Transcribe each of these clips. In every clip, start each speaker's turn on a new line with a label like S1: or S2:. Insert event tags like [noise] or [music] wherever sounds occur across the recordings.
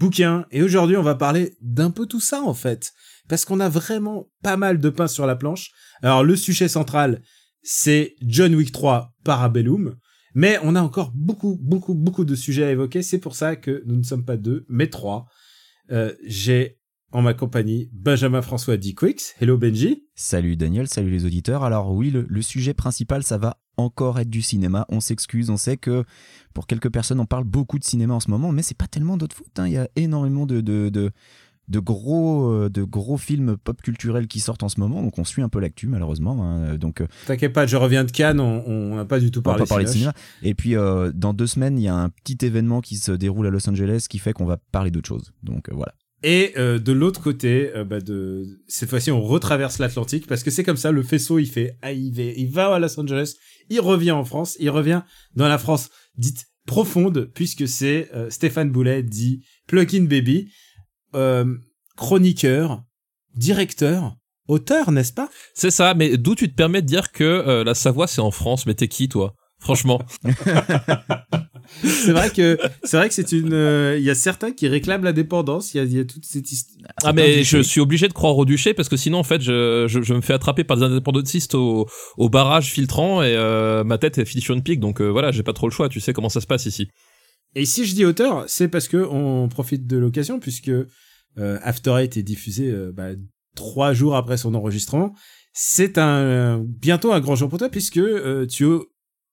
S1: bouquins, et aujourd'hui on va parler d'un peu tout ça en fait. Parce qu'on a vraiment pas mal de pain sur la planche. Alors le sujet central, c'est John Wick 3 Parabellum. Mais on a encore beaucoup, beaucoup, beaucoup de sujets à évoquer. C'est pour ça que nous ne sommes pas deux, mais trois. Euh, J'ai en ma compagnie Benjamin François Quicks. Hello Benji.
S2: Salut Daniel, salut les auditeurs. Alors oui, le, le, sujet principal, ça va encore être du cinéma. On s'excuse, on sait que pour quelques personnes, on parle beaucoup de cinéma en ce moment, mais c'est pas tellement d'autres faute. Hein. Il y a énormément de, de, de, de gros, euh, de gros films pop culturels qui sortent en ce moment, donc on suit un peu l'actu malheureusement. Hein. Donc, euh,
S1: t'inquiète pas, je reviens de Cannes, on n'a pas du tout parlé,
S2: on pas parler de cinéma. Et puis euh, dans deux semaines, il y a un petit événement qui se déroule à Los Angeles qui fait qu'on va parler d'autre chose. Donc euh, voilà.
S1: Et euh, de l'autre côté, euh, bah de cette fois-ci, on retraverse l'Atlantique parce que c'est comme ça. Le faisceau, il fait, ah, il, va, à Los Angeles, il revient en France, il revient dans la France dite profonde puisque c'est euh, Stéphane Boulet dit Plug-in Baby, chroniqueur, directeur, auteur, n'est-ce pas?
S3: C'est ça. Mais d'où tu te permets de dire que la Savoie c'est en France Mais t'es qui toi? Franchement.
S1: c'est vrai que c'est vrai que c'est une. Il euh, y a certains qui réclament la dépendance. Il y a, y a, toute cette histoire.
S3: Ah mais je suis obligé de croire au duché parce que sinon en fait je, je, je me fais attraper par des indépendantistes au, au barrage filtrant et euh, ma tête est finie sur une pique donc euh, voilà j'ai pas trop le choix. Tu sais comment ça se passe ici.
S1: Et si je dis auteur, c'est parce que on profite de l'occasion puisque euh, After Eight est diffusé bah, trois jours après son enregistrement. C'est un bientôt un grand jour pour toi puisque tu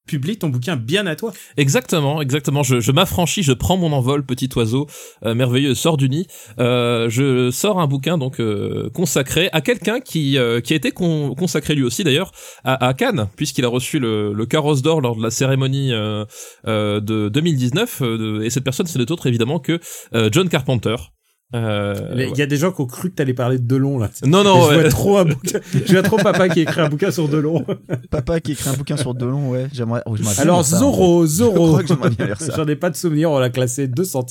S1: publie ton bouquin bien à toi.
S3: Exactement, exactement. Je, je m'affranchis, je prends mon envol, petit oiseau euh, merveilleux, sort du nid. Euh, je sors un bouquin donc euh, consacré à quelqu'un qui euh, qui a été con consacré lui aussi d'ailleurs à, à, Cannes, puisqu'il a reçu le, le carrosse d'or lors de la cérémonie euh, de 2019. et cette personne, c'est autre évidemment que John Carpenter.
S1: Euh, il y a des gens qui ont cru que t'allais parler de Delon là.
S3: Non non.
S1: Je vois trop un bouquin. Je vois trop papa qui écrit un bouquin sur Delon. [laughs]
S2: papa qui écrit un bouquin sur Delon, ouais. J'aimerais. Oh,
S1: Alors Zorro, Zorro. J'en ai pas de souvenir. On l'a classé 200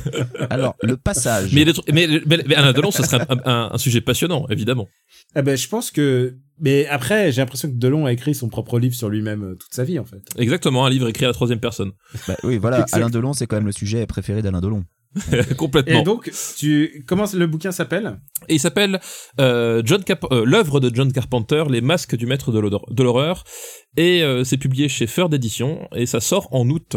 S1: [laughs]
S2: Alors le passage.
S3: Mais, mais, mais, mais Alain Delon, ce serait un, un, un, sujet passionnant, évidemment.
S1: Eh ben, je pense que. Mais après, j'ai l'impression que Delon a écrit son propre livre sur lui-même toute sa vie, en fait.
S3: Exactement, un livre écrit à la troisième personne.
S2: Bah, oui, voilà. Alain Delon, c'est quand même le sujet préféré d'Alain Delon. [laughs]
S3: Complètement.
S1: Et donc, tu comment le bouquin s'appelle?
S3: Et il s'appelle euh, John Cap euh, l'œuvre de John Carpenter, Les Masques du Maître de l'horreur, et euh, c'est publié chez Feur d'édition et ça sort en août.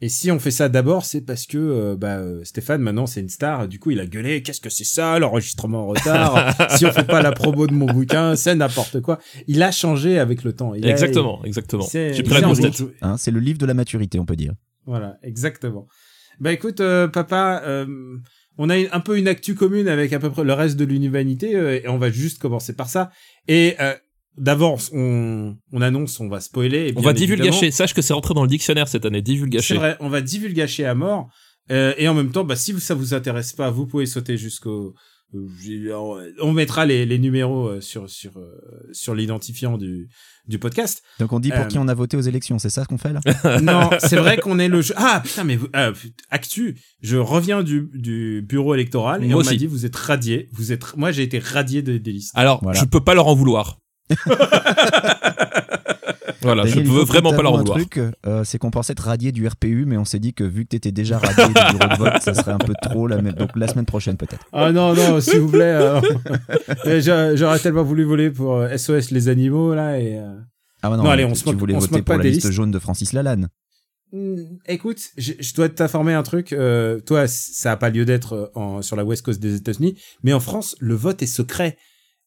S1: Et si on fait ça d'abord, c'est parce que euh, bah, Stéphane maintenant c'est une star. Du coup, il a gueulé qu'est-ce que c'est ça l'enregistrement en retard? [laughs] Si on fait pas la promo de mon bouquin, c'est n'importe quoi. Il a changé avec le temps. Il
S3: exactement,
S1: a,
S3: exactement. J'ai pris la grosse tête.
S2: Hein, c'est le livre de la maturité, on peut dire.
S1: Voilà, exactement. Bah écoute, euh, papa, euh, on a un peu une actu commune avec à peu près le reste de l'humanité euh, et on va juste commencer par ça. Et d'avance, on, on annonce, on va spoiler. Et
S3: on va divulgacher. Sache que c'est rentré dans le dictionnaire cette année, divulgacher.
S1: C'est vrai, on va divulgacher à mort. et en même temps, bah, si ça vous intéresse pas, vous pouvez sauter jusqu'au on mettra les, les numéros sur sur sur l'identifiant du du podcast.
S2: Donc on dit pour euh... qui on a voté aux élections, c'est ça qu'on fait là? [laughs]
S1: Non, c'est vrai qu'on est le jeu. Ah putain mais euh, actu, je reviens du, du bureau électoral et
S3: Moi
S1: on m'a dit vous êtes radié, vous êtes moi j'ai été radié des, des listes.
S3: Alors,
S2: Voilà.
S3: je peux pas leur en vouloir. [laughs] voilà,
S2: Daniel,
S3: je peux
S2: faut
S3: vraiment pas leur vouloir.
S2: un truc, euh, c'est qu'on pensait être radié du RPU, mais on s'est dit que vu que t'étais déjà radié du bureau de vote, ça serait un peu trop. La même... Donc la semaine prochaine peut-être.
S1: Ah non non, s'il vous plaît. euh, [laughs] J'aurais tellement voulu voler pour euh, SOS les animaux là et euh,
S2: Ah ouais, non,
S1: Non, allez,
S2: tu-
S1: on se
S2: tu
S1: moque-
S2: voulais
S1: on se
S2: voter
S1: moque pas
S2: pour la
S1: des
S2: liste
S1: listes.
S2: jaune de Francis Lalanne.
S1: Hmm, Écoute, je, je dois t'informer un truc. Euh, toi, ça a pas lieu d'être euh, sur la West Coast des États-Unis, mais en France, le vote est secret.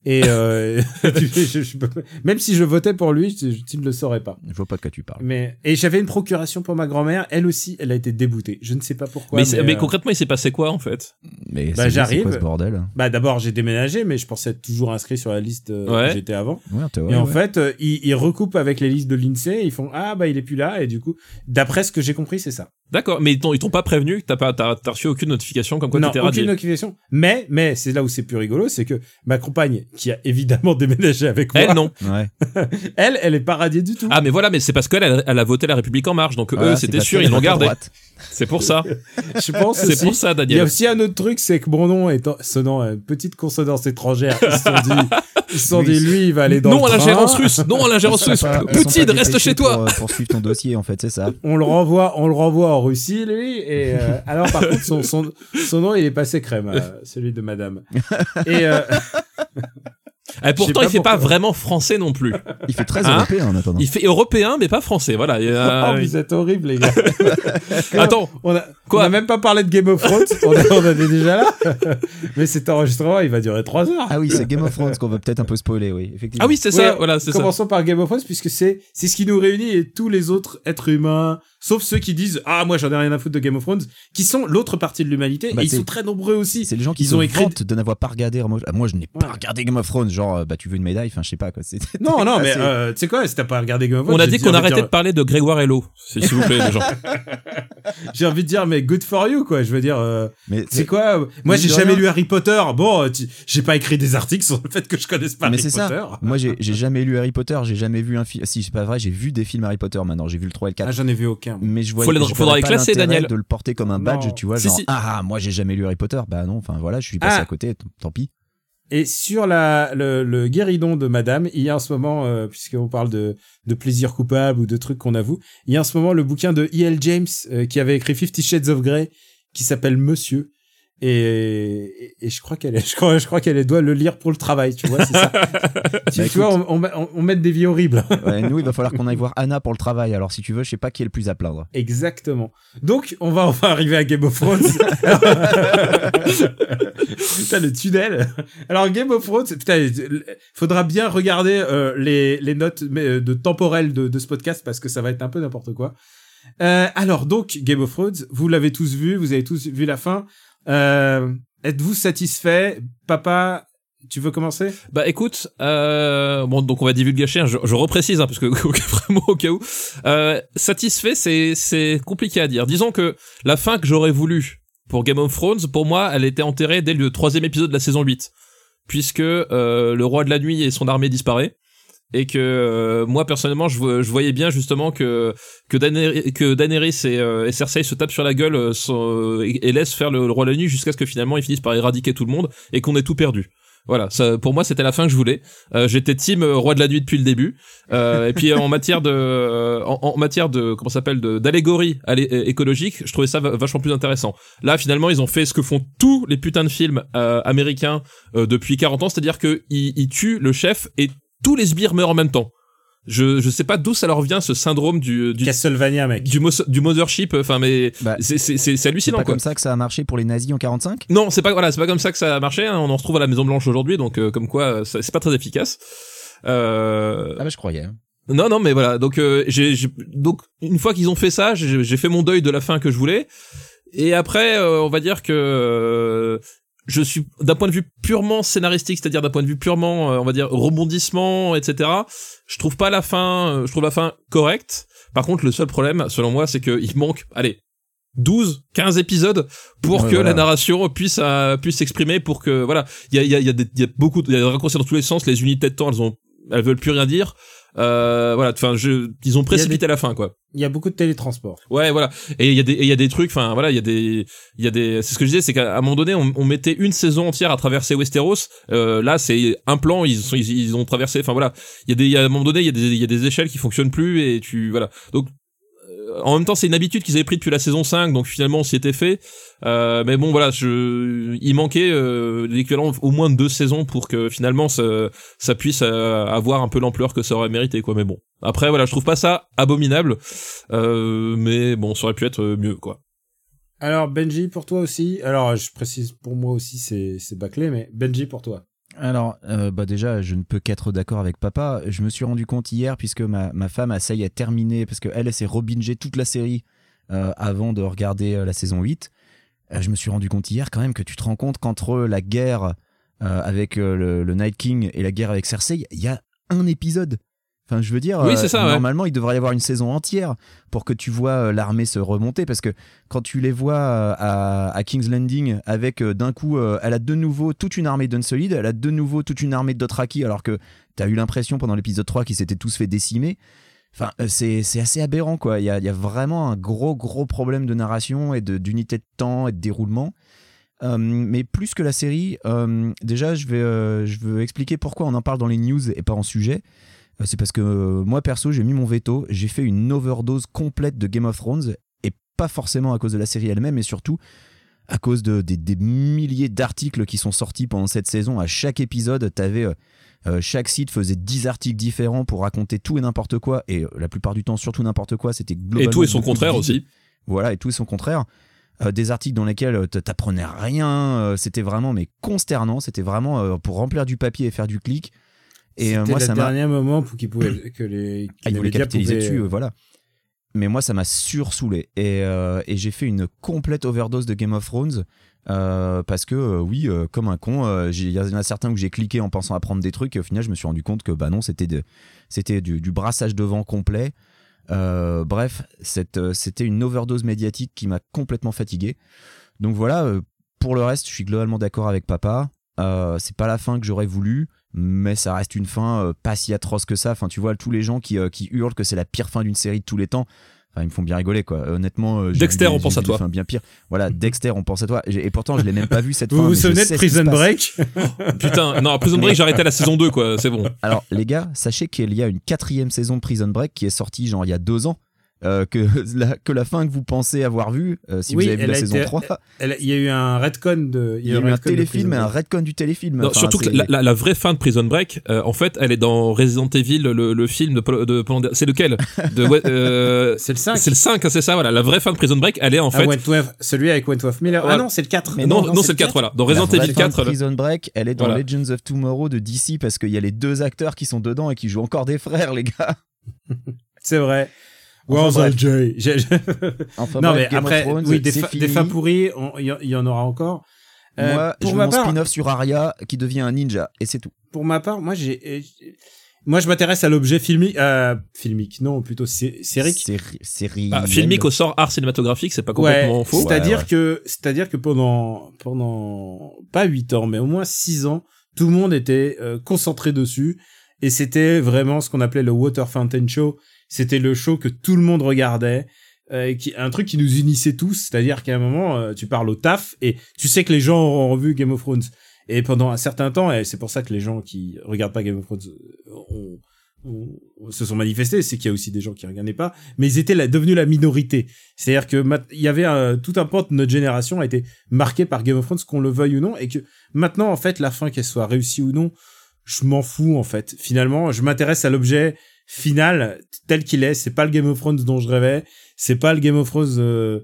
S1: Et euh, [laughs] je- je peux- même si je votais pour lui, tu, tu ne le saurais pas.
S2: Je vois pas de quoi tu parles.
S1: Mais et j'avais une procuration pour ma grand-mère. Elle aussi, elle a été déboutée. Je ne sais pas pourquoi.
S3: mais,
S1: euh,
S3: concrètement, il s'est passé quoi en fait?
S2: Mais
S1: Bah, j'arrive.
S2: Ce bordel
S1: Bah d'abord j'ai déménagé, mais je pensais être toujours inscrit sur la liste euh,
S3: Ouais.
S1: où j'étais avant.
S2: Ouais, théorie,
S1: et en
S2: ouais.
S1: fait, euh, ils, ils recoupent avec les listes de l'Insee. Ils font ah bah il est plus là et du coup, d'après ce que j'ai compris, c'est ça.
S3: D'accord, mais ils t'ont pas prévenu que t'as pas t'as reçu aucune notification comme quoi
S1: non,
S3: t'étais
S1: aucune
S3: radié.
S1: notification. Mais mais c'est là où c'est plus rigolo, c'est que ma compagne qui a évidemment [laughs] déménagé avec moi,
S3: Elle non.
S2: Ouais. [laughs]
S1: elle, elle est pas radiée du tout.
S3: Ah mais voilà, mais c'est parce qu'elle elle, elle a voté la République en marche, donc
S2: Voilà,
S3: eux c'était sûr ils l'ont
S2: vote à
S3: gardé.
S2: droite.
S3: C'est pour ça. [laughs]
S1: Je pense
S3: C'est pour ça
S1: Il y a
S3: Daniel.
S1: aussi un autre truc, c'est que mon nom étant sonnant une petite consonance étrangère, ils se sont dit, ils se sont
S2: Oui,
S1: dit, lui, il va aller dans
S3: Non
S1: le
S3: à l'ingérence russe, non à l'ingérence russe. Poutine reste chez toi.
S2: Pour, euh, pour suivre ton dossier, en fait, c'est ça.
S1: On le renvoie, on le renvoie en Russie, lui. Et euh, alors, par contre, son, son, son nom, il est passé crème, euh, celui de Madame. Et euh,
S3: Et pourtant il fait pas vraiment français non plus.
S2: Il fait très
S3: Hein
S2: européen en attendant.
S3: Il fait européen mais pas français. Voilà. A-
S1: oh, vous êtes horribles, les gars. [laughs]
S3: Attends,
S1: On a,
S3: Quoi
S1: on a même pas parlé de Game of Thrones. on, est- on en est déjà là. [laughs] Mais cet enregistrement, il va durer trois heures.
S2: Ah oui, c'est Game of Thrones qu'on va peut-être un peu spoiler, oui, effectivement.
S3: ah oui c'est ça, voilà c'est ça.
S1: Commençons par Game of Thrones puisque c'est c'est ce qui nous réunit et tous les autres êtres humains, sauf ceux qui disent ah moi j'en ai rien à foutre de Game of Thrones, qui sont l'autre partie de l'humanité
S2: Bah,
S1: et ils sont très nombreux aussi.
S2: C'est les gens qui
S1: Ils ont écrit-
S2: de n'avoir pas regardé. Moi, ah, moi, je n'ai pas
S1: Ouais.
S2: regardé Game of Thrones. Genre, euh, bah, tu veux une médaille? Enfin, je sais pas quoi. c'est-
S1: Non non [laughs] mais
S2: assez-
S1: euh, tu sais quoi? Si t'as pas regardé Game of Thrones,
S3: On a
S1: j'ai
S3: dit qu'on
S1: envie de
S3: arrêtait
S1: dire-
S3: de parler de Grégoire Hello, s'il vous plaît les gens. [laughs]
S1: J'ai envie de dire mais good for you quoi. Je veux dire euh,
S2: Mais
S1: c'est quoi? Moi j'ai jamais
S2: rien-
S1: lu Harry Potter. Bon euh, tu- j'ai pas écrit des articles sur le fait que je connaisse pas
S2: Mais
S1: Harry
S2: ça.
S1: Potter.
S2: Moi, j'ai j'ai jamais lu Harry Potter. J'ai jamais vu un film. Si, c'est pas vrai. J'ai vu des films Harry Potter maintenant. J'ai vu le 3 et le 4.
S1: Ah j'en ai vu aucun.
S2: Mais je vois.
S3: Les-
S2: je
S3: faudra
S2: verrais
S3: les
S2: pas
S3: classer, Daniel.
S2: De le porter comme un badge,
S1: Non.
S2: tu vois.
S3: Si,
S2: genre,
S3: si.
S2: ah, moi, j'ai jamais lu Harry Potter. Bah non. Enfin voilà, je suis passé
S1: Ah.
S2: à côté. Tant pis.
S1: Et sur la, le, le guéridon de Madame, il y a en ce moment, euh, puisqu'on parle de, de plaisir coupable ou de trucs qu'on avoue, il y a en ce moment le bouquin de E.L. James euh, qui avait écrit Fifty Shades of Grey, qui s'appelle Monsieur. Et, et, et je crois qu'elle, [laughs] je crois, je crois qu'elle doit le lire pour le travail, tu vois, c'est ça. [laughs] tu,
S2: Bah,
S1: tu vois, on, on, on, on met des vies horribles. [laughs]
S2: Ouais, nous, il va falloir qu'on aille voir Anna pour le travail. Alors, si tu veux, je sais pas qui est le plus à plaindre.
S1: Exactement. Donc, on va enfin arriver à Game of Thrones. putain, le tunnel. Alors, Game of Thrones, putain, il faudra bien regarder euh, les, les notes mais, euh, de temporelles de, de ce podcast parce que ça va être un peu n'importe quoi. Euh, alors, donc, Game of Thrones, vous l'avez tous vu, vous avez tous vu la fin. Euh, Êtes-vous satisfait? Papa, tu veux commencer?
S3: Bah écoute, euh, bon donc on va divulgacher, hein, je, je reprécise hein, parce que [laughs] vraiment au cas où. Euh, satisfait, c'est c'est compliqué à dire. Disons que la fin que j'aurais voulu pour Game of Thrones, pour moi, elle était enterrée dès le troisième épisode de la saison 8, puisque euh, le roi de la nuit et son armée disparaît. Et que euh, moi personnellement, je, je voyais bien justement que que Daenerys, et, euh, et Cersei se tapent sur la gueule euh, sans- et, laissent faire le, le roi de la nuit jusqu'à ce que finalement ils finissent par éradiquer tout le monde et qu'on ait tout perdu. Voilà, ça, pour moi c'était la fin que je voulais. Euh, J'étais team euh, roi de la nuit depuis le début. Euh, et puis en matière de, euh, en, matière de comment s'appelle d'allégorie allé- euh, écologique, je trouvais ça va- vachement plus intéressant. Là finalement ils ont fait ce que font tous les putains de films euh, américains euh, depuis 40 ans, c'est-à-dire que ils, ils tuent le chef et tous les sbires meurent en même temps. Je je sais pas d'où ça leur vient ce syndrome du du
S1: Castlevania, mec.
S3: du, du mothership. Enfin mais
S2: Bah,
S3: c'est c'est c'est c'est
S2: C'est
S3: hallucinant
S2: pas
S3: quoi.
S2: comme ça que ça a marché pour les nazis en 45
S3: Non, c'est pas voilà, c'est pas comme ça que ça a marché. hein. On en retrouve à la Maison Blanche aujourd'hui, donc euh, comme quoi euh, ça- c'est pas très efficace. Euh,
S2: Ah bah je croyais.
S3: non, non, mais voilà. Donc, euh, j'ai, j'ai- donc une fois qu'ils ont fait ça, j'ai, j'ai fait mon deuil de la fin que je voulais. Et après, euh, on va dire que euh, je suis d'un point de vue purement scénaristique, c'est-à-dire d'un point de vue purement, euh, on va dire rebondissement, etc. Je trouve pas la fin. euh, je trouve la fin correcte. Par contre, le seul problème, selon moi, c'est qu'il manque, allez, 12, 15 épisodes pour
S2: Ouais,
S3: que
S2: voilà.
S3: la narration puisse euh, puisse s'exprimer, pour que voilà, il y a il y a il y a, des, il y a beaucoup, de- il y a des raccourcis dans tous les sens. Les unités de temps, elles ont, elles veulent plus rien dire. Euh, voilà, enfin, je, ils ont précipité la fin, quoi.
S1: Il y a beaucoup de télétransport.
S3: Ouais, voilà. Et il y a des, et il y a des trucs, enfin, voilà, il y a des, il y a des, c'est ce que je disais, c'est qu'à un moment donné, on, on mettait une saison entière à traverser Westeros. Euh, là, c'est un plan, ils sont, ils, ils ont traversé, enfin voilà. Il y a des, il y a, à un moment donné, il y a des, il y a des échelles qui fonctionnent plus et tu, voilà. Donc, en même temps, c'est une habitude qu'ils avaient pris depuis la saison 5, donc finalement, on s'y était fait. Euh, mais bon, voilà, je, il manquait euh, l'équivalent au moins de deux saisons pour que finalement ça, ça puisse euh, avoir un peu l'ampleur que ça aurait mérité, quoi. Mais bon, après, voilà, je trouve pas ça abominable, euh, mais bon, ça aurait pu être mieux, quoi.
S1: Alors, Benji, pour toi aussi. Alors, je précise, pour moi aussi, c'est, c'est bâclé, mais Benji, pour toi.
S2: Alors, euh, bah déjà, je ne peux qu'être d'accord avec papa. Je me suis rendu compte hier, puisque ma, ma femme a ça y est terminé, parce qu'elle, elle s'est rebingé toute la série euh, avant de regarder euh, la saison 8. Euh, je me suis rendu compte hier quand même que tu te rends compte qu'entre la guerre avec le Night King et la guerre avec Cersei, il y a un épisode. Enfin, je veux dire,
S3: Oui,
S2: euh,
S3: ouais.
S2: normalement, il devrait y avoir une saison entière pour que tu vois euh, l'armée se remonter, parce que quand tu les vois euh, à, à King's Landing, avec d'un coup, elle a de nouveau toute une armée d'Unsolid, elle a de nouveau toute une armée de Dothraki, alors que tu as eu l'impression pendant l'épisode 3 qu'ils s'étaient tous fait décimer. Enfin, c'est assez aberrant, quoi. Il y a, il y a vraiment un gros, gros problème de narration et de- d'unité de temps et de déroulement. Euh, mais plus que la série, euh, déjà, je vais, euh, je veux expliquer pourquoi on en parle dans les news et pas en sujet. Euh, c'est parce que euh, moi, perso, j'ai mis mon veto. J'ai fait une overdose complète de Game of Thrones et pas forcément à cause de la série elle-même, mais surtout à cause de, des, des milliers d'articles qui sont sortis pendant cette saison. À chaque épisode, t'avais euh, chaque site faisait 10 articles différents pour raconter tout et n'importe quoi, et la plupart du temps, surtout n'importe quoi, c'était globalement.
S3: Et tout et son contraire aussi.
S2: Voilà, et tout et son contraire. Euh, des articles dans lesquels t'apprenais rien, euh, c'était vraiment mais consternant, c'était vraiment pour remplir du papier et faire du clic. Et euh, moi,
S1: le
S2: ça m'a.
S1: dernier moment pour qu'ils pouvaient que les,
S2: Ah, ils
S1: les
S2: voulaient capitaliser dessus, euh, voilà. Mais moi, ça m'a sursoulé. Et, euh, et j'ai fait une complète overdose de Game of Thrones. euh, parce que, euh, oui, euh, comme un con, euh, il y en a certains où j'ai cliqué en pensant apprendre des trucs. Et au final, je me suis rendu compte que, bah non, c'était c'était du, du brassage de vent complet. Euh, bref, euh, c'était une overdose médiatique qui m'a complètement fatigué. Donc voilà, euh, pour le reste, je suis globalement d'accord avec papa. Euh, c'est pas la fin que j'aurais voulu, mais ça reste une fin euh, pas si atroce que ça. Enfin, tu vois, tous les gens qui, euh, qui hurlent que c'est la pire fin d'une série de tous les temps. Enfin, ils me font bien rigoler, quoi. Honnêtement, j'ai
S3: Dexter,
S2: des-
S3: on pense à toi.
S2: bien pire. Voilà, Dexter, on pense à toi. Et, et pourtant, je l'ai même pas vu cette
S1: Vous
S2: fin.
S1: vous
S2: je
S1: souvenez de Prison. Break? [laughs]
S3: Putain, non, Prison Break, j'ai arrêté à la saison 2, quoi, c'est bon.
S2: Alors, les gars, sachez qu'il y a une quatrième saison de Prison Break qui est sortie, genre, il y a deux ans. Euh, que, [laughs] la, que la fin que vous pensez avoir vue, euh, si
S1: Oui,
S2: vous avez vu la
S1: a
S2: saison
S1: été-
S2: 3,
S1: Elle- Il y a eu un retcon de.
S2: il y a eu un téléfilm et
S1: Prison
S2: un
S1: Break.
S2: retcon du téléfilm.
S3: Non,
S2: Enfin,
S3: surtout que la, la- la vraie fin de Prison Break, euh, en fait, elle est dans Resident Evil, le, le film de, de C'est lequel? [laughs] Euh,
S1: C'est le 5.
S3: C'est le 5, hein, c'est ça, voilà. La vraie fin de Prison Break, elle est en
S1: Ah,
S3: fait.
S1: Wentworth- celui avec Wentworth Miller. Ah non, c'est le 4.
S2: Mais
S3: non,
S2: non,
S3: non, c'est le 4, voilà. Dans Resident
S2: La vraie
S3: Evil
S2: fin de
S3: 4,
S2: Prison Break, elle est dans
S3: Voilà.
S2: Legends of Tomorrow de DC parce qu'il y a les deux acteurs qui sont dedans et qui jouent encore des frères, les gars. [laughs]
S1: C'est vrai.
S2: Enfin,
S1: Where's
S2: bref.
S1: LJ J'ai- j'ai-
S2: Enfin,
S1: Non,
S2: bref,
S1: mais
S2: Game
S1: après,
S2: Thrones,
S1: oui, des, fa-
S2: fini.
S1: des fins pourries, il y, y en aura encore. Euh,
S2: Moi,
S1: pour
S2: je
S1: ma
S2: mon
S1: part,
S2: spin-off sur Arya qui devient un ninja et c'est tout.
S1: pour ma part, moi j'ai, euh, moi je m'intéresse à l'objet filmique, euh, filmique, non, plutôt sé- sérique.
S2: Séri- série.
S3: Ah, filmique au sort art cinématographique, c'est pas complètement
S1: Ouais,
S3: faux.
S1: C'est-à-dire
S2: Ouais, ouais.
S1: que, c'est-à-dire que pendant, pendant pas 8 ans, mais au moins 6 ans, tout le monde était euh, concentré dessus. Et c'était vraiment ce qu'on appelait le Water Fountain Show. C'était le show que tout le monde regardait. euh, qui, un truc qui nous unissait tous. C'est-à-dire qu'à un moment, euh, tu parles au taf et tu sais que les gens auront revu Game of Thrones. Et pendant un certain temps, et c'est pour ça que les gens qui regardent pas Game of Thrones euh, se sont manifestés, c'est qu'il y a aussi des gens qui regardaient pas, mais ils étaient devenus la minorité. C'est-à-dire que il y avait tout un pan de notre génération a été marqué par Game of Thrones, qu'on le veuille ou non, et que maintenant, en fait, la fin, qu'elle soit réussie ou non, je m'en fous, en fait. Finalement, je m'intéresse à l'objet final tel qu'il est. C'est pas le Game of Thrones dont je rêvais. C'est pas le Game of Thrones euh,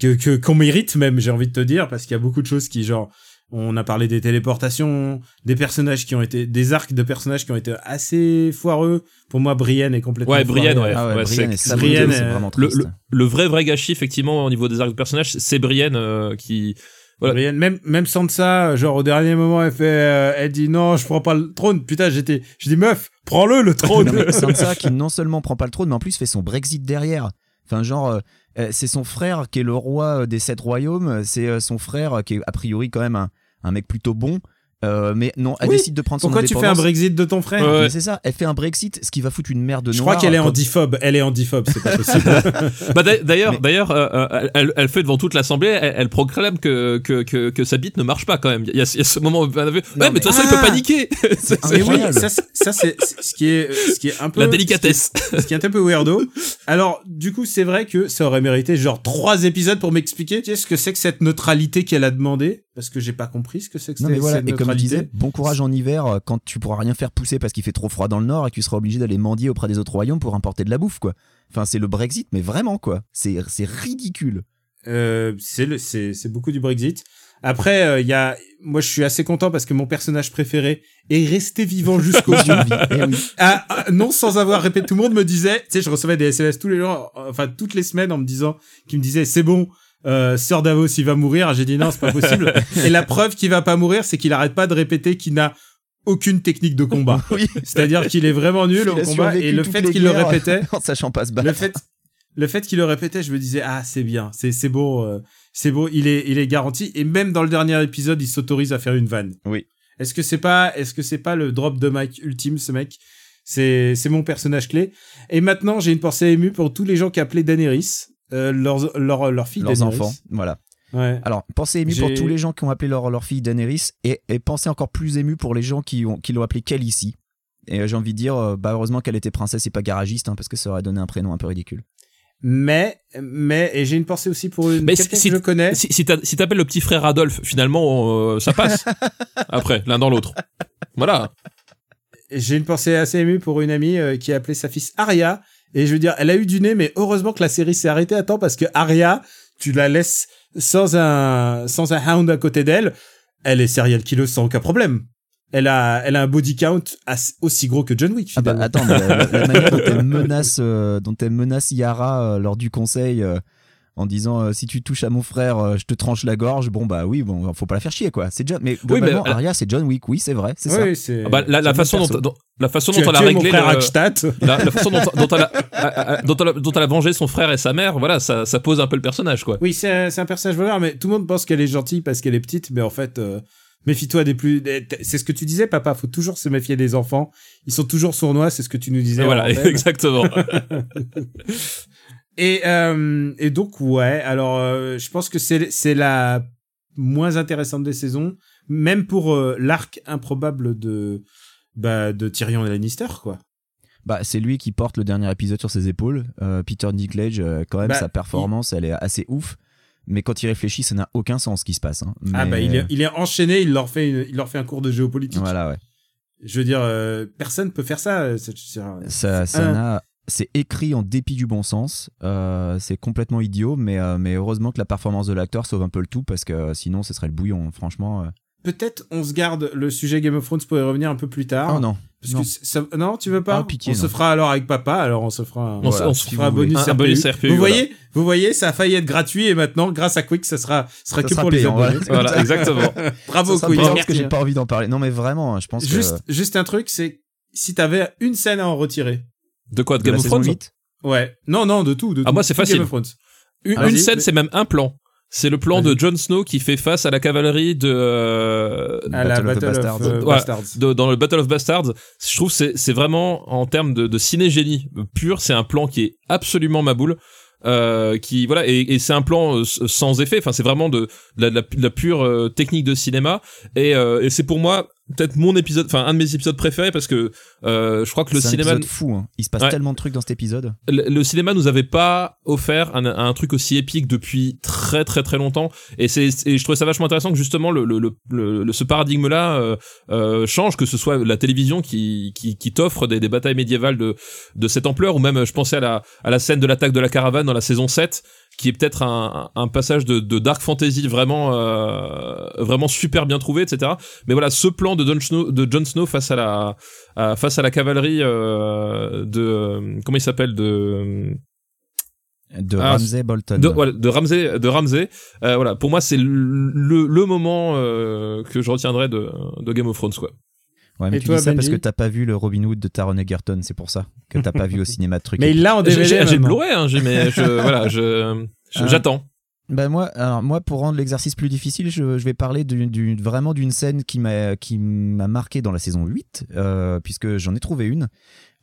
S1: que que- qu'on mérite même, j'ai envie de te dire, parce qu'il y a beaucoup de choses qui, genre, on a parlé des téléportations, des personnages qui ont été, des arcs de personnages qui ont été assez foireux. Pour moi, Brienne est complètement.
S3: Ouais, Brienne, ouais.
S2: Ah ouais,
S3: Ouais,
S2: Brienne Samuel,
S1: Brienne,
S2: c'est vraiment
S3: le, le vrai vrai gâchis, effectivement, au niveau des arcs de personnages, c'est Brienne euh, qui. Voilà.
S1: Brienne, même même Sansa, genre au dernier moment, elle fait, euh, elle dit non, je prends pas le trône. Putain, j'étais, je dis meuf, prends-le le trône.
S2: Non, [laughs] Sansa qui non seulement prend pas le trône, mais en plus fait son Brexit derrière. Enfin, genre, euh, euh, c'est son frère qui est le roi des sept royaumes. C'est euh, son frère qui est a priori quand même un, un mec plutôt bon. Euh, mais non, elle
S1: Oui.
S2: décide de prendre son
S1: Pourquoi tu fais un. Brexit de ton frère
S3: Ouais.
S2: C'est ça, elle fait un Brexit, ce qui va foutre une merde de
S1: Je crois qu'elle est handiphobe. Elle est handiphobe, c'est pas possible. [laughs] [laughs]
S3: Bah, d'a- d'ailleurs,
S2: Mais-
S3: d'ailleurs, euh, euh, elle, elle fait devant toute l'assemblée, elle, elle proclame que, que, que, que sa bite ne marche pas quand même. Il y a, il y a ce moment où elle avait, ouais, mais de toute façon, il peut
S1: Ah
S3: paniquer. [laughs] C'est-
S2: Ah,
S1: Mais oui, ça, c'est- ça c'est c'est ce qui est, ce qui est un peu
S3: la délicatesse.
S1: Ce qui, est, ce qui est un peu weirdo. Alors, du coup, c'est vrai que ça aurait mérité genre trois épisodes pour m'expliquer qu'est-ce que c'est que cette neutralité qu'elle a demandé, parce que j'ai pas compris ce que c'est que
S2: Non
S1: c'est-
S2: mais voilà,
S1: cette
S2: et comme je
S1: neutralité.
S2: disais, bon courage en hiver euh, quand tu pourras rien faire pousser parce qu'il fait trop froid dans le nord et que tu seras obligé d'aller mendier auprès des autres royaumes pour importer de la bouffe quoi. Enfin c'est le Brexit mais vraiment quoi. C'est c'est ridicule.
S1: Euh, c'est beaucoup du Brexit. Après, euh, il y a, moi, je suis assez content parce que mon personnage préféré est resté vivant [laughs] jusqu'au bout.
S2: Eh.
S1: Ah, ah, non, sans avoir répété. Tout le monde me disait, tu sais, je recevais des SMS tous les jours, enfin toutes les semaines en me disant, qui me disaient, c'est bon, euh, Sir Davos, il va mourir. J'ai dit non, c'est pas possible. [laughs] Et la preuve qu'il va pas mourir, c'est qu'il arrête pas de répéter qu'il n'a aucune technique de combat. [laughs]
S2: Oui.
S1: C'est-à-dire qu'il est vraiment nul au combat et le fait qu'il le répétait, [laughs]
S2: en sachant pas se battre.
S1: le fait, le fait qu'il le répétait, je me disais ah c'est bien, c'est c'est beau, euh, c'est beau, il est il est garanti et même dans le dernier épisode, il s'autorise à faire une vanne.
S2: Oui.
S1: Est-ce que c'est pas est-ce que c'est pas le drop de mic ultime ce mec? C'est c'est mon personnage clé. Et maintenant, j'ai une pensée émue pour tous les gens qui appelaient Daenerys euh, leur leur leur fille
S2: leurs
S1: Daenerys.
S2: enfants. Voilà.
S1: Ouais.
S2: Alors, pensez ému pour tous les gens qui ont appelé leur, leur fille Daenerys et, et pensez encore plus ému pour les gens qui ont qui l'ont appelée Khaleesi. Et euh, j'ai envie de dire, euh, bah heureusement qu'elle était princesse et pas garagiste, hein, parce que ça aurait donné un prénom un peu ridicule.
S1: Mais mais et j'ai une pensée aussi pour une
S3: Mais
S1: quelqu'un
S3: si-
S1: que je connais.
S3: Si, si t'a- si t'appelles le petit frère Adolphe, finalement, euh, ça passe. [laughs] Après, l'un dans l'autre. Voilà.
S1: J'ai une pensée assez émue pour une amie euh, qui a appelé sa fille Aria. Et je veux dire, elle a eu du nez, mais heureusement que la série s'est arrêtée à temps parce que Aria, tu la laisses sans un, sans un hound à côté d'elle. Elle est serial killer sans aucun problème. Elle a, elle a un body count aussi gros que John Wick.
S2: Ah bah attends, la- la manière dont elle [laughs] menace, euh, dont elle menace Yara euh, lors du conseil euh, en disant euh, si tu touches à mon frère, euh, je te tranche la gorge. Bon bah oui, bon, faut pas la faire chier quoi. C'est John, mais globalement,
S3: mais, euh,
S2: Arya c'est John Wick, oui c'est vrai, c'est ça.
S1: Oui, c'est.
S3: Ah bah, la, façon dont, la façon
S1: Tu
S3: dont
S1: as
S3: elle a réglé
S1: frère
S3: le- [laughs] la, la façon dont, dont elle a, a- a- dont, elle a, dont elle a vengé son frère et sa mère, voilà, ça, ça pose un peu le personnage, quoi.
S1: Oui, c'est un, c'est un personnage voleur, mais tout le monde pense qu'elle est gentille parce qu'elle est petite, mais en fait, euh, méfie-toi des plus. C'est ce que tu disais, papa. Faut toujours se méfier des enfants. Ils sont toujours sournois. C'est ce que tu nous disais.
S3: Et
S1: en
S3: voilà, [laughs] exactement. [laughs]
S1: Et, euh, et donc, ouais, alors euh, je pense que c'est la moins intéressante des saisons, même pour euh, l'arc improbable de, bah, de Tyrion Lannister, quoi.
S2: Bah c'est lui qui porte le dernier épisode sur ses épaules. Peter Dinklage, quand même
S1: Bah,
S2: sa performance, elle est assez ouf. Mais quand il réfléchit, ça n'a aucun sens ce qui se passe. hein.
S1: Ah bah il est, il est enchaîné, il leur fait, une- il leur fait un cours de géopolitique.
S2: Voilà ouais.
S1: Je veux dire, euh, personne peut faire ça. c'est un-
S2: Ça, ça n'a- c'est écrit en dépit du bon sens. Euh, c'est complètement idiot, mais, euh, mais heureusement que la performance de l'acteur sauve un peu le tout parce que euh, sinon ce serait le bouillon. Franchement. euh.
S1: Peut-être on se garde le sujet Game of Thrones pour y revenir un peu plus tard.
S2: Oh non.
S1: Parce
S2: non.
S1: que ça- non, tu veux pas
S2: Ah, pitié,
S1: On se fera alors avec papa. Alors on se fera. Un,
S3: On se- on se
S2: si
S1: fera un bonus
S3: Un- un
S1: RPU.
S3: bonus RPU,
S1: Vous
S3: voilà.
S1: voyez, vous voyez, ça a failli être gratuit et maintenant, grâce à Quick, ça sera, sera
S2: Ça
S1: que
S2: sera
S1: pour
S2: payant,
S1: les abonnés.
S2: voilà.
S3: voilà, exactement. [laughs]
S1: Bravo
S2: Ça
S1: Quick.
S2: payant parce que j'ai pas envie d'en parler. Non mais vraiment, je pense
S1: Juste,
S2: que
S1: juste un truc, c'est si t'avais une scène à en retirer.
S3: De quoi De
S2: de
S3: Game of Thrones
S2: 8,
S1: Ouais. Non, non, de tout. De
S3: Ah,
S1: tout.
S3: moi, c'est
S1: Tout
S3: facile.
S1: Game of Thrones.
S3: Une, scène,
S1: mais-
S3: c'est même un plan. C'est le plan de. Jon Snow qui fait face à la cavalerie de, euh,
S1: À la
S2: Battle of the
S1: Battle of,
S2: Bastards.
S1: euh,
S3: Voilà.
S1: Bastards.
S3: de- dans le Battle of Bastards. Je trouve que c'est c'est vraiment en termes de, de ciné-génie pur, c'est un plan qui est absolument ma boule. Euh, qui voilà et, et c'est un plan euh, sans effet enfin c'est vraiment de, de la, de la- de la pure euh, technique de cinéma et, euh, et c'est pour moi peut-être mon épisode enfin un de mes épisodes préférés parce que euh, je crois que le
S2: c'est un
S3: cinéma
S2: épisode fou. hein. Il se passe
S3: Ouais.
S2: tellement de trucs dans cet épisode.
S3: le, le cinéma nous avait pas offert un, un truc aussi épique depuis très très très longtemps et c'est et je trouvais ça vachement intéressant que justement le, le, le, le- ce paradigme là change que ce soit la télévision qui qui, qui t'offre des, des batailles médiévales de de cette ampleur ou même je pensais à la à la scène de l'attaque de la caravane dans la saison 7 qui est peut-être un, un passage de, de dark fantasy vraiment euh, vraiment super bien trouvé etc mais voilà ce plan de Jon Snow de Jon Snow face à la à- face à la cavalerie euh, de euh, comment il s'appelle de
S2: De
S3: Ah,
S2: Ramsay Bolton.
S3: de, voilà, de Ramsey de Ramsey euh, voilà pour moi c'est le, le, le moment euh, que je retiendrai de, de Game of Thrones quoi
S2: Ouais, mais
S1: Et
S2: tu
S1: toi,
S2: dis ça parce que t'as pas vu le Robin Hood de Taron Egerton, c'est pour ça que t'as pas vu au [laughs] cinéma de trucs.
S1: Mais il l'a en
S3: j'ai
S1: DVD.
S3: j'ai- j'ai le
S1: maintenant.
S3: Blu-ray hein, j'ai mais [laughs] je voilà je je-
S2: Ah.
S3: j'attends
S2: Bah moi, alors moi pour rendre l'exercice plus difficile, je, je vais parler vraiment d'une scène qui m'a qui m'a marqué dans la saison 8, euh, puisque j'en ai trouvé une.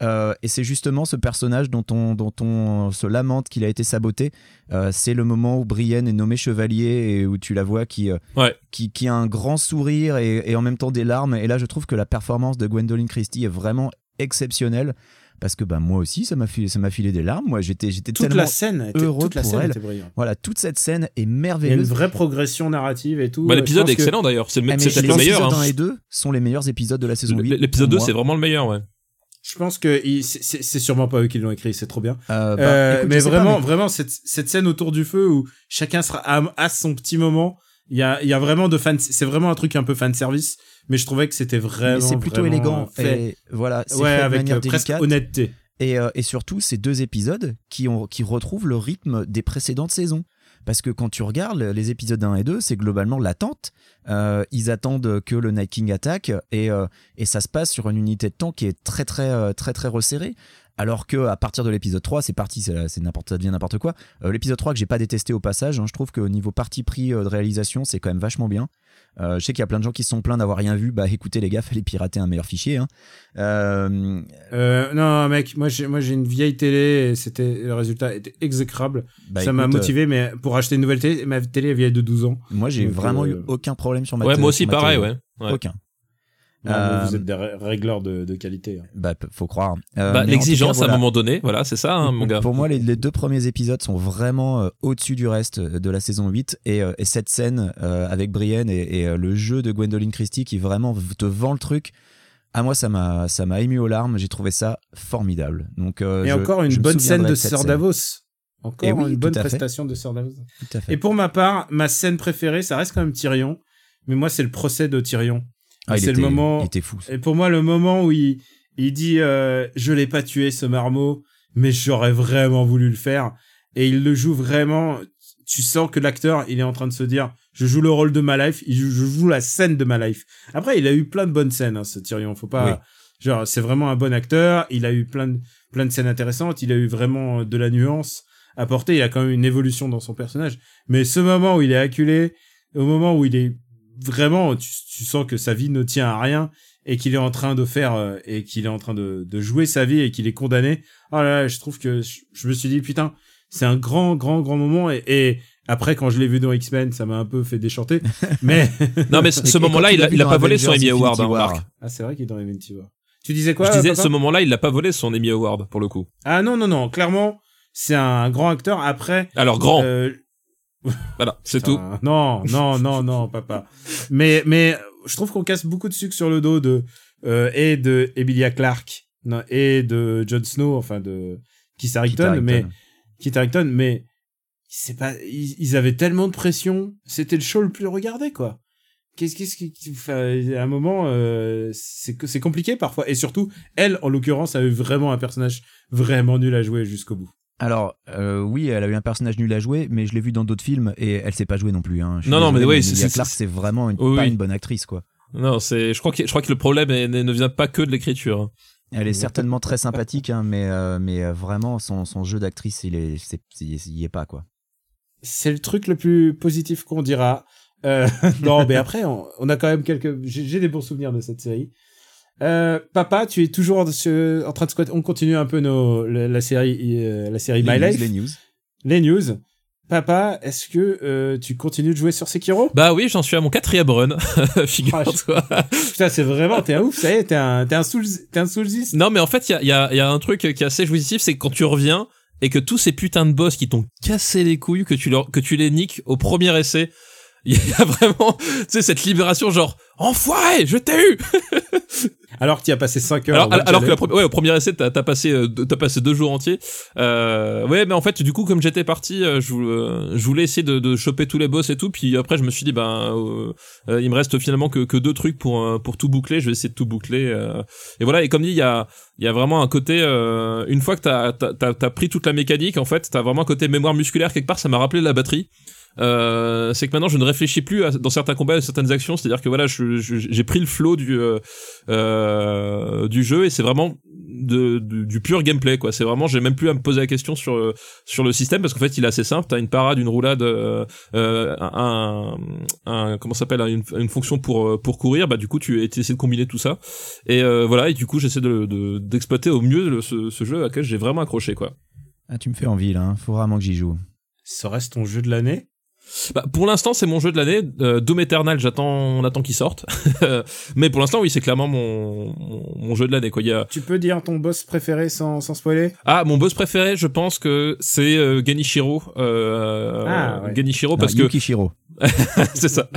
S2: Euh, et c'est justement ce personnage dont on, dont on se lamente qu'il a été saboté. Euh, c'est le moment où Brienne est nommée chevalier et où tu la vois qui, euh,
S3: Ouais.
S2: qui, qui a un grand sourire et, et en même temps des larmes. Et là, je trouve que la performance de Gwendoline Christie est vraiment exceptionnelle. Parce que bah, moi aussi, ça m'a filé, ça m'a filé des larmes. Moi, j'étais, j'étais
S1: Toute
S2: tellement
S1: la scène, était,
S2: heureux
S1: toute la
S2: pour
S1: scène
S2: elle.
S1: était.
S2: Voilà, toute cette scène est
S1: Il y a une
S2: merveilleuse.
S1: vraie progression narrative et tout.
S3: bah, l'épisode est
S1: que-
S3: excellent d'ailleurs c'est le-
S2: Ah,
S3: c'est peut-être le
S2: les
S3: meilleur
S2: épisodes
S3: hein.
S2: 1 et 2 sont les meilleurs épisodes de la saison 8.
S3: l'épisode
S2: pour
S3: 2 c'est vraiment le meilleur ouais
S1: Je pense que c'est- sûrement pas eux qui l'ont écrit, c'est trop bien.
S2: Euh, bah,
S1: Euh,
S2: écoute,
S1: mais
S2: pas,
S1: vraiment,
S2: mais-
S1: vraiment cette, cette scène autour du feu où chacun sera à, à son petit moment Il y a, il y a vraiment de fan, c'est vraiment un truc un peu fan service, mais je trouvais que c'était vraiment.
S2: C'est plutôt
S1: vraiment
S2: élégant.
S1: Fait.
S2: Et voilà, c'est
S1: Ouais,
S2: fait de
S1: avec
S2: manière
S1: euh, presque honnêteté.
S2: Et, euh, et surtout, ces deux épisodes qui, ont, qui retrouvent le rythme des précédentes saisons. Parce que quand tu regardes les épisodes 1 et 2, c'est globalement l'attente. Euh, ils attendent que le Night King attaque et, euh, et ça se passe sur une unité de temps qui est très très euh, très très resserrée. Alors que à partir de l'épisode 3, c'est parti, c'est n'importe, ça devient n'importe quoi. L'épisode 3 que j'ai pas détesté au passage, hein, je trouve qu'au niveau parti pris de réalisation, c'est quand même vachement bien. Euh, je sais qu'il y a plein de gens qui se sont plaints d'avoir rien vu. Bah écoutez les gars, fallait pirater un meilleur fichier. Hein. Euh,
S1: Euh, non, mec, moi j'ai, moi j'ai une vieille télé et c'était, le résultat était exécrable.
S2: bah,
S1: ça m'a
S2: écoute,
S1: motivé, mais pour acheter une nouvelle télé, ma télé est vieille de 12 ans.
S2: euh, moi j'ai
S1: Donc,
S2: vraiment
S1: euh,
S2: eu aucun problème sur ma
S3: Ouais,
S2: télé-
S3: moi aussi pareil, ouais. Ouais.
S2: Aucun.
S1: Non, mais
S2: Euh,
S1: vous êtes des ré- régleurs de, de qualité. hein.
S2: Bah, faut croire. Euh,
S3: Bah, l'exigence à un moment donné, voilà, c'est ça, hein, mon gars.
S2: Pour moi, les, les deux premiers épisodes sont vraiment euh, au-dessus du reste de la saison 8. Et, euh, et cette scène euh, avec Brienne et, et, euh, le jeu de Gwendoline Christie qui vraiment te vend le truc, à moi, ça m'a, ça m'a ému aux larmes. J'ai trouvé ça formidable. Donc, euh,
S1: et
S2: je-
S1: encore une bonne scène de
S2: scène.
S1: Davos. Encore
S2: Et oui,
S1: une bonne
S2: fait.
S1: prestation de Sir Davos.
S2: Tout à fait.
S1: Et pour ma part, ma scène préférée, ça reste quand même Tyrion. Mais moi, c'est le procès de Tyrion.
S2: Ah,
S1: c'est le moment-
S2: Il était fou.
S1: Et pour moi, le moment où il, il dit euh, Je l'ai pas tué, ce marmot, mais j'aurais vraiment voulu le faire. Et il le joue vraiment. Tu sens que l'acteur, il est en train de se dire Je joue le rôle de ma life, je joue la scène de ma life. Après, il a eu plein de bonnes scènes, hein, ce Tyrion. Faut pas.
S2: Oui.
S1: Genre, c'est vraiment un bon acteur. Il a eu plein de, plein de scènes intéressantes. Il a eu vraiment de la nuance apportée. Il a quand même une évolution dans son personnage. Mais ce moment où il est acculé, au moment où il est vraiment, tu, tu sens que sa vie ne tient à rien et qu'il est en train de faire euh, et qu'il est en train de, de jouer sa vie et qu'il est condamné. Oh là là, je trouve que je, je me suis dit putain, c'est un grand grand grand moment et, et après quand je l'ai vu dans X-Men, ça m'a un peu fait déchanter. [laughs] mais [laughs]
S3: Non, mais ce, moment-là, il a, il a pas volé son Emmy Award, hein, Marc.
S1: ah, c'est vrai qu'il est dans Infinity War. Tu disais quoi
S3: Je disais,
S1: papa
S3: ce moment-là, il n'a pas volé son Emmy Award, pour le coup.
S1: Ah non non non, clairement, c'est un grand acteur après
S3: Alors, grand.
S1: euh,
S3: Voilà, c'est tout.
S1: Non, non, non, non, papa. Mais, mais, je trouve qu'on casse beaucoup de sucre sur le dos de, euh, et de Emilia Clarke, non, et de Jon Snow, enfin de Harington,
S2: Harington.
S1: mais, Kit Harington, mais, c'est pas, ils, ils avaient tellement de pression, c'était le show le plus regardé, quoi. Qu'est-ce, qu'est-ce qui, enfin, à un moment, euh, c'est, que- c'est compliqué parfois. Et surtout, elle, en l'occurrence, a eu vraiment un personnage vraiment nul à jouer jusqu'au bout.
S2: Alors, euh, oui, elle a eu un personnage nul à jouer, mais je l'ai vu dans d'autres films et elle sait pas jouer non plus. Hein.
S3: Non, non, mais oui, c'est-
S2: Emilia
S3: c'est-
S2: vraiment une,
S3: Oui,
S2: pas
S3: oui.
S2: une bonne actrice, quoi.
S3: Non, c'est, je crois que, je crois que le problème est- ne vient pas que de l'écriture.
S2: Elle est certainement très sympathique, hein, mais, euh, mais euh, vraiment, son, son jeu d'actrice, il est, c'est, il y est pas, quoi.
S1: c'est le truc le plus positif qu'on dira. Euh, [laughs] non, mais après, on, on a quand même quelques. J'ai j'ai des bons souvenirs de cette série. Euh, papa, tu es toujours ce- en train de squatter. On continue un peu nos, la, la série, euh, la série My
S2: les,
S1: Life,
S2: news, les news.
S1: les news. Papa, est-ce que euh, tu continues de jouer sur Sekiro?
S3: Bah oui, j'en suis à mon quatrième run, [laughs] figure-toi.
S1: Putain, c'est vraiment, t'es un ouf, ça y est, t'es un, t'es un soul, t'es un soulsiste.
S3: Non, mais en fait, il y a, y, a, y a un truc qui est assez jouissif, c'est que quand tu reviens et que tous ces putains de boss qui t'ont cassé les couilles, que tu, leur, que tu les niques au premier essai, [laughs] il y a vraiment, tu sais, cette libération genre, enfoiré, je t'ai eu! [laughs] [laughs]
S1: Alors que tu as passé 5 heures.
S3: Alors, que la ouais, au premier essai, t'as as passé, euh, t'as passé deux jours entiers. Euh, ouais, mais en fait, du coup, comme j'étais parti, euh, je, euh, je voulais essayer de, de choper tous les boss et tout. Puis après, je me suis dit, ben, il me reste finalement que, que deux trucs pour pour tout boucler. Je vais essayer de tout boucler. et voilà. Et comme dit, il y a il y a vraiment un côté. euh, une fois que t'as t'as t'as t'as pris toute la mécanique, en fait, t'as vraiment un côté mémoire musculaire quelque part. Ça m'a rappelé la batterie. Euh, c'est que maintenant je ne réfléchis plus à- dans certains combats à certaines actions c'est à dire que voilà je- je- j'ai pris le flow du euh, euh, du jeu et c'est vraiment de, du, du pur gameplay quoi c'est vraiment j'ai même plus à me poser la question sur euh, sur le système parce qu'en fait il est assez simple t'as une parade une roulade euh, un, un comment ça s'appelle une, une fonction pour pour courir bah du coup tu essaies de combiner tout ça et euh, voilà et du coup j'essaie de de- d'exploiter au mieux le- ce, ce jeu à laquelle j'ai vraiment accroché quoi
S2: Ah, tu me fais envie, là. hein. Faut vraiment que j'y joue.
S1: Ça reste ton jeu de l'année?
S3: Bah, pour l'instant, c'est mon jeu de l'année. Euh, Doom Eternal, j'attends, on attend qu'il sorte. [laughs] Mais pour l'instant, oui, c'est clairement mon, mon, mon jeu de l'année. Quoi. Il y a...
S1: Tu peux dire ton boss préféré sans, sans spoiler?
S3: Ah, mon boss préféré, je pense que c'est euh, Genichiro. Euh,
S1: Ah, ouais.
S3: Genichiro,
S2: Non,
S3: parce que
S2: Yukishiro. [laughs]
S3: c'est ça.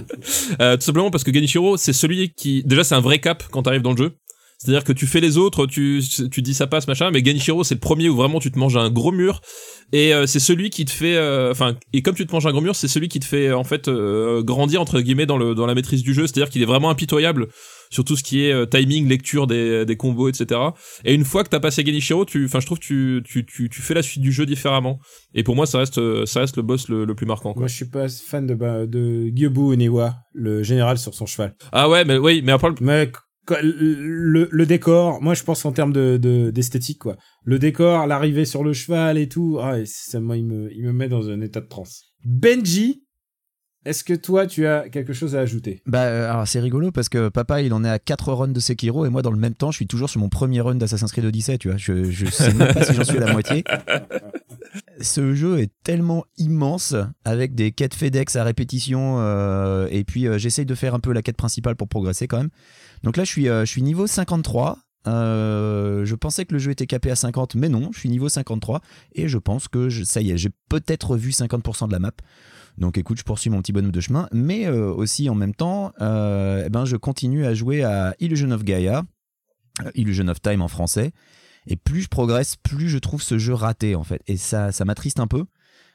S3: Euh, tout simplement parce que Genichiro, c'est celui qui, déjà, c'est un vrai cap quand t'arrives dans le jeu. C'est-à-dire que tu fais les autres, tu, tu dis ça passe, machin, mais Genichiro, c'est le premier où vraiment tu te manges un gros mur. Et euh, c'est celui qui te fait, euh, enfin, et comme tu te manges un gros mur, c'est celui qui te fait en fait euh, grandir entre guillemets dans le dans la maîtrise du jeu. C'est-à-dire qu'il est vraiment impitoyable sur tout ce qui est timing, lecture des, des combos, etc. Et une fois que t'as passé Genichiro, tu, enfin, je trouve que tu, tu tu tu fais la suite du jeu différemment. Et pour moi, ça reste ça reste le boss le, le plus marquant. Quoi.
S1: Moi, je suis pas fan de bah, de Gyobu Oniwa, le général sur son cheval.
S3: Ah ouais, mais oui, mais après
S1: Mais le, le décor, moi je pense en termes de d'esthétique quoi. Le décor, l'arrivée sur le cheval et tout, ah, ça moi il me il me met dans un état de transe. Benji, est-ce que toi tu as quelque chose à ajouter?
S2: Bah euh, alors c'est rigolo parce que papa il en est à 4 runs de Sekiro et moi dans le même temps je suis toujours sur mon premier run d'Assassin's Creed Odyssey, tu vois. Je je sais même pas si j'en suis à la moitié. [laughs] Ce jeu est tellement immense avec des quêtes FedEx à répétition euh, et puis euh, j'essaye de faire un peu la quête principale pour progresser quand même. Donc là, je suis, euh, niveau 53. Euh, je pensais que le jeu était capé à 50, mais non, je suis niveau 53 et je pense que ça y est, j'ai peut-être vu 50% de la map. Donc écoute, je poursuis mon petit bonhomme de chemin, mais euh, aussi en même temps, eh ben, je continue à jouer à Illusion of Gaia, Illusion of Time en français. Et plus je progresse, plus je trouve ce jeu raté en fait. Et ça, m'attriste un peu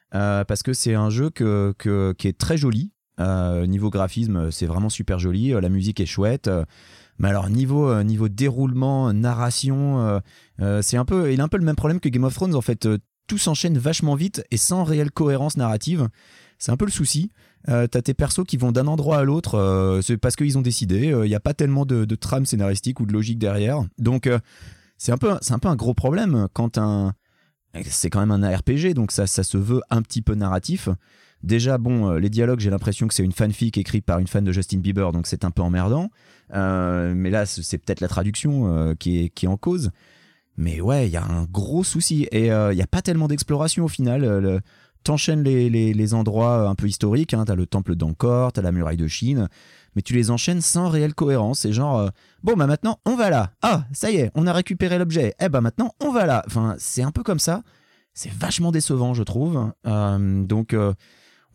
S2: parce que c'est un jeu qui est très joli, niveau graphisme, c'est vraiment super joli. Euh, la musique est chouette. Euh, mais alors niveau niveau déroulement, narration, c'est un peu, il a un peu le même problème que Game of Thrones en fait. tout s'enchaîne vachement vite et sans réelle cohérence narrative. C'est un peu le souci. T'as tes persos qui vont d'un endroit à l'autre, c'est parce qu'ils ont décidé. Il n'y a pas tellement de, de, trame scénaristique ou de logique derrière. Donc c'est un peu, c'est un peu un gros problème quand un, c'est quand même un RPG, donc ça, ça se veut un petit peu narratif. Déjà, bon, euh, les dialogues, j'ai l'impression que c'est une fanfic écrite par une fan de Justin Bieber, donc c'est un peu emmerdant. Euh, mais là, c'est peut-être la traduction euh, qui, est, en cause. Mais ouais, il y a un gros souci. Et il n'y a pas tellement d'exploration au final. T'enchaînes les, les, endroits un peu historiques. Hein. T'as le temple d'Angkor, t'as la muraille de Chine. Mais tu les enchaînes sans réelle cohérence. C'est genre, bon, bah maintenant, on va là. Ah, ça y est, on a récupéré l'objet. Eh bah maintenant, on va là. Enfin, c'est un peu comme ça. C'est vachement décevant, je trouve. donc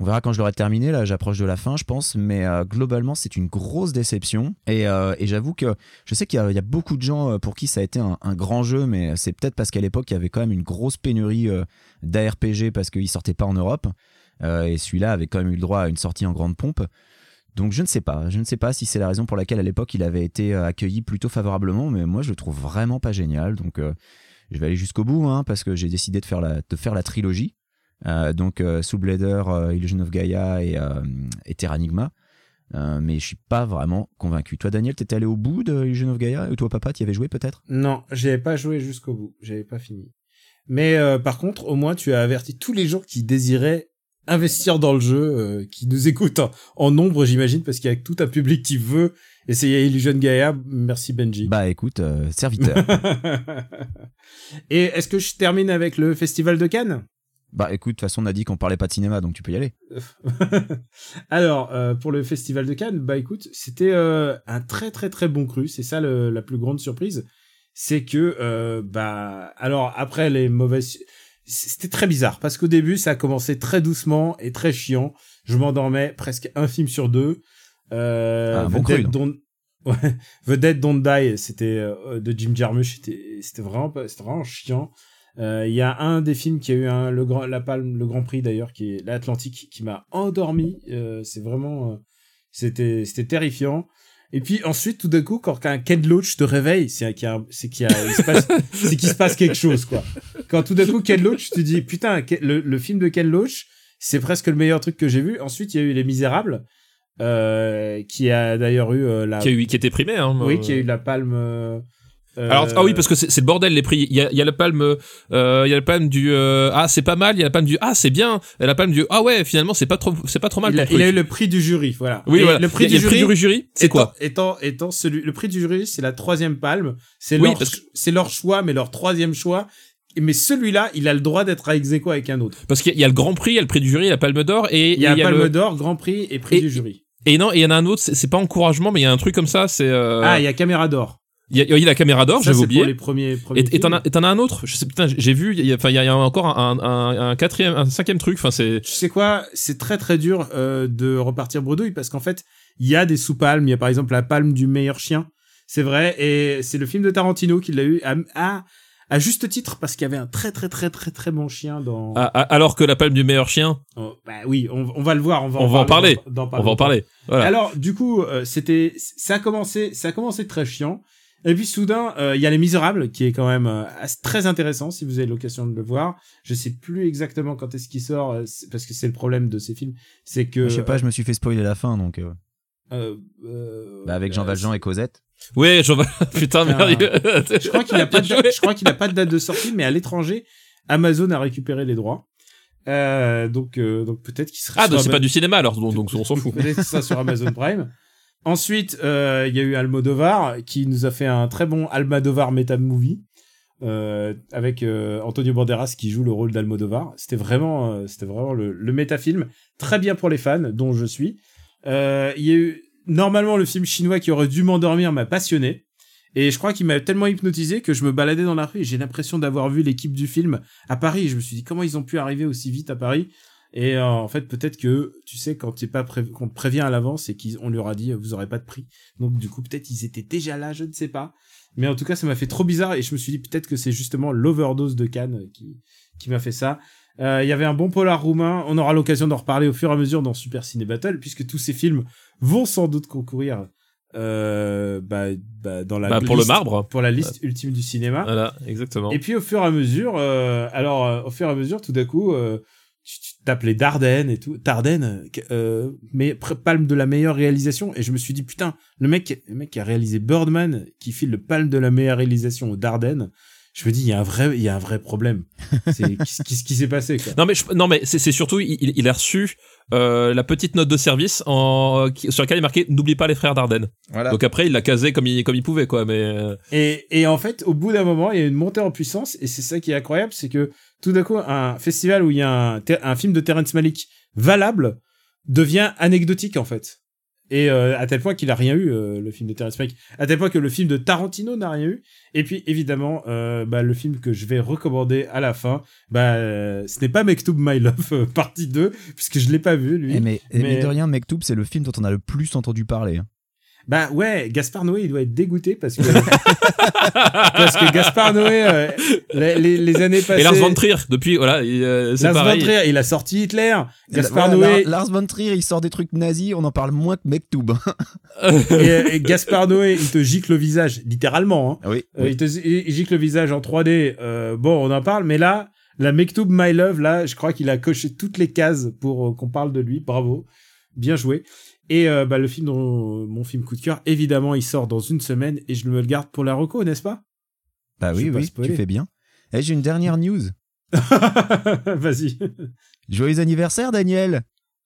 S2: on verra quand je l'aurai terminé, là j'approche de la fin je pense, mais euh, globalement c'est une grosse déception. Et, euh, j'avoue que je sais qu'il y, a beaucoup de gens euh, pour qui ça a été un, grand jeu, mais c'est peut-être parce qu'à l'époque il y avait quand même une grosse pénurie d'ARPG parce qu'il sortait pas en Europe. et celui-là avait quand même eu le droit à une sortie en grande pompe. Donc je ne sais pas, je ne sais pas si c'est la raison pour laquelle à l'époque il avait été accueilli plutôt favorablement, mais moi je le trouve vraiment pas génial. Donc je vais aller jusqu'au bout hein, parce que j'ai décidé de faire la trilogie. Euh, donc euh, Soul Blader, euh, Illusion of Gaia et, et Terranigma. mais je suis pas vraiment convaincu. Toi, Daniel, t'étais allé au bout de Illusion of Gaia ou toi, papa, t'y avais joué peut-être?
S1: Non, j'avais pas joué jusqu'au bout. J'avais pas fini. Mais par contre, au moins, tu as averti tous les gens qui désiraient investir dans le jeu, qui nous écoutent en, nombre, j'imagine, parce qu'il y a tout un public qui veut essayer Illusion Gaia. Merci Benji.
S2: Bah écoute, serviteur. [laughs]
S1: Et est-ce que je termine avec le Festival de Cannes?
S2: Bah écoute, de toute façon on a dit qu'on parlait pas de cinéma, donc tu peux y aller. [laughs]
S1: Alors euh, pour le festival de Cannes, bah écoute, c'était euh, un très très très bon cru. C'est ça la plus grande surprise, c'est que euh, bah alors après les mauvaises, c'était très bizarre parce qu'au début ça a commencé très doucement et très chiant. Je m'endormais presque un film sur deux.
S2: Ah, bon cru,
S1: Don't... Ouais, [laughs] The Dead Don't Die, c'était de Jim Jarmusch, c'était vraiment c'était vraiment chiant. Euh, il y a un des films qui a eu un, le grand, la palme, le Grand Prix d'ailleurs, qui est l'Atlantique, qui m'a endormi. Euh, c'est vraiment, euh, c'était, c'était terrifiant. Et puis ensuite, tout d'un coup, quand un Ken Loach te réveille, c'est qu'il se se passe quelque chose, quoi. Quand tout d'un coup Ken Loach, tu te dis, putain, le, le film de Ken Loach, c'est presque le meilleur truc que j'ai vu. Ensuite, il y a eu Les Misérables, euh, qui a d'ailleurs eu la,
S3: qui a eu, qui était primé, hein.
S1: Oui, qui a eu la palme
S3: alors ah oui parce que c'est le bordel les prix. Il y a, y a la palme, euh, y a la palme du euh, ah c'est pas mal. Il y a la palme du ah c'est bien. Et la palme du ah ouais finalement c'est pas trop c'est pas trop mal.
S1: Il a, il a, eu le prix du jury voilà.
S3: Oui voilà. Le prix, du, jury, du jury. C'est quoi
S1: Étant étant celui le prix du jury c'est la troisième palme. C'est leur c'est leur choix mais leur troisième choix. Mais celui-là, il a le droit d'être à ex avec un autre.
S3: Parce qu'il y, a le Grand Prix, il y a le Prix du jury, il y a la Palme d'Or et
S1: il y a, la Palme d'Or, Grand Prix et Prix du jury.
S3: Et non, il y en a un autre, c'est pas encouragement, mais il y a un truc comme ça, c'est. Euh...
S1: Ah, il y a Caméra d'or.
S3: Il y, a, il y a la caméra d'or, j'avais oublié.
S1: les premiers, premiers
S3: et t'en as, as un autre. Je sais, putain, j'ai vu. Il y a, enfin, il y a encore un, un, un, quatrième, un cinquième truc. Enfin, c'est.
S1: Tu sais quoi C'est très très dur euh, de repartir bredouille parce qu'en fait, il y a des sous-palmes. Il y a par exemple la palme du meilleur chien. c'est vrai. Et c'est le film de Tarantino qui l'a eu à, à, à juste titre parce qu'il y avait un très très très très très bon chien dans.
S3: Ah, ah, alors que la palme du meilleur chien,
S1: Oh, bah oui, on, on va le voir, on va
S3: On va en parler.
S1: dans- dans pas
S3: on va en parler. Voilà.
S1: Alors, du coup, euh, c'était, ça a commencé, ça a commencé très chiant. Et puis soudain, euh, il y a Les Misérables, qui est quand même euh, très intéressant si vous avez l'occasion de le voir. Je sais plus exactement quand est-ce qu'il sort, euh, parce que c'est le problème de ces films, c'est que.
S2: Je sais pas, je me suis fait spoiler la fin, donc euh,
S1: euh, euh,
S2: bah, avec Jean
S1: euh,
S2: Valjean et Cosette.
S3: Oui, je [laughs] putain,
S1: Putain.
S3: merde.
S1: Je crois qu'il a pas de [laughs]
S3: Bien
S1: date,
S3: joué.
S1: je crois qu'il a pas de date de sortie, mais à l'étranger, Amazon a récupéré les droits. Euh, donc, euh, donc peut-être qu'il sera.
S3: Ah, donc c'est pas du cinéma alors, donc, donc on s'en fout.
S1: Peut-être que ça sur Amazon Prime. Ensuite, euh, il y a eu Almodovar qui nous a fait un très bon Almodovar meta movie euh, avec euh, Antonio Banderas qui joue le rôle d'Almodovar. C'était vraiment, euh, c'était vraiment le, le métafilm très bien pour les fans, dont je suis. Il y a eu normalement le film chinois qui aurait dû m'endormir m'a passionné. Et je crois qu'il m'a tellement hypnotisé que je me baladais dans la rue et j'ai l'impression d'avoir vu l'équipe du film à Paris. Je me suis dit comment ils ont pu arriver aussi vite à Paris? Et euh, en fait, peut-être que, tu sais, quand tu pas pré- qu'on te prévient à l'avance et qu'on leur a dit, euh, vous aurez pas de prix. Donc, du coup, peut-être ils étaient déjà là, je ne sais pas. Mais en tout cas, ça m'a fait trop bizarre et je me suis dit, peut-être que c'est justement l'overdose de Cannes qui, qui m'a fait ça. Euh, Il y avait un bon polar roumain. On aura l'occasion d'en reparler au fur et à mesure dans Super Ciné Battle, puisque tous ces films vont sans doute concourir euh, bah, bah, dans la
S3: Bah, pour le marbre.
S1: pour la liste ultime du cinéma.
S3: Voilà, exactement.
S1: Et puis au fur et à mesure, euh, alors euh, au fur et à mesure, tout d'un coup, euh, tu tu t'appelais Dardenne et tout. Dardenne, euh, mais palme de la meilleure réalisation. Et je me suis dit putain, le mec, le mec qui a réalisé Birdman, qui file le palme de la meilleure réalisation au Dardenne. Je me dis il y a un vrai, il y a un vrai problème. C'est [laughs] qu'est-ce qui s'est passé quoi?
S3: Non mais je- non mais c'est c'est surtout il, il- a reçu euh, la petite note de service en qui- sur laquelle il est marqué n'oublie pas les frères Dardenne.
S2: Voilà.
S3: Donc après il l'a casé comme il comme il pouvait quoi mais euh,
S1: Et, et en fait, au bout d'un moment, il y a une montée en puissance, et c'est ça qui est incroyable, c'est que tout d'un coup, un festival où il y a un, film de Terrence Malick valable devient anecdotique en fait. Et euh, à tel point qu'il a rien eu euh, le film de Terrence Malick, à tel point que le film de Tarantino n'a rien eu. Et puis évidemment, euh, bah, le film que je vais recommander à la fin, bah, ce n'est pas Mektoub My Love partie 2, puisque je l'ai pas vu lui.
S2: Eh, mais, eh,
S1: mais-
S2: de rien, Mektoub, c'est le film dont on a le plus entendu parler. hein.
S1: Bah ouais, Gaspard Noé, il doit être dégoûté parce que [laughs] parce que Gaspard Noé, euh, les, les, les années passées.
S3: et Lars von Trier depuis voilà il, euh, c'est
S1: Lars von. Trier, il a sorti Hitler. Gaspard
S2: Voilà,
S1: Noé,
S2: Lars, Lars von Trier, il sort des trucs nazis, on en parle moins que Mektoub.
S1: et, et Gaspard Noé, il te gicle le visage, littéralement. Hein.
S2: Ah oui.
S1: Euh, il te il gicle le visage en 3D. euh, bon, on en parle, mais là, la Mektoub My Love, là, je crois qu'il a coché toutes les cases pour euh, qu'on parle de lui. Bravo, bien joué. Et euh, bah, le film dont mon film coup de cœur, évidemment, il sort dans une semaine et je me le garde pour la reco, n'est-ce pas?
S2: Bah
S1: Je
S2: oui, oui,
S1: spoiler.
S2: tu fais bien. Eh, J'ai une dernière news. [laughs]
S1: Vas-y.
S2: Joyeux anniversaire, Daniel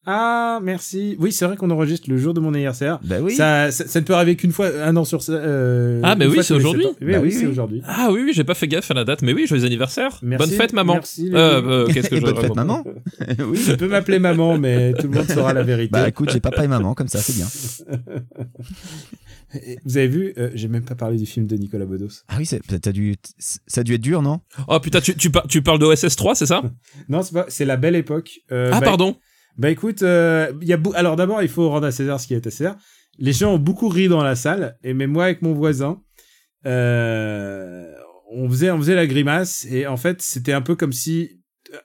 S1: Ah, merci. Oui, c'est vrai qu'on enregistre le jour de mon anniversaire.
S2: Bah oui.
S1: Ça, ça, ça ne peut arriver qu'une fois, un an sur ça. euh,
S3: Ah, mais oui, c'est aujourd'hui.
S1: Oui,
S2: Bah
S1: oui,
S2: oui,
S1: c'est
S2: oui.
S1: aujourd'hui.
S3: Ah oui oui j'ai pas fait gaffe à la date mais oui joyeux anniversaire.
S1: Merci.
S3: Bonne fête maman.
S1: Merci,
S3: Euh, euh, qu'est-ce que je
S2: bonne fête, maman. [laughs] oui.
S1: Tu peux m'appeler maman, mais tout le monde saura la vérité.
S2: Bah écoute, j'ai papa et maman, comme ça, c'est bien. [laughs]
S1: Vous avez vu, euh, j'ai même pas parlé du film de Nicolas Bedos.
S2: Ah oui, c'est- t'as dû, ça a dû être dur, non?
S3: Oh putain tu tu, par- tu parles de OSS 3 c'est ça? [laughs]
S1: Non, c'est pas, c'est la belle époque. Euh,
S3: Ah
S1: bah,
S3: pardon.
S1: Bah écoute, euh, il y a alors d'abord il faut rendre à César ce qui est à César. Les gens ont beaucoup ri dans la salle et même moi avec mon voisin, euh, on faisait on faisait la grimace et en fait c'était un peu comme si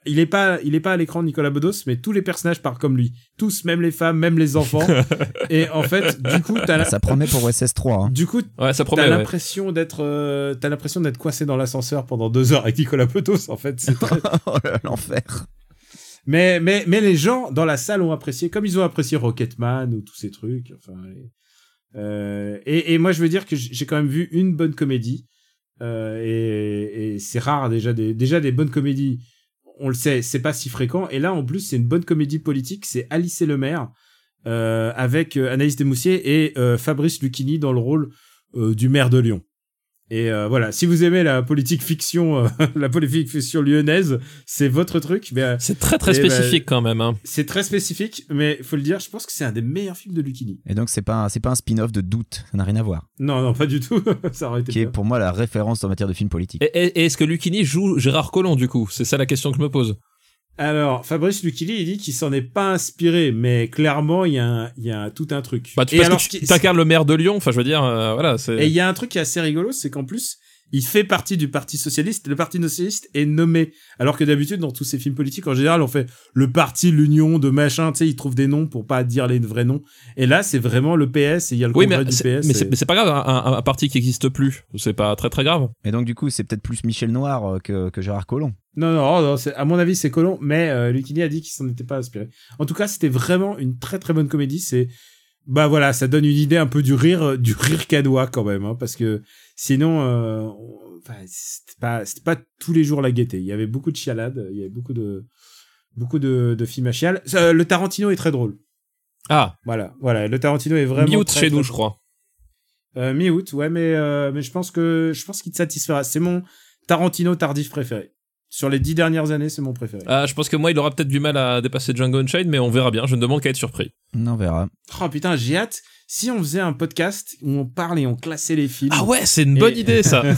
S1: il est pas il est pas à l'écran Nicolas Bedos mais tous les personnages parlent comme lui, tous même les femmes, même les enfants [laughs] et en fait du coup t'as la-
S2: Ça promet pour OSS 3. hein.
S1: du coup
S3: Ouais ça
S1: T'as
S3: promet. ouais.
S1: l'impression d'être, euh, t'as l'impression d'être coincé dans l'ascenseur pendant deux heures avec Nicolas Bedos, en fait. C'est [laughs] très-
S2: oh là, l'enfer.
S1: Mais, mais, mais les gens dans la salle ont apprécié, comme ils ont apprécié Rocketman ou tous ces trucs. Enfin, et, euh, et, moi, je veux dire que j'ai quand même vu une bonne comédie. Euh, et c'est rare déjà des, déjà des bonnes comédies. On le sait, c'est pas si fréquent. Et là, en plus, c'est une bonne comédie politique. C'est Alice et le maire euh, avec euh, Anaïs Desmoussiers et euh, Fabrice Lucchini dans le rôle du maire de Lyon. Et euh, voilà, si vous aimez la politique fiction, euh, [laughs] la politique fiction lyonnaise, c'est votre truc. Mais euh,
S3: C'est très très
S1: ben,
S3: spécifique quand même hein.
S1: c'est très spécifique, mais faut le dire, je pense que c'est un des meilleurs films de Lucchini.
S2: Et donc, c'est pas, un- c'est pas un spin-off de doute, ça n'a rien à voir.
S1: Non, non, pas du tout. [laughs] ça aurait été
S2: Qui est pour moi la référence en matière de film politique.
S3: Et, et- et est-ce que Lucchini joue Gérard Collomb du coup? C'est ça la question que je me pose.
S1: Alors, Fabrice Lucchini, il dit qu'il s'en est pas inspiré, mais clairement, il y a, un- il y a tout un truc.
S3: Bah, tu,
S1: et alors,
S3: que tu le maire de Lyon. Enfin, je veux dire, euh, voilà.
S1: Et il y a un truc qui est assez rigolo, c'est qu'en plus, il fait partie du Parti Socialiste. Le Parti Socialiste est nommé. Alors que d'habitude, dans tous ces films politiques, en général, on fait le parti, l'union de machin, tu sais, ils trouvent des noms pour pas dire les vrais noms. Et là, c'est vraiment le PS et il y a le
S3: Oui,
S1: congrès du
S3: c'est,
S1: PS.
S3: mais
S1: et-
S3: c'est, mais c'est pas grave, un, un- un parti qui existe plus, c'est pas très très grave.
S2: Et donc, du coup, c'est peut-être plus Michel Noir euh, que, que Gérard Collomb.
S1: Non, non, non, c'est- à mon avis, c'est colon, mais euh, Lucchini a dit qu'il s'en était pas inspiré. En tout cas, c'était vraiment une très très bonne comédie. C'est, bah voilà, ça donne une idée un peu du rire, euh, du rire canois quand même, hein, parce que sinon, euh, enfin, c'était pas, tous les jours la gaieté. Il y avait beaucoup de chialades, il y avait beaucoup de, beaucoup de, de films à chial. Le Tarantino est très drôle.
S3: Ah,
S1: Voilà, voilà, le Tarantino est vraiment
S3: mi-août
S1: très,
S3: chez nous, je crois.
S1: Euh, mi-août, ouais, mais euh, mais je pense que je pense qu'il te satisfera. C'est mon Tarantino tardif préféré. Sur les dix dernières années, c'est mon préféré.
S3: Ah, je pense que moi, il aura peut-être du mal à dépasser Django Unchained, mais on verra bien. Je ne demande qu'à être surpris.
S2: On verra.
S1: Oh putain, j'ai hâte. Si on faisait un podcast où on parle et on classait les films.
S3: Ah ouais, c'est une bonne
S1: Et-
S3: idée, ça. [laughs]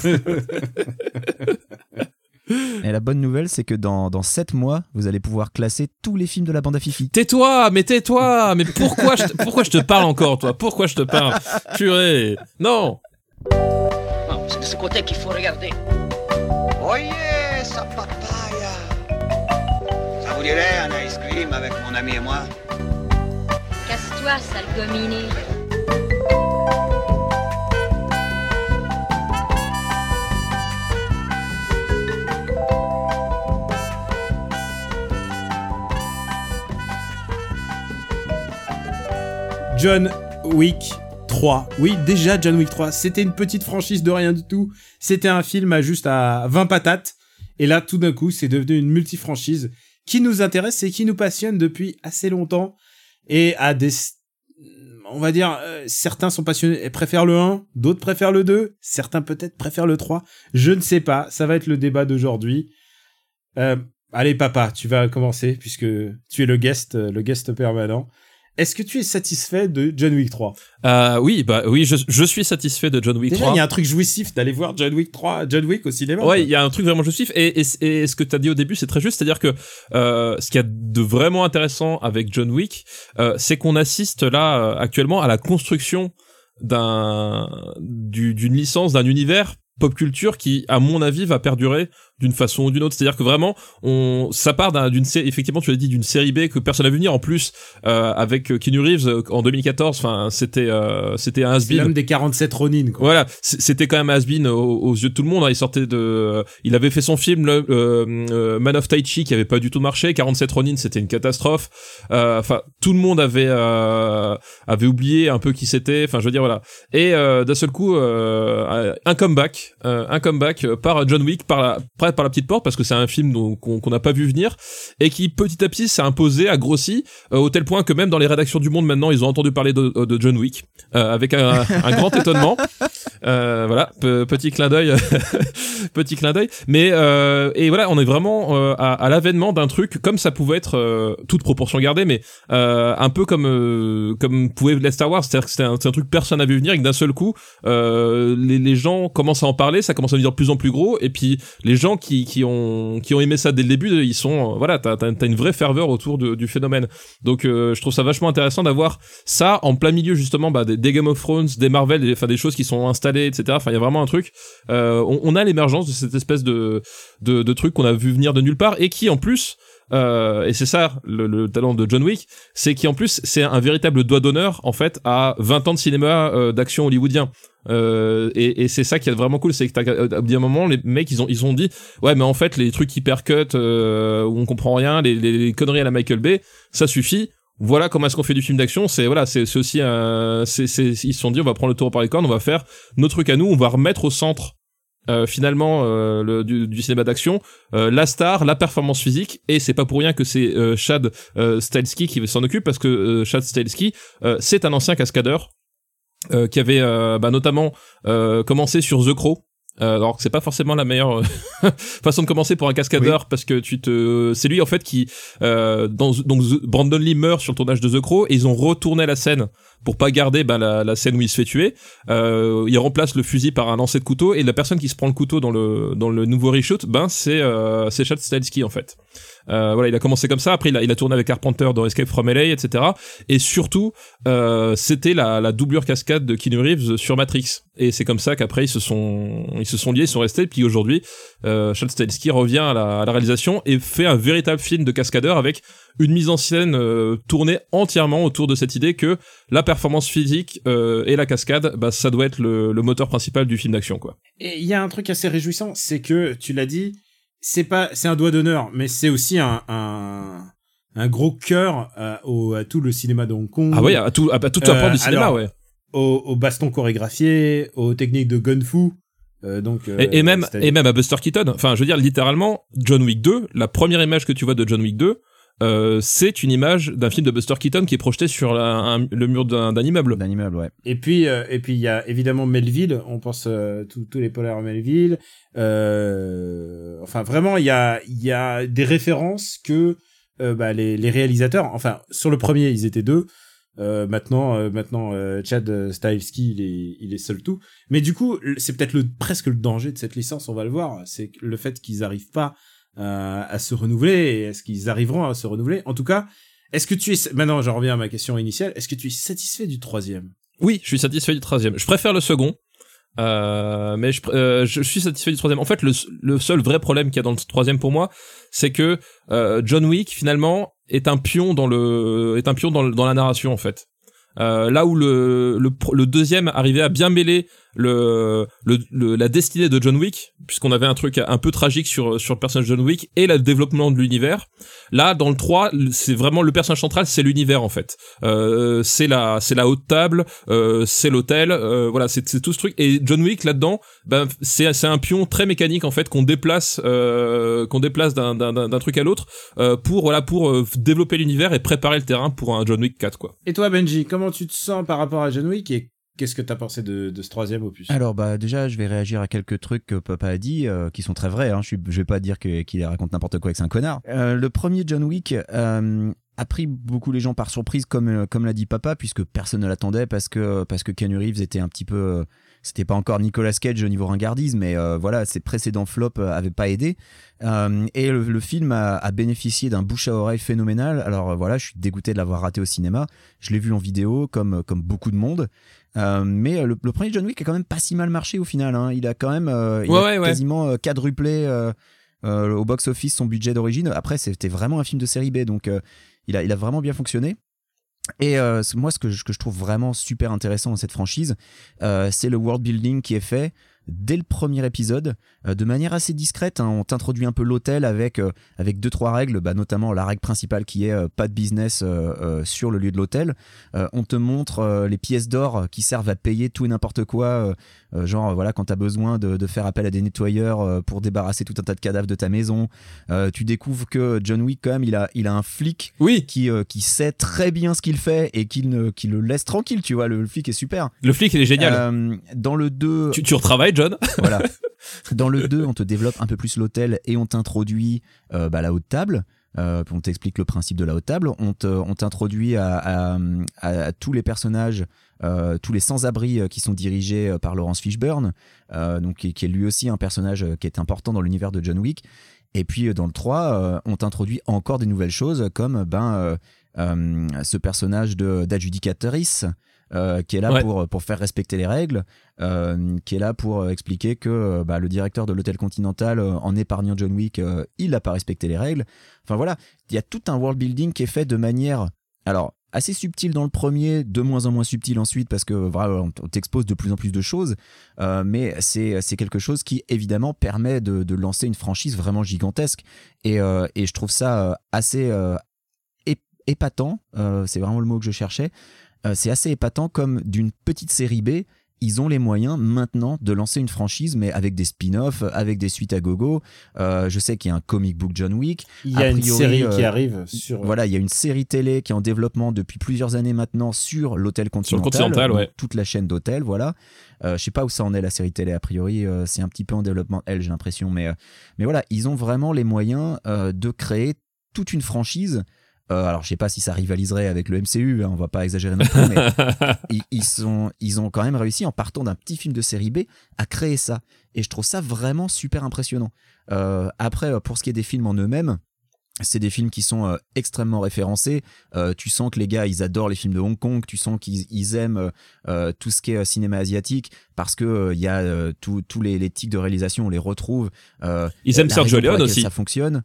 S2: Et la bonne nouvelle, c'est que dans, dans 7 mois, vous allez pouvoir classer tous les films de la bande à Fifi.
S3: tais-toi, mais tais-toi. Mais pourquoi je, te, pourquoi je te parle encore, toi? Pourquoi je te parle? Purée. Non.
S4: Non, c'est de ce côté qu'il faut regarder.
S5: Oyez, papaya Ça vous dirait un ice cream avec mon ami et moi
S6: Casse-toi, sale gominé.
S1: John Wick 3. Oui, déjà John Wick 3. C'était une petite franchise de rien du tout. C'était un film à juste à 20 patates. Et là, tout d'un coup, c'est devenu une multifranchise qui nous intéresse et qui nous passionne depuis assez longtemps. Et à des, on va dire, euh, certains sont passionnés et préfèrent le 1, d'autres préfèrent le 2, certains peut-être préfèrent le 3. Je ne sais pas. Ça va être le débat d'aujourd'hui. Euh, allez, papa, tu vas commencer puisque tu es le guest, euh, le guest permanent. Est-ce que tu es satisfait de John Wick 3
S3: Euh, oui, bah oui, je, je suis satisfait de John Wick
S1: Déjà,
S3: 3.
S1: il y a un truc jouissif d'aller voir John Wick 3, John Wick au cinéma.
S3: Ouais, il y a un truc vraiment justif et, et, et ce que tu as dit au début, c'est très juste, c'est-à-dire que euh, ce qu'il y a de vraiment intéressant avec John Wick, euh, c'est qu'on assiste là euh, actuellement à la construction d'un du- d'une licence, d'un univers pop culture qui, à mon avis, va perdurer d'une façon ou d'une autre. C'est-à-dire que vraiment, on, ça part d'un- d'une série, effectivement, tu l'as dit, d'une série B que personne n'a vu venir. En plus, euh, avec Keanu Reeves euh, en 2014, enfin, c'était, euh, c'était un
S1: c'est
S3: has
S1: l'homme des 47 Ronin, quoi.
S3: voilà, c'était quand même has-been aux, aux yeux de tout le monde. hein. Il sortait de, il avait fait son film le, euh, euh, Man of Tai Chi qui avait pas du tout marché. 47 Ronin, c'était une catastrophe. Euh, Enfin, tout le monde avait euh, avait oublié un peu qui c'était. Enfin, je veux dire voilà. Et euh, d'un seul coup, euh, un comeback, euh, un comeback euh, par John Wick par la par par la petite porte parce que c'est un film qu'on n'a pas vu venir et qui petit à petit s'est imposé, a grossi euh, au tel point que même dans les rédactions du Monde maintenant, ils ont entendu parler de, de John Wick euh, avec un grand étonnement. [laughs] Euh, voilà, pe- petit clin d'œil, [laughs] petit clin d'œil. Mais euh, et voilà, on est vraiment euh, à, l'avènement d'un truc comme ça pouvait être euh, toute proportion gardée, mais euh, un peu comme comme pouvait l'être Star Wars, c'est-à-dire que c'était un, c'est un truc personne n'a vu venir et que d'un seul coup, les, les gens commencent à en parler, ça commence à devenir de plus en plus gros, et puis les gens qui, qui ont qui ont aimé ça dès le début, ils sont voilà, t'as une vraie ferveur autour du phénomène. Donc je trouve ça vachement intéressant d'avoir ça en plein milieu justement bah, des, Game of Thrones, des Marvel, enfin des choses qui sont installées, etc. Enfin il y a vraiment un truc. Euh, on, a l'émergence de cette espèce de de, truc qu'on a vu venir de nulle part et qui en plus euh, et c'est ça le, le talent de John Wick, c'est qu'en plus c'est un véritable doigt d'honneur en fait à 20 ans de cinéma euh, d'action hollywoodien. Et, c'est ça qui est vraiment cool, c'est que à un moment les mecs ils ont ils ont dit ouais mais en fait les trucs hyper cut où on comprend rien, les, les, les conneries à la Michael Bay, ça suffit. Voilà comment est-ce qu'on fait du film d'action. C'est voilà, c'est aussi un, c'est ils se sont dit on va prendre le taureau par les cornes, on va faire nos trucs à nous, on va remettre au centre euh, finalement euh, du, cinéma d'action euh, la star, la performance physique et c'est pas pour rien que c'est Chad Stahelski qui s'en occupe parce que Chad Stahelski c'est un ancien cascadeur qui avait bah, notamment commencé sur The Crow. Euh, alors que c'est pas forcément la meilleure euh, [laughs] façon de commencer pour un cascadeur parce que tu te c'est lui en fait qui euh, dans donc Brandon Lee meurt sur le tournage de The Crow et ils ont retourné la scène pour pas garder la, la scène où il se fait tuer euh, il remplace le fusil par un lancer de couteau et la personne qui se prend le couteau dans le dans le nouveau reshoot ben c'est euh, c'est Chad Stahelski en fait Euh, voilà, il a commencé comme ça. Après, il a, il a tourné avec Carpenter dans Escape from LA, etc. Et surtout, euh, c'était la, la doublure cascade de Keanu Reeves sur Matrix. Et c'est comme ça qu'après ils se sont ils se sont liés, ils sont restés. Puis aujourd'hui, euh, Chad Stahelski revient à la, à la réalisation et fait un véritable film de cascadeur avec une mise en scène euh, tournée entièrement autour de cette idée que la performance physique euh, et la cascade, bah, ça doit être le, le moteur principal du film d'action, quoi.
S1: Et il y a un truc assez réjouissant, c'est que tu l'as dit, c'est pas, c'est un doigt d'honneur, mais c'est aussi un, un, un gros cœur euh, au, à tout le cinéma de Hong Kong.
S3: Ah oui, à tout, à, à
S1: Euh,
S3: du cinéma,
S1: alors,
S3: ouais.
S1: Au, au baston chorégraphié, aux techniques de gun-fu. Euh, donc, euh,
S3: Et, et même, et même à Buster Keaton. Enfin, je veux dire, littéralement, John Wick 2, la première image que tu vois de John Wick 2, euh, c'est une image d'un film de Buster Keaton qui est projeté sur la- un- le mur d'un immeuble.
S2: D'un immeuble, ouais.
S1: Et puis, euh, et puis il y a évidemment Melville. On pense euh, tous les polaires Melville. Euh, enfin, vraiment, il y a, il y a des références que euh, bah, les, les réalisateurs. Enfin, sur le premier, ils étaient deux. Euh, maintenant, euh, maintenant, euh, Chad Stahelski, il est, il est seul tout. Mais du coup, c'est peut-être le presque le danger de cette licence. On va le voir. C'est le fait qu'ils arrivent pas euh, à se renouveler. Est-ce qu'ils arriveront à se renouveler En tout cas, est-ce que tu es maintenant, j'en reviens à ma question initiale. Est-ce que tu es satisfait du troisième?
S3: Oui, je suis satisfait du troisième. Je préfère le second. Euh, mais je, euh, je suis satisfait du troisième. En fait, le, le seul vrai problème qu'il y a dans le troisième pour moi, c'est que euh, John Wick finalement est un pion dans la narration en fait. Euh, là où le deuxième arrivait à bien mêler le, le, le- la destinée de John Wick, puisqu'on avait un truc un peu tragique sur sur le personnage de John Wick et le développement de l'univers. Là, dans le 3, c'est vraiment le personnage central, c'est l'univers en fait. Euh, c'est la c'est la haute table, euh, c'est l'hôtel, euh, voilà, c'est tout ce truc. Et John Wick là-dedans, ben c'est c'est un pion très mécanique en fait qu'on déplace euh, qu'on déplace d'un d'un d'un truc à l'autre euh, pour voilà pour euh, développer l'univers et préparer le terrain pour un John Wick 4 quoi.
S1: Et toi, Benji, comment tu te sens par rapport à John Wick qu'est-ce que t'as pensé de, ce troisième opus?
S2: Alors bah déjà je vais réagir à quelques trucs que papa a dit euh, qui sont très vrais. Hein. Je, je vais pas dire qu'il raconte n'importe quoi et que c'est un connard. Euh, le premier John Wick euh, a pris beaucoup les gens par surprise comme comme l'a dit papa puisque personne ne l'attendait parce que parce que Keanu Reeves était un petit peu c'était pas encore Nicolas Cage au niveau ringardise mais voilà ses précédents flops euh, avaient pas aidé et le, film a, bénéficié d'un bouche à oreille phénoménal. Alors voilà je suis dégoûté de l'avoir raté au cinéma. Je l'ai vu en vidéo comme comme beaucoup de monde. Euh, mais le, le premier John Wick a quand même pas si mal marché au final. hein. Il a quand même euh, il
S3: Ouais,
S2: a
S3: ouais, ouais.
S2: quasiment euh, quadruplé euh, euh, au box-office son budget d'origine. Après, c'était vraiment un film de série B, donc euh, il, a, il a vraiment bien fonctionné. Et euh, moi, ce que je, que je trouve vraiment super intéressant dans cette franchise, euh, c'est le world building qui est fait dès le premier épisode, euh, de manière assez discrète. hein. On t'introduit un peu l'hôtel avec euh, avec deux trois règles, bah, notamment la règle principale qui est euh, pas de business euh, sur le lieu de l'hôtel. On te montre les pièces d'or qui servent à payer tout et n'importe quoi, genre voilà quand t'as besoin de, de faire appel à des nettoyeurs pour débarrasser tout un tas de cadavres de ta maison. Tu découvres que John Wick quand même il a il a un flic
S3: Oui,
S2: qui qui sait très bien ce qu'il fait et qui le laisse tranquille. Tu vois le, le flic est super.
S3: le flic il est génial.
S2: Dans le 2
S3: tu, tu retravailles John [laughs]
S2: voilà. Dans le 2, on te développe un peu plus l'hôtel et on t'introduit euh, bah, la haute table. Euh, on t'explique le principe de la haute table. On t'introduit à, tous les personnages, euh, tous les sans-abri qui sont dirigés par Laurence Fishburne, donc qui, qui est lui aussi un personnage qui est important dans l'univers de John Wick. Et puis dans le 3, euh, on t'introduit encore des nouvelles choses comme ben ce personnage de d'adjudicatrice euh, qui est là
S3: Ouais.
S2: pour pour faire respecter les règles, euh, qui est là pour euh, expliquer que euh, bah, le directeur de l'hôtel Continental, euh, en épargnant John Wick, euh, il n'a pas respecté les règles. Enfin voilà, il y a tout un world building qui est fait de manière, alors assez subtile dans le premier, de moins en moins subtil ensuite parce que voilà, on t'expose de plus en plus de choses, euh, mais c'est c'est quelque chose qui évidemment permet de, de lancer une franchise vraiment gigantesque et, euh, et je trouve ça euh, assez euh, ép- épatant, euh, c'est vraiment le mot que je cherchais. Euh, c'est assez épatant comme d'une petite série B, ils ont les moyens maintenant de lancer une franchise, mais avec des spin-offs, avec des suites à gogo. Euh, je sais qu'il y a un comic book John Wick.
S1: Il y a
S2: A
S1: une série
S2: euh,
S1: qui arrive sur.
S2: Voilà, il y a une série télé qui est en développement depuis plusieurs années maintenant sur l'hôtel Continental.
S3: Continental,
S2: donc
S3: ouais.
S2: Toute la chaîne d'hôtels, voilà. Euh, je sais pas où ça en est la série télé, a priori, euh, c'est un petit peu en développement, elle, j'ai l'impression. Mais, euh, mais voilà, ils ont vraiment les moyens euh, de créer toute une franchise. Euh, alors, je sais pas si ça rivaliserait avec le MCU, hein, on va pas exagérer non plus, mais [laughs] ils, ils sont, ils ont quand même réussi, en partant d'un petit film de série B, à créer ça. Et je trouve ça vraiment super impressionnant. Euh, après, euh, pour ce qui est des films en eux-mêmes, c'est des films qui sont euh, extrêmement référencés. Euh, tu sens que les gars, ils adorent les films de Hong Kong. Tu sens qu'ils ils aiment euh, euh, tout ce qui est cinéma asiatique parce que euh, il y a euh, tous les, les tics de réalisation, on les retrouve. Euh,
S3: Ils aiment Sergio Leone aussi.
S2: Ça fonctionne.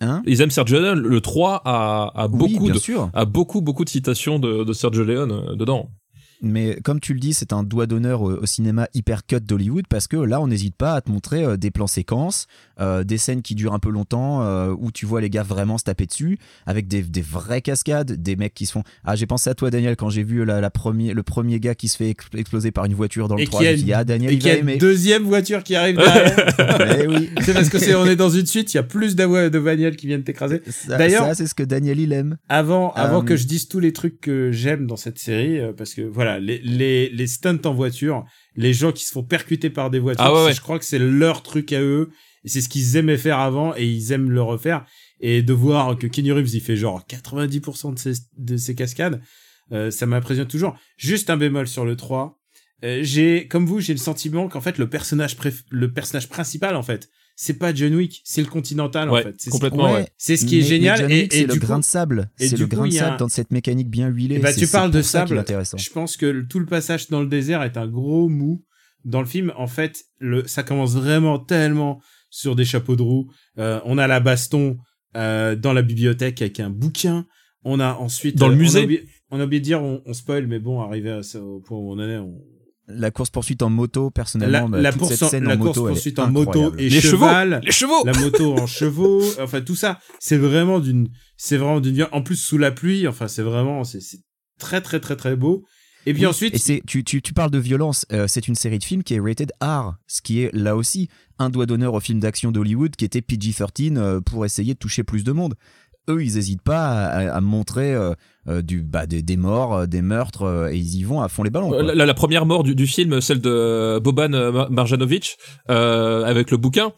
S2: Hein
S3: Ils aiment Sergio Leone. Le 3 a, a
S2: Oui,
S3: beaucoup de, a beaucoup, beaucoup de citations de, de Sergio Leone euh, dedans.
S2: Mais comme tu le dis, c'est un doigt d'honneur au, au cinéma hyper cut d'Hollywood parce que là, on n'hésite pas à te montrer euh, des plans séquences, euh, des scènes qui durent un peu longtemps, euh, où tu vois les gars vraiment se taper dessus, avec des, des vraies cascades, des mecs qui se font. Ah, j'ai pensé à toi, Daniel, quand j'ai vu la, la premier, le premier gars qui se fait ex- exploser par une voiture dans le
S1: Et
S2: 3.
S1: qui a
S2: ah, Daniel,
S1: Et
S2: il
S1: y a une deuxième voiture qui arrive derrière. [laughs]
S2: Eh oui, [laughs]
S1: c'est parce que c'est on est dans une suite, il y a plus de bagnoles qui viennent t'écraser. D'ailleurs-
S2: ça, c'est ce que Daniel, il aime.
S1: Avant, avant que je dise tous les trucs que j'aime dans cette série, parce que voilà, les, les, les stunts en voiture, les gens qui se font percuter par des voitures,
S3: Ah ouais,
S1: c'est-
S3: ouais.
S1: je crois que c'est leur truc à eux, et c'est ce qu'ils aimaient faire avant, et ils aiment le refaire. Et de voir que Kenny Reeves, il fait genre 90% de ses, de ses cascades, euh, ça m'impressionne toujours. Juste un bémol sur le 3. Euh, j'ai, comme vous, j'ai le sentiment qu'en fait, le personnage, le personnage principal, en fait, c'est pas John Wick, c'est le Continental, en fait. C'est ce-
S3: complètement, ouais.
S1: C'est ce qui est
S2: Mais-
S1: génial.
S2: mais John
S1: et,
S2: Wick,
S1: et
S2: c'est le
S1: du
S2: grain de sable.
S1: et
S2: C'est le
S1: coup,
S2: grain de sable
S1: un-
S2: dans cette mécanique bien huilée. C'est-
S1: tu parles de sable.
S2: intéressant.
S1: Je pense que le- tout le passage dans le désert est un gros mou. Dans le film, en fait, le, ça commence vraiment tellement sur des chapeaux de roue. Euh, on a la baston euh, dans la bibliothèque avec un bouquin. On a ensuite
S3: Dans le
S1: euh, on a
S3: musée.
S1: oublié- On a oublié de dire, on, on spoil, mais bon, arrivé à ça, au point où on en est, on...
S2: La course poursuite en moto,
S1: la,
S2: personnellement, bah,
S1: la
S2: toute
S1: course,
S2: cette scène
S1: la
S2: en
S1: course
S2: moto, elle est
S1: poursuite en moto et
S3: Les chevaux
S1: cheval,
S3: Les chevaux
S1: la moto en [laughs] chevaux, enfin tout ça, c'est vraiment d'une, c'est vraiment d'une, en plus sous la pluie, enfin c'est vraiment, c'est très très très très beau. Et puis
S2: Oui,
S1: ensuite,
S2: et c'est tu, tu, tu parles de violence, euh, c'est une série de films qui est rated R, ce qui est là aussi un doigt d'honneur aux films d'action d'Hollywood qui était PG-13 euh, pour essayer de toucher plus de monde. Eux, ils n'hésitent pas à, à montrer euh, euh, du, bah, des, des morts, euh, des meurtres, et ils y vont à fond les ballons.
S3: La, la première mort du, du film, celle de Boban Mar- Marjanovic, avec le bouquin,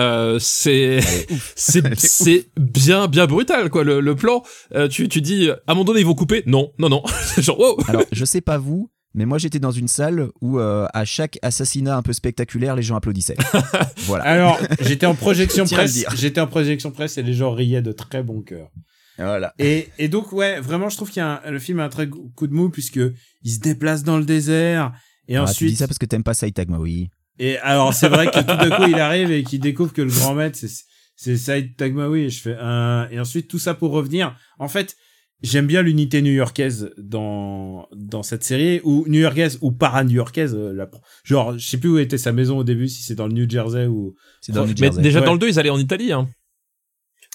S3: euh, c'est [laughs] c'est c'est bien bien brutal quoi le, le plan. Euh, tu tu dis à un moment donné ils vont couper. Non non non. [laughs] Genre wow.
S2: Alors, je sais pas vous, mais moi j'étais dans une salle où euh, à chaque assassinat un peu spectaculaire, les gens applaudissaient. [laughs] voilà.
S1: Alors, j'étais en [laughs] projection presse. J'étais en projection presse et les gens riaient de très bon cœur.
S2: Voilà.
S1: Et, et donc, ouais, vraiment, je trouve qu'il y a un- le film a un très coup de mou puisque il se déplace dans le désert et
S2: Ah, tu dis
S1: ensuite.
S2: ça parce que t'aimes pas Saitag oui.
S1: Et alors, c'est vrai que tout d'un coup, il [laughs] arrive et qu'il découvre que le grand maître, c'est, c'est Saïd Tagmaoui. Et je fais un, et ensuite, tout ça pour revenir. En fait, j'aime bien l'unité new-yorkaise dans, dans cette série, ou new-yorkaise ou para-new-yorkaise. euh, la- Genre, je sais plus où était sa maison au début, si c'est dans le New Jersey ou,
S2: C'est dans le New
S3: mais
S2: Jersey.
S3: déjà
S1: Ouais.
S3: dans le 2 ils allaient en Italie hein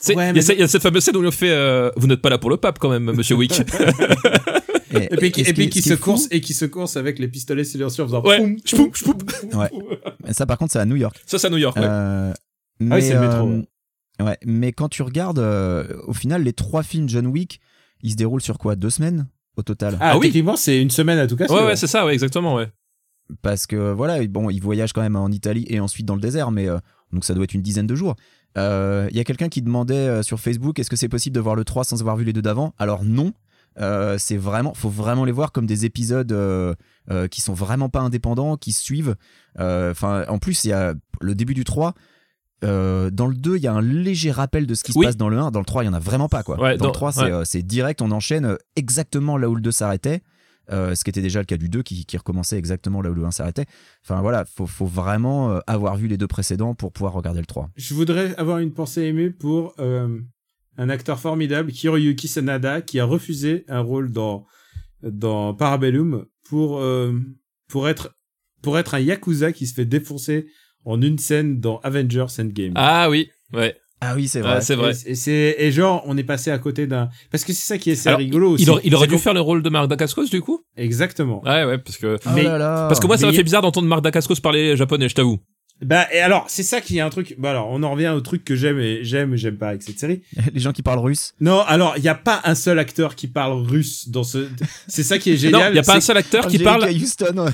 S3: C'est-
S1: Ouais,
S3: il, y
S1: mais
S3: a, y cette fameuse scène où il fait euh, vous n'êtes pas là pour le pape quand même monsieur Wick [laughs]
S1: Et puis, qui- et puis se course et qui se course avec les pistolets silencieux en faisant
S3: Ouais.
S1: poum,
S3: Chpoum, chpoum.
S2: Ouais. Ça, par contre, c'est à New York.
S3: ça c'est à New York ouais.
S2: Euh,
S1: Ah oui,
S2: mais,
S1: c'est le métro,
S2: euh,
S1: ouais.
S2: ouais, mais quand tu regardes, euh, au final, les trois films John Wick, ils se déroulent sur quoi Deux semaines au total
S1: Ah,
S3: Ah oui.
S1: techniquement, c'est une semaine à tout casser.
S3: ouais ouais c'est ça ouais exactement ouais
S2: Parce que voilà, bon, ils voyagent quand même en Italie et ensuite dans le désert, mais euh, donc ça doit être une dizaine de jours. Euh, Il y a quelqu'un qui demandait euh, sur Facebook est-ce que c'est possible de voir le 3 sans avoir vu les deux d'avant? Alors non. Euh, c'est vraiment, faut vraiment les voir comme des épisodes euh, euh, qui sont vraiment pas indépendants, qui se suivent. Euh, Enfin, en plus, il y a le début du 3. Euh, dans le 2, il y a un léger rappel de ce qui
S3: Oui.
S2: se passe dans le 1. Dans le 3, il y en a vraiment pas. Quoi.
S3: Ouais,
S2: dans,
S3: dans-
S2: le 3, c'est
S3: ouais.
S2: euh, c'est direct, on enchaîne euh, exactement là où le 2 s'arrêtait. Euh, ce qui était déjà le cas du 2 qui, qui recommençait exactement là où le 1 s'arrêtait. Enfin voilà, faut, faut vraiment euh, avoir vu les deux précédents pour pouvoir regarder le 3.
S1: Je voudrais avoir une pensée émue pour euh, un acteur formidable, Hiroyuki Sanada, qui a refusé un rôle dans dans Parabellum pour euh, pour être pour être un yakuza qui se fait défoncer en une scène dans Avengers Endgame.
S3: ah oui ouais
S2: Ah oui, c'est vrai.
S3: c'est vrai
S1: Et, et c'est et genre on est passé à côté d'un parce que c'est ça qui est c'est
S3: Alors,
S1: rigolo aussi.
S3: il aurait, il aurait
S1: C'est
S3: dû faire le rôle de Marc Dacascos du coup?
S1: Exactement.
S3: ouais ouais parce que
S2: Oh
S1: mais-
S2: là là.
S3: parce que moi ça m'a fait bizarre d'entendre Marc Dacascos parler japonais je t'avoue
S1: Bah et alors c'est ça qui est un truc. Bah alors on en revient au truc que j'aime et j'aime et j'aime pas avec cette série. [laughs]
S2: les gens qui parlent russe.
S1: Non, alors il y a pas un seul acteur qui parle russe dans ce. C'est ça qui est [laughs]
S3: non
S1: génial.
S3: il y a pas un seul acteur qui
S2: Angelica
S3: parle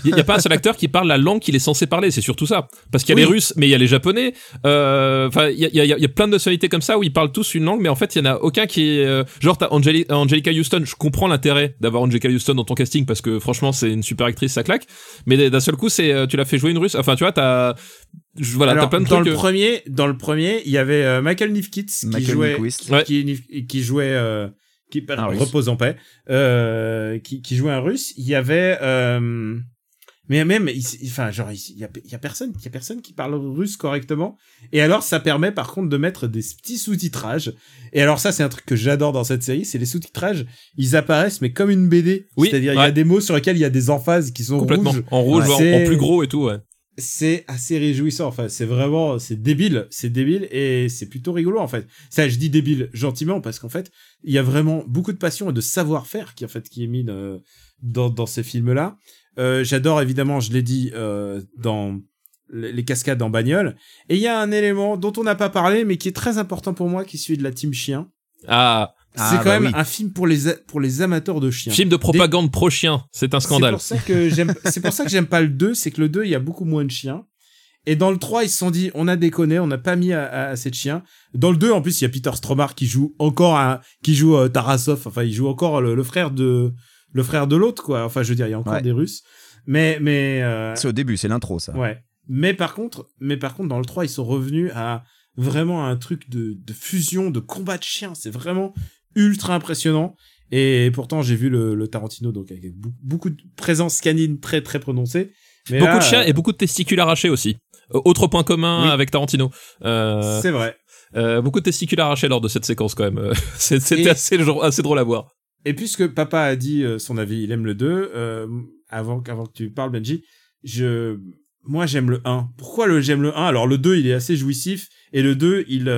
S3: il y a pas un seul acteur qui parle la langue qu'il est censé parler, c'est surtout ça. Parce qu'il y a
S1: Oui.
S3: les Russes, mais il y a les Japonais. Euh, Enfin, il y a, il y, a, y a plein de nationalités comme ça où ils parlent tous une langue, mais en fait, il y en a aucun qui est euh, genre t'as Angeli- Angelica Houston. Je comprends l'intérêt d'avoir Angelica Houston dans ton casting parce que franchement, c'est une super actrice, ça claque. Mais d'un seul coup, c'est euh, tu l'as fait jouer une Russe. Enfin, tu vois, t'as voilà, t'as
S1: Alors,
S3: plein de
S1: dans
S3: trucs.
S1: le
S3: euh,
S1: premier, dans le premier, il y avait euh, Michael Nifkitz qui jouait.
S3: Ouais.
S1: qui, qui jouait, euh, qui repose en paix, euh, qui, qui jouait un russe. Il y avait, euh, mais même, enfin, genre, il, y a, il y a personne, il y a personne qui parle russe correctement. Et alors, ça permet par contre de mettre des petits sous-titrages. Et alors ça, c'est un truc que j'adore dans cette série, c'est les sous-titrages. Ils apparaissent mais comme une BD.
S3: Oui,
S1: C'est-à-dire, il y a des mots sur lesquels il y a des emphases qui sont
S3: complètement
S1: rouges.
S3: en rouge,
S1: Ouais.
S3: en, plus gros et tout. Ouais.
S1: C'est assez réjouissant. Enfin, c'est vraiment, c'est débile, c'est débile et c'est plutôt rigolo en fait. Ça, je dis débile gentiment parce qu'en fait, il y a vraiment beaucoup de passion et de savoir-faire qui en fait qui est mis euh, dans dans ces films-là. Euh, J'adore évidemment, je l'ai dit euh, dans les cascades en bagnole. Et il y a un élément dont on n'a pas parlé mais qui est très important pour moi, qui est celui de la team chien.
S3: Ah,
S2: Ah,
S1: c'est quand
S2: bah
S1: même
S2: oui.
S1: un film pour les a- pour les amateurs de chiens.
S3: film de propagande pro chien, c'est un scandale.
S1: C'est pour ça que j'aime, [laughs] c'est pour ça que j'aime pas le 2, c'est que le 2, il y a beaucoup moins de chiens. Et dans le 3, ils se sont dit, on a déconné, on n'a pas mis à- à- assez de chiens. Dans le 2, en plus, il y a Peter Stromar qui joue encore un, qui joue euh, Tarasov, enfin, il joue encore le, le frère de, le frère de l'autre, quoi. Enfin, je veux dire, il y a encore
S2: Ouais.
S1: des Russes. Mais, mais, euh,
S2: C'est au début, c'est l'intro, ça.
S1: Ouais. Mais par contre, mais par contre, dans le 3, ils sont revenus à vraiment un truc de, de fusion, de combat de chiens. C'est vraiment ultra impressionnant. Et pourtant, j'ai vu le, le Tarantino, donc avec beaucoup de présence canine très, très prononcée. Mais
S3: beaucoup
S1: là,
S3: de chiens
S1: euh,
S3: et beaucoup de testicules arrachés aussi. Euh, autre point commun
S1: Oui.
S3: avec Tarantino. Euh,
S1: C'est vrai.
S3: euh, beaucoup de testicules arrachés lors de cette séquence quand même. [laughs] C'était
S1: Et-
S3: assez, assez drôle à voir.
S1: Et puisque papa a dit son avis, il aime le 2, euh, avant, avant que tu parles, Benji, je, moi, j'aime le 1. Pourquoi le, j'aime le 1? Alors, le 2, il est assez jouissif, et le 2, il,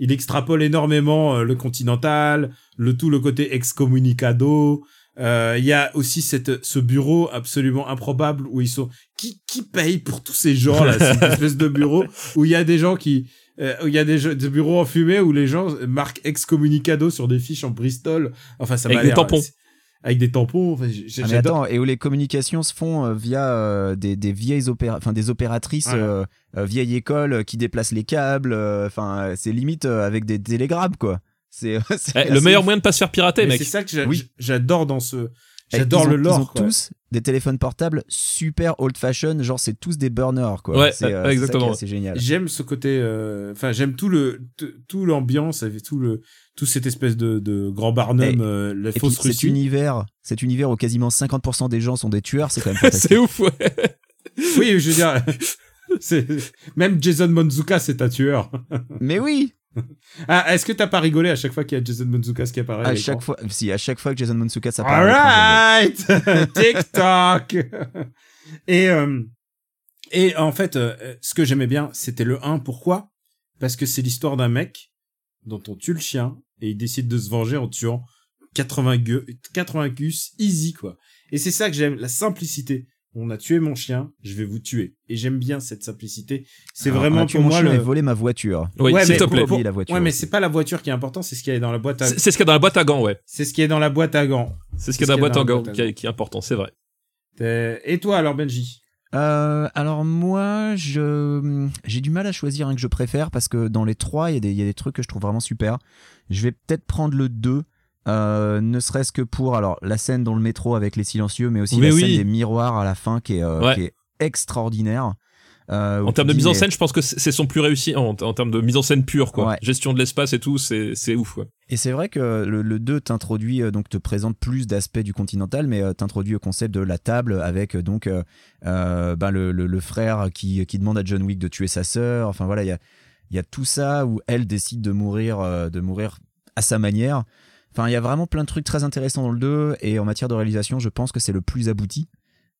S1: il extrapole énormément euh, le continental, le tout, le côté excommunicado. Euh, Il y a aussi cette, ce bureau absolument improbable où ils sont, qui, qui paye pour tous ces gens là, [laughs] cette espèce de bureau où il y a des gens qui, euh, où il y a des, jeux- des bureaux en fumée où les gens marquent excommunicado sur des fiches en Bristol. Enfin, ça
S3: Avec
S1: m'a
S3: des
S1: l'air-
S3: tampons.
S1: C'est- Avec des tampons. Enfin,
S2: Ah, mais
S1: j'adore.
S2: attends, et où les communications se font euh, via euh, des, des vieilles opéra enfin des opératrices
S1: Ouais.
S2: euh, euh, vieille école qui déplacent les câbles. euh, Enfin, euh, c'est limite euh, avec des télégrammes quoi. C'est [laughs] c'est
S3: Eh, le meilleur moyen de pas se faire pirater,
S1: Mais
S3: mec.
S1: c'est ça que
S2: Oui.
S1: j'adore dans ce.
S2: Et
S1: J'adore le lore.
S2: Ils ont
S1: quoi.
S2: tous des téléphones portables super old fashion, genre c'est tous des burners quoi.
S3: Ouais,
S2: c'est
S3: euh,
S2: c'est
S3: exactement.
S2: assez génial.
S1: J'aime ce côté. euh, Enfin, j'aime tout le tout l'ambiance avec tout le tout cette espèce de, de grand Barnum,
S2: Et-
S1: euh, la fausse
S2: cet
S1: Russie.
S2: univers, cet univers où quasiment 50% des gens sont des tueurs, c'est quand même [laughs] fantastique.
S3: c'est ouf, ouais.
S1: Oui, je veux dire. [laughs] même Jason Monzuka, c'est un tueur. [laughs]
S2: Mais oui,
S1: Ah, est-ce que t'as pas rigolé à chaque fois qu'il y a Jason Monzuka qui apparaît
S2: à chaque fois, si à chaque fois que Jason Monsuka s'apparaît.
S1: Alright TikTok Et euh, et en fait, euh, ce que j'aimais bien, c'était le 1. Pourquoi? Parce que c'est l'histoire d'un mec dont on tue le chien et il décide de se venger en tuant 80 gu 80 gus easy quoi. Et c'est ça que j'aime, la simplicité. On a tué mon chien, je vais vous tuer. Et j'aime bien cette simplicité. C'est vraiment
S2: on a tué
S1: pour
S2: mon
S1: moi
S2: chien
S1: le.
S2: et volé ma voiture?
S3: Oui,
S1: Ouais,
S3: s'il
S1: mais
S3: te plaît.
S1: pour-
S2: la voiture
S1: Ouais, mais c'est pas la voiture qui est important, c'est ce qu'il y a dans la boîte à.
S3: C'est c'est ce qu'il y a dans la boîte à gants, ouais.
S1: C'est ce qui est dans la boîte à gants.
S3: C'est ce qu'il y a dans la boîte à gants qui, est- important, c'est vrai.
S1: Et toi alors Benji?
S2: Euh, alors moi, je j'ai du mal à choisir un que je préfère parce que dans les trois, il y, a des- il y a des trucs que je trouve vraiment super. Je vais peut-être prendre le 2, euh, ne serait-ce que pour alors la scène dans le métro avec les silencieux, mais aussi
S3: Mais
S2: la
S3: oui.
S2: scène des miroirs à la fin qui est, euh,
S3: Ouais.
S2: qui est extraordinaire. Euh,
S3: En termes de mise en
S2: mais-
S3: scène, je pense que c'est son plus réussi en, en termes de mise en scène pure, quoi.
S2: Ouais.
S3: Gestion de l'espace et tout, c'est ouf, ouais.
S2: Et c'est vrai que le, le 2 t'introduit, euh, donc te présente plus d'aspects du continental, mais euh, t'introduit au concept de la table avec euh, donc euh, euh, ben, le, le- le frère qui, qui demande à John Wick de tuer sa sœur. Enfin voilà, il y a, y a tout ça où elle décide de mourir, euh, de mourir à sa manière. Enfin, il y a vraiment plein de trucs très intéressants dans le 2 et en matière de réalisation, je pense que c'est le plus abouti.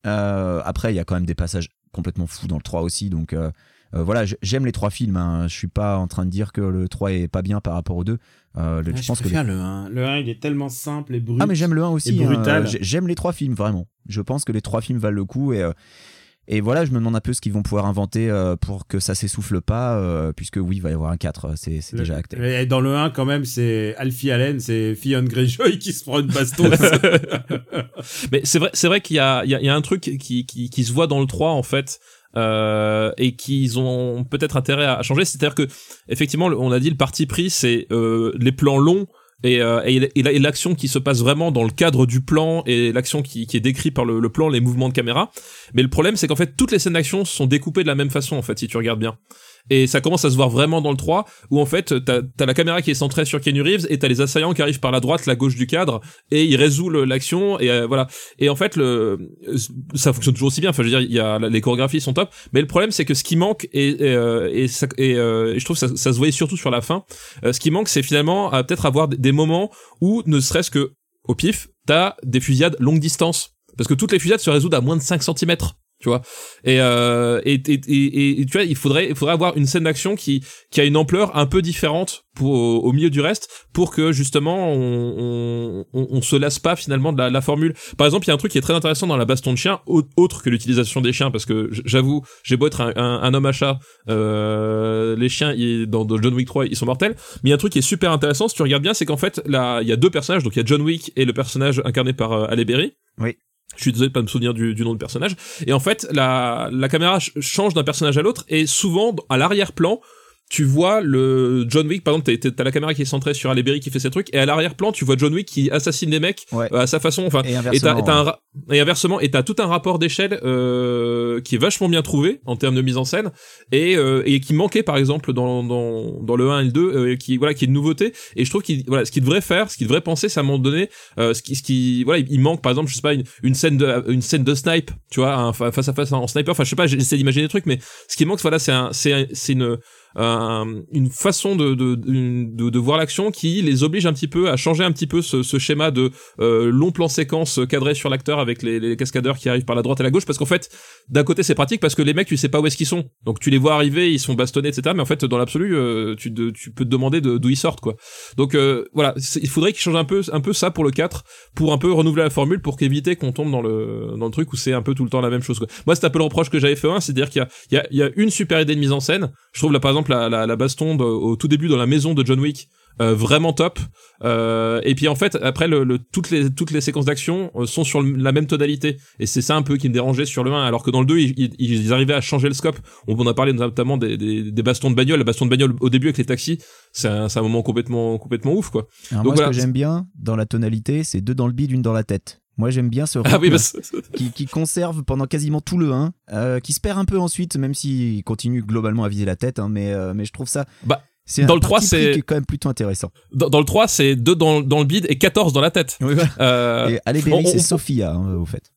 S2: Euh, après, il y a quand même des passages complètement fous dans le 3 aussi, donc euh, euh, voilà, j'aime les trois films. Hein. Je suis pas en train de dire que le 3 est pas bien par rapport au 2. Euh, le-
S1: Ouais,
S2: je pense que les-
S1: le 1. Le 1, il est tellement simple et brut.
S2: ah mais j'aime le 1 aussi.
S1: et
S2: hein. J'aime les trois films vraiment. Je pense que les trois films valent le coup et euh, et voilà, je me demande un peu ce qu'ils vont pouvoir inventer euh, pour que ça s'essouffle pas, euh, puisque oui, il va y avoir un 4, euh, c'est déjà acté.
S1: Et dans le 1, quand même, c'est Alfie Allen, c'est Fionn Greyjoy qui se prend une baston. [laughs]
S3: Mais c'est vrai, c'est vrai qu'il y a, il y, a, il y a un truc qui, qui, qui se voit dans le 3 en fait. Euh, et qu'ils ont peut-être intérêt à changer, c'est-à-dire que effectivement, on a dit le parti pris, c'est euh, les plans longs et, euh, et, et la- et l'action qui se passe vraiment dans le cadre du plan et l'action qui, est décrite par le plan, les mouvements de caméra. Mais le problème, c'est qu'en fait, toutes les scènes d'action sont découpées de la même façon, en fait, si tu regardes bien. Et ça commence à se voir vraiment dans le 3, où en fait, t'as as la caméra qui est centrée sur Kenny Reeves, et t'as les assaillants qui arrivent par la droite, la gauche du cadre, et il résout l'action, et euh, voilà. Et en fait, le, ça fonctionne toujours aussi bien, enfin, je veux dire, il y a, les chorégraphies sont top, mais le problème, c'est que ce qui manque, et, et, euh, et, ça- et, euh, je trouve que ça, se voyait surtout sur la fin, euh, ce qui manque, c'est finalement à peut-être avoir des moments où, ne serait-ce que, au pif, t'as des fusillades longue distance. Parce que toutes les fusillades se résoudent à moins de 5 cm. Tu vois. Et, euh, et, et, et, tu vois il faudrait il faudrait avoir une scène d'action qui qui a une ampleur un peu différente pour au, milieu du reste pour que justement on, on, on, se lasse pas finalement de la, la formule. Par exemple il y a un truc qui est très intéressant dans la baston de chien au- autre que l'utilisation des chiens parce que j'avoue j'ai beau être un, un, homme à chat euh, les chiens ils- dans, John Wick 3 ils sont mortels mais il y a un truc qui est super intéressant si tu regardes bien c'est qu'en fait là il y a deux personnages donc il y a John Wick et le personnage incarné par euh, Berry.
S2: Oui.
S3: Je suis désolé de pas me souvenir du, nom du personnage. Et en fait, la, caméra ch- change d'un personnage à l'autre et souvent, à l'arrière-plan, tu vois le John Wick, par exemple, t'as- la caméra qui est centrée sur Halle Berry qui fait ses trucs, et à l'arrière-plan, tu vois John Wick qui assassine des mecs
S2: Ouais.
S3: euh, à sa façon. Enfin,
S2: Et inversement.
S3: et t'as et inversement, et t'as tout un rapport d'échelle euh, qui est vachement bien trouvé en termes de mise en scène et, euh, et qui manquait par exemple dans, dans, dans le 1 et le 2, euh, qui voilà, qui est une nouveauté. Et je trouve qu'il voilà, ce qu'il devrait faire, ce qu'il devrait penser, c'est à un moment donné, euh, ce qui, ce qui voilà, il manque par exemple, je sais pas, une, une scène de une scène de snipe, tu vois, un, face à face en sniper. Enfin, je sais pas, j'essaie d'imaginer des trucs, mais ce qui manque, voilà, c'est un, c'est un- c'est une un- une façon de, de, de, de voir l'action qui les oblige un petit peu à changer un petit peu ce, ce schéma de euh, long plan séquence cadré sur l'acteur avec les, les cascadeurs qui arrivent par la droite et la gauche. Parce qu'en fait d'un côté c'est pratique parce que les mecs tu sais pas où est-ce qu'ils sont. Donc tu les vois arriver ils sont bastonnés etc mais en fait dans l'absolu euh, tu, tu peux te demander de- d'où ils sortent quoi. Donc euh, voilà il faudrait qu'ils changent un peu un peu ça pour le 4 pour un peu renouveler la formule pour qu'éviter qu'on tombe dans le dans le truc où c'est un peu tout le temps la même chose quoi. moi c'est un peu le reproche que j'avais fait un c'est à dire qu'il y a, y, a, y a une super idée de mise en scène. Je trouve là par exemple la, la, la baston de- au tout début dans la maison de John Wick euh, vraiment top. Euh, et puis en fait après le, le- toutes les toutes les séquences d'action euh, sont sur le- la même tonalité. Et c'est ça un peu qui me dérangeait sur le 1 alors que dans le 2 ils, ils, ils arrivaient à changer le scope. On, on a parlé notamment des, des, des bastons de bagnole. La baston de bagnole au début avec les taxis c'est un, moment complètement complètement ouf quoi.
S2: Alors
S3: Donc
S2: moi,
S3: voilà.
S2: ce que j'aime bien dans la tonalité, c'est deux dans le bide, une dans la tête. Moi, j'aime bien ce rythme
S3: ah oui bah, c'est-
S2: qui, qui conserve pendant quasiment tout le 1, euh, qui se perd un peu ensuite, même s'il continue globalement à viser la tête, hein, mais, euh, mais je trouve ça.
S3: Bah,
S2: c'est
S3: dans
S2: un
S3: le 3,
S2: parti pris
S3: c'est-
S2: qui est quand même plutôt intéressant.
S3: dans, dans le 3 c'est 2 dans, dans le bide et 14 dans la tête euh,
S2: Et Halle Berry,
S3: on- on-
S2: c'est Sophia, hein, au fait.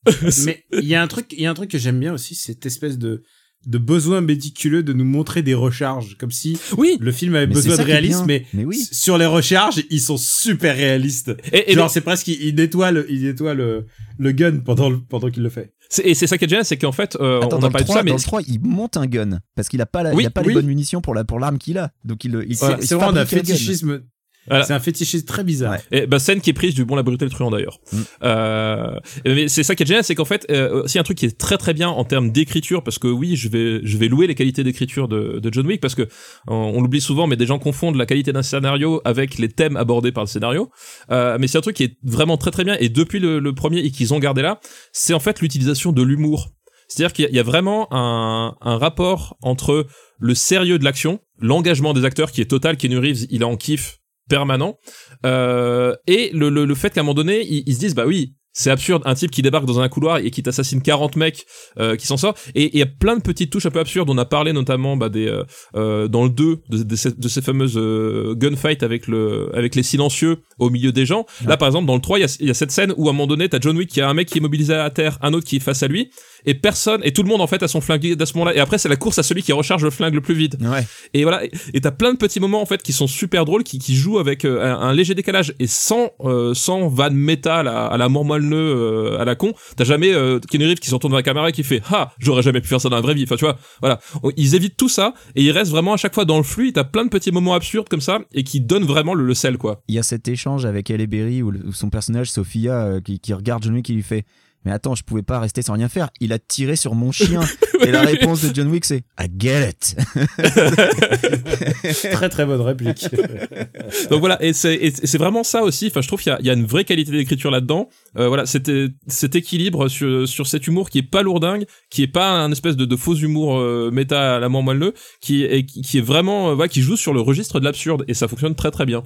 S1: Mais il y a un truc, il y a un truc que j'aime bien aussi, cette espèce de de besoin médiculeux de nous montrer des recharges, comme si
S3: oui
S1: le film avait
S2: Mais
S1: besoin de réalisme, mais,
S2: Mais oui.
S1: sur les recharges, ils sont super réalistes.
S3: et, et
S1: Genre c'est presque il il nettoie le, il nettoie le, le gun pendant le, pendant qu'il le fait.
S3: c'est et c'est ça qui est génial c'est qu'en fait euh,
S2: Attends,
S3: on
S2: dans,
S3: a
S2: le
S3: parlé de
S2: 3,
S3: ça mais
S2: dans le 3, il monte un gun parce qu'il a pas, la,
S3: Oui,
S2: il a pas
S3: oui.
S2: les bonnes munitions pour la pour l'arme qu'il a. Donc il, il,
S3: Voilà,
S2: il
S1: c'est vraiment un fétichisme.
S3: Voilà.
S1: C'est un fétichisme très bizarre.
S2: Ouais.
S3: Et bah, scène qui est prise du bon la brutale truand d'ailleurs.
S2: Mm.
S3: Euh, mais c'est ça qui est génial, c'est qu'en fait, euh, aussi un truc qui est très très bien en termes d'écriture, parce que oui, je vais je vais louer les qualités d'écriture de, de John Wick, parce que on, on l'oublie souvent, mais des gens confondent la qualité d'un scénario avec les thèmes abordés par le scénario. Euh, mais c'est un truc qui est vraiment très très bien, et depuis le, le premier et qu'ils ont gardé là, c'est en fait l'utilisation de l'humour. C'est-à-dire qu'il y a- il y a vraiment un, un rapport entre le sérieux de l'action, l'engagement des acteurs qui est total, Keanu Reeves, il est en kiff permanent, euh, et le, le, le fait qu'à un moment donné, ils, ils se disent, bah oui, c'est absurde, un type qui débarque dans un couloir et qui t'assassine 40 mecs euh, qui s'en sort. Et il y a plein de petites touches un peu absurdes. On a parlé notamment bah, des euh, euh, dans le 2 de, de ces, de ces fameuses euh, gunfights avec le avec les silencieux au milieu des gens. Là par exemple dans le 3, il y a, il y a cette scène où à un moment donné, t'as John Wick qui a un mec qui est mobilisé à terre, un autre qui est face à lui et personne et tout le monde en fait a son flingue à ce moment-là et après c'est la course à celui qui recharge le flingue le plus vite
S2: Ouais.
S3: et voilà, et- t'as plein de petits moments en fait qui sont super drôles, qui, qui jouent avec euh, un, un léger décalage et sans euh, sans vanne méta à la, à la mort euh, à la con. T'as jamais euh, Keanu Reeves qui se retourne vers la caméra et qui fait ah j'aurais jamais pu faire ça dans la vraie vie. Enfin tu vois, voilà, ils évitent tout ça et ils restent vraiment à chaque fois dans le flux. T'as plein de petits moments absurdes comme ça et qui donnent vraiment le, le sel quoi.
S2: Il y a cet échange avec Halle Berry où, le- où son personnage Sophia euh, qui, qui regarde John Wick et lui fait mais attends je pouvais pas rester sans rien faire il a tiré sur mon [laughs] chien et la réponse de John Wick c'est I get it [laughs]
S1: très très bonne réplique. [laughs]
S3: Donc voilà, et c'est vraiment ça aussi. Enfin, je trouve qu'il y a, il y a une vraie qualité d'écriture là-dedans. Euh, voilà, c'était cet équilibre sur sur cet humour qui est pas lourdingue, qui est pas un espèce de, de faux humour euh, méta à la mort moelleux, qui est qui qui est vraiment euh, voilà, qui joue sur le registre de l'absurde et ça fonctionne très très bien.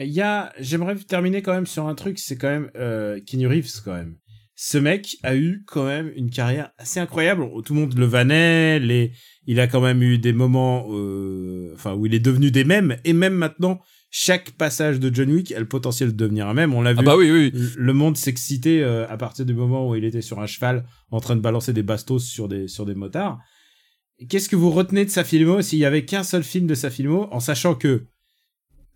S1: Il y a, j'aimerais terminer quand même sur un truc, c'est quand même euh, Keanu Reeves quand même. Ce mec a eu quand même une carrière assez incroyable. Tout le monde le vannait, les, il a quand même eu des moments, euh, enfin où il est devenu des mèmes et même maintenant, chaque passage de John Wick a le potentiel de devenir un mème. On l'a vu.
S3: Ah bah oui, oui.
S1: Le monde s'excitait euh, à partir du moment où il était sur un cheval en train de balancer des bastos sur des sur des motards. Qu'est-ce que vous retenez de sa filmo s'il y avait qu'un seul film de sa filmo en sachant que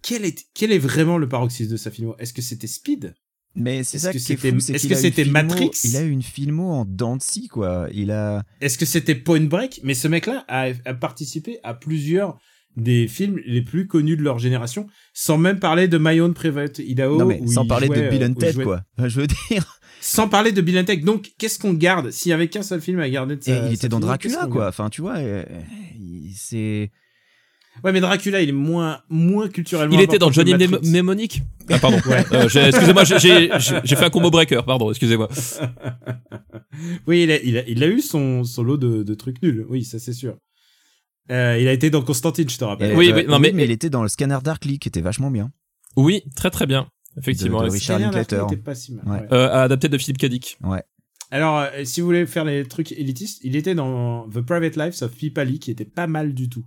S1: quel est quel est vraiment le paroxysme de sa filmo? Est-ce que c'était Speed?
S2: Mais c'est
S1: Est-ce
S2: ça
S1: que c'était- est-ce que c'était Matrix
S2: Il a eu une filmo en scie, quoi. Il a.
S1: Est-ce que c'était Point Break? Mais ce mec-là a, a participé à plusieurs des films les plus connus de leur génération, sans même parler de My Own Private Idaho.
S2: non mais
S1: où
S2: sans
S1: il
S2: parler
S1: jouait,
S2: de Bill
S1: euh,
S2: and
S1: il
S2: Ted,
S1: jouait-
S2: quoi. Enfin, [laughs] je veux dire,
S1: Sans parler de Bill and Ted. Donc, qu'est-ce qu'on garde? S'il y avait qu'un seul film à garder de
S2: et
S1: sa,
S2: il
S1: sa
S2: était dans Dracula, quoi. Enfin, tu vois, euh, il- c'est.
S1: Ouais, mais Dracula, il est moins, moins culturellement.
S3: Il était dans Johnny. Mnemonic [laughs] Ah pardon. Euh, excusez-moi, j'ai- fait un combo breaker. Pardon, excusez-moi. [laughs]
S1: Oui, il a, il a, il a eu son, son lot de, de trucs nuls. Oui, ça c'est sûr. Euh, il a été dans Constantine, je te rappelle.
S3: Oui,
S2: euh,
S3: oui, non, mais-
S2: il était dans le Scanner Darkly, qui était vachement bien.
S3: Oui, très très bien. Effectivement.
S2: De- de
S3: Ouais.
S2: Richard
S1: Scanner
S2: Linklater.
S1: Pas si mal,
S2: Ouais.
S1: ouais.
S3: Euh, adapté de Philippe Cadic.
S1: Alors, euh, si vous voulez faire les trucs élitistes, il était dans The Private Life of Pipali, qui était pas mal du tout.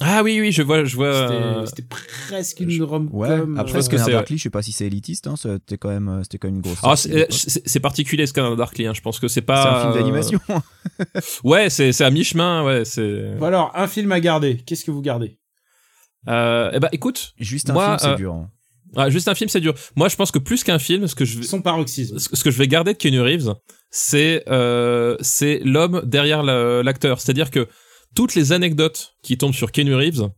S3: Ah oui, oui, je vois, je vois.
S1: C'était
S3: euh,
S1: presque une rom-com.
S2: Ouais. Après,
S3: que
S2: Scanner
S3: c'est,
S2: Darkly, je sais pas si c'est élitiste. Hein, c'était quand même, euh, c'était quand même une grosse.
S3: Ah, c'est c'est- c'est particulier Scanner Darkly, hein. je pense que c'est
S2: C'est
S3: pas.
S2: un film d'animation.
S3: euh, [laughs] Ouais, c'est c'est à mi-chemin, ouais, c'est.
S1: Bon, alors, un film à garder. Qu'est-ce que vous gardez?
S3: Euh, eh ben, écoute,
S2: Juste un
S3: Moi,
S2: film, c'est
S3: euh,
S2: dur. hein.
S3: ah, juste un film, c'est dur. Moi, je pense que plus qu'un film, ce que je,
S1: Son paroxysme.
S3: ce que je vais garder de Keanu Reeves, c'est euh, c'est l'homme derrière la- l'acteur. C'est-à-dire que toutes les anecdotes qui tombent sur Keanu Reeves,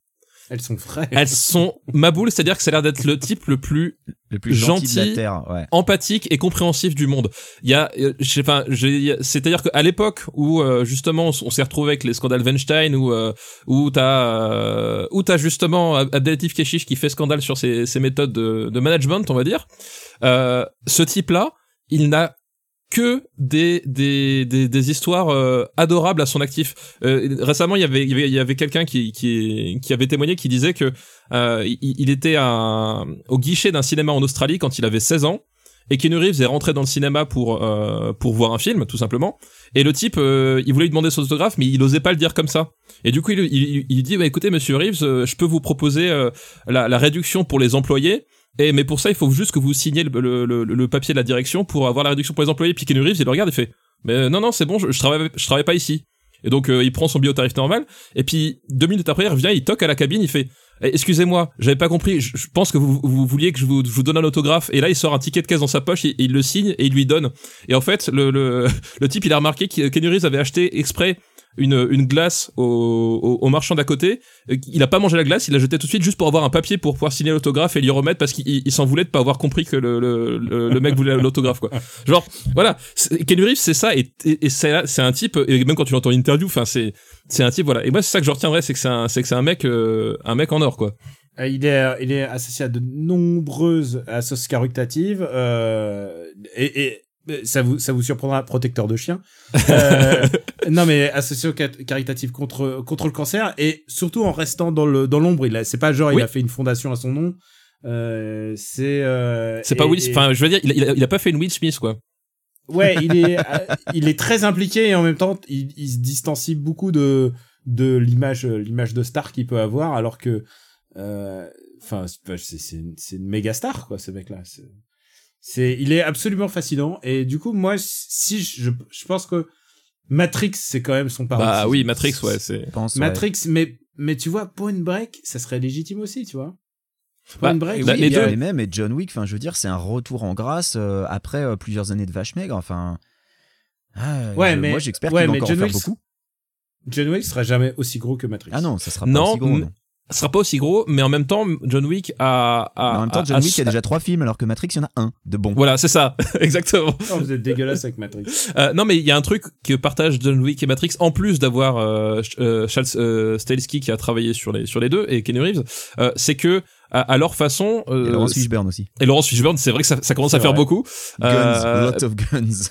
S1: Elles sont fraises.
S3: elles sont ma boule. C'est-à-dire que ça a l'air d'être le type le plus
S2: Le plus gentil, de la
S3: gentil.
S2: terre. Ouais.
S3: empathique et compréhensif du monde. Il y a, euh, je sais pas, c'est-à-dire qu'à l'époque où euh, justement on, s'est retrouvé avec les scandales Weinstein, où euh, où t'as euh, où t'as justement Ab- Abdelatif Keshish qui fait scandale sur ses, ses méthodes de, de management, on va dire. Euh, ce type-là, il n'a que des des des, des histoires euh, adorables à son actif. Euh, récemment, il y avait il y avait, quelqu'un qui qui qui avait témoigné qui disait que euh, il, il était à, au guichet d'un cinéma en Australie quand il avait 16 ans et Keanu Reeves est rentré dans le cinéma pour euh, pour voir un film tout simplement. Et le type euh, il voulait lui demander son autographe mais il osait pas le dire comme ça. Et du coup il, il, il dit bah écoutez monsieur Reeves euh, je peux vous proposer euh, la, la réduction pour les employés et mais pour ça il faut juste que vous signiez le, le, le, papier de la direction pour avoir la réduction pour les employés. Puis Keanu Reeves il le regarde et fait mais non non c'est bon je, je travaille je travaille pas ici. Et donc euh, il prend son billet normal. Et puis deux minutes après il revient il toque à la cabine il fait excusez-moi, j'avais pas compris. Je, pense que vous, vous vouliez que je vous, donne un autographe. Et là, il sort un ticket de caisse dans sa poche, il le signe et il lui donne. Et en fait, le, le, [laughs] le type, il a remarqué que Reeves avait acheté exprès une, une glace au, au, marchand d'à côté. Euh, Il a pas mangé la glace, il l'a jeté tout de suite juste pour avoir un papier pour pouvoir signer l'autographe et lui remettre parce qu'il il s'en voulait de pas avoir compris que le, le, le, mec voulait [laughs] l'autographe, quoi. Genre, voilà. Reeves, c'est ça, et, et, c'est un type, et même quand tu l'entends en interview, enfin, c'est, c'est un type, voilà. Et moi, c'est ça que je retiendrai, c'est que c'est un, c'est que c'est un mec, euh, un mec en or, quoi.
S1: Euh, Il est, il est associé à de nombreuses associations caritatives euh, et, et ça vous, ça vous surprendra, protecteur de chiens. Euh, [laughs] non, mais association ca- caritative contre, contre le cancer et surtout en restant dans le, dans l'ombre. Il a, c'est pas genre, il a fait une fondation à son nom. Euh, c'est, euh,
S3: C'est pas Will, enfin, je veux dire, il a, il a- il a pas fait une Will Smith, quoi.
S1: Ouais, il est, euh, il est très impliqué et en même temps, il, il se distancie beaucoup de, de l'image, l'image de star qu'il peut avoir, alors que, euh, enfin, c'est pas- c'est, c'est, une- c'est une méga star, quoi, ce mec-là. C'est, c'est, il est absolument fascinant et du coup, moi, si je, je pense que Matrix, c'est quand même son parent.
S3: Bah oui, Matrix, ouais, c'est.
S2: Ouais.
S1: Matrix, mais, mais tu vois, Point Break, ça serait légitime aussi, tu vois.
S3: Bah,
S1: Point Break,
S3: bah,
S1: oui,
S3: les deux-
S2: Et même et John Wick, enfin, je veux dire, c'est un retour en grâce euh, après euh, plusieurs années de vache maigre. Enfin, ah,
S1: Ouais,
S2: je-
S1: mais-
S2: moi j'espère
S1: ouais,
S2: qu'il va encore
S1: John
S2: en faire
S1: Wick,
S2: beaucoup.
S1: John Wick sera jamais aussi gros que Matrix.
S2: Ah non, ça sera
S3: Non,
S2: pas aussi gros. non.
S3: Ce sera pas aussi gros, mais en même temps, John Wick a, a
S2: en même temps,
S3: a-
S2: John
S3: a-
S2: Wick, il y a déjà trois films, alors que Matrix, il y en a un de bon.
S3: Voilà, c'est ça, [laughs] exactement.
S1: Oh, vous êtes dégueulasse avec Matrix.
S3: Euh, non, mais il y a un truc que partagent John Wick et Matrix, en plus d'avoir euh, euh, Charles euh, qui a travaillé sur les sur les deux et Kenny Reeves, euh, c'est que à, à leur façon, euh,
S2: Et Laurence Fishburne aussi.
S3: et Laurence Fishburne, c'est vrai que ça, ça commence à faire beaucoup.
S2: Guns,
S3: Euh,
S2: lot of [laughs] guns.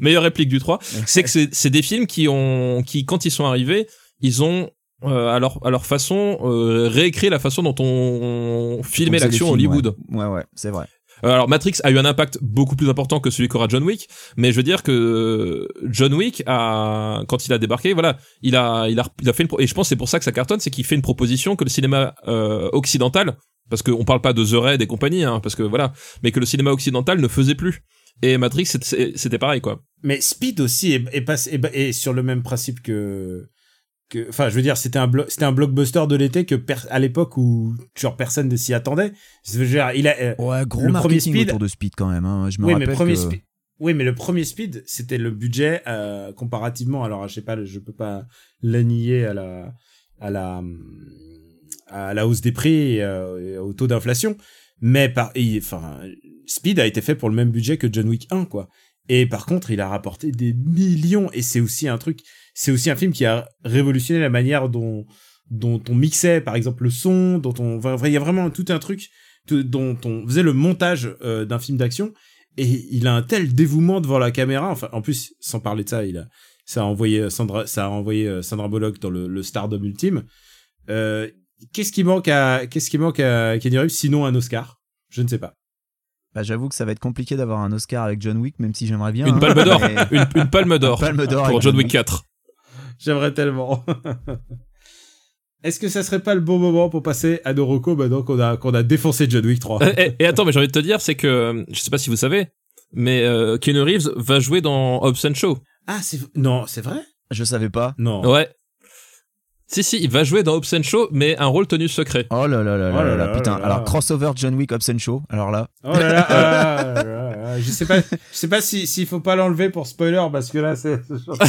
S3: meilleure réplique du 3, c'est que c'est c'est des films qui ont qui quand ils sont arrivés, ils ont euh, à leur à leur façon euh, réécrire la façon dont on filmait l'action
S2: films,
S3: Hollywood.
S2: Ouais, ouais, ouais, c'est vrai.
S3: Euh, Alors Matrix a eu un impact beaucoup plus important que celui qu'aura John Wick, mais je veux dire que John Wick a, quand il a débarqué, voilà, il a, il a, il a fait une, pro- et je pense que c'est pour ça que ça cartonne, c'est qu'il fait une proposition que le cinéma euh, occidental, parce qu'on parle pas de The Raid et compagnie, hein, parce que voilà, mais que le cinéma occidental ne faisait plus. Et Matrix c'était c'était pareil quoi.
S1: Mais Speed aussi est, est, passé- est, ba- est sur le même principe que enfin je veux dire c'était un blo- c'était un blockbuster de l'été que à l'époque où genre personne ne s'y attendait je veux dire il a euh,
S2: Ouais, gros
S1: Le premier Speed-
S2: autour de Speed quand même. Hein. Je me
S1: oui mais
S2: rappelle
S1: premier
S2: que...
S1: Speed oui mais le premier Speed c'était le budget euh, comparativement alors je sais pas je peux pas l'annier à la à la à la hausse des prix et, euh, et au taux d'inflation mais par enfin Speed a été fait pour le même budget que John Wick 1 quoi et par contre il a rapporté des millions et c'est aussi un truc c'est aussi un film qui a révolutionné la manière dont dont on mixait par exemple le son dont on il y a vraiment tout un truc de- dont on faisait le montage euh, d'un film d'action et il a un tel dévouement devant la caméra enfin en plus sans parler de ça il a ça a envoyé Sandra ça a envoyé euh, Sandra Bullock dans le, le Stardom ultime euh, qu'est-ce qui manque à qu'est-ce qui manque à Kenny Reeves sinon un Oscar? Je ne sais pas
S2: Bah, J'avoue que ça va être compliqué d'avoir un Oscar avec John Wick, même si j'aimerais bien.
S3: Une
S2: hein,
S3: palme d'or,
S2: mais-
S3: une, une palme d'or [laughs] pour John Wick. 4.
S1: J'aimerais tellement. [laughs] Est-ce que ça serait pas le bon moment pour passer à nos recos maintenant qu'on a, qu'on a défoncé John Wick 3
S3: et, attends, mais j'ai envie de te dire, c'est que je sais pas si vous savez, mais euh, Keanu Reeves va jouer dans Hobbs and Show.
S1: Ah, c'est, non, c'est vrai?
S2: Je savais pas.
S1: Non.
S3: Ouais. Si si, il va jouer dans Hobbs and Show, mais un rôle tenu secret.
S2: Oh là là là
S1: Oh
S2: là
S1: là
S2: là
S1: là
S2: là, putain. Alors, crossover John Wick, Hobbs and Show. Alors là,
S1: Oh là là, ah là [laughs] je sais pas, je sais pas si, s'il faut pas l'enlever pour spoiler parce que là, c'est,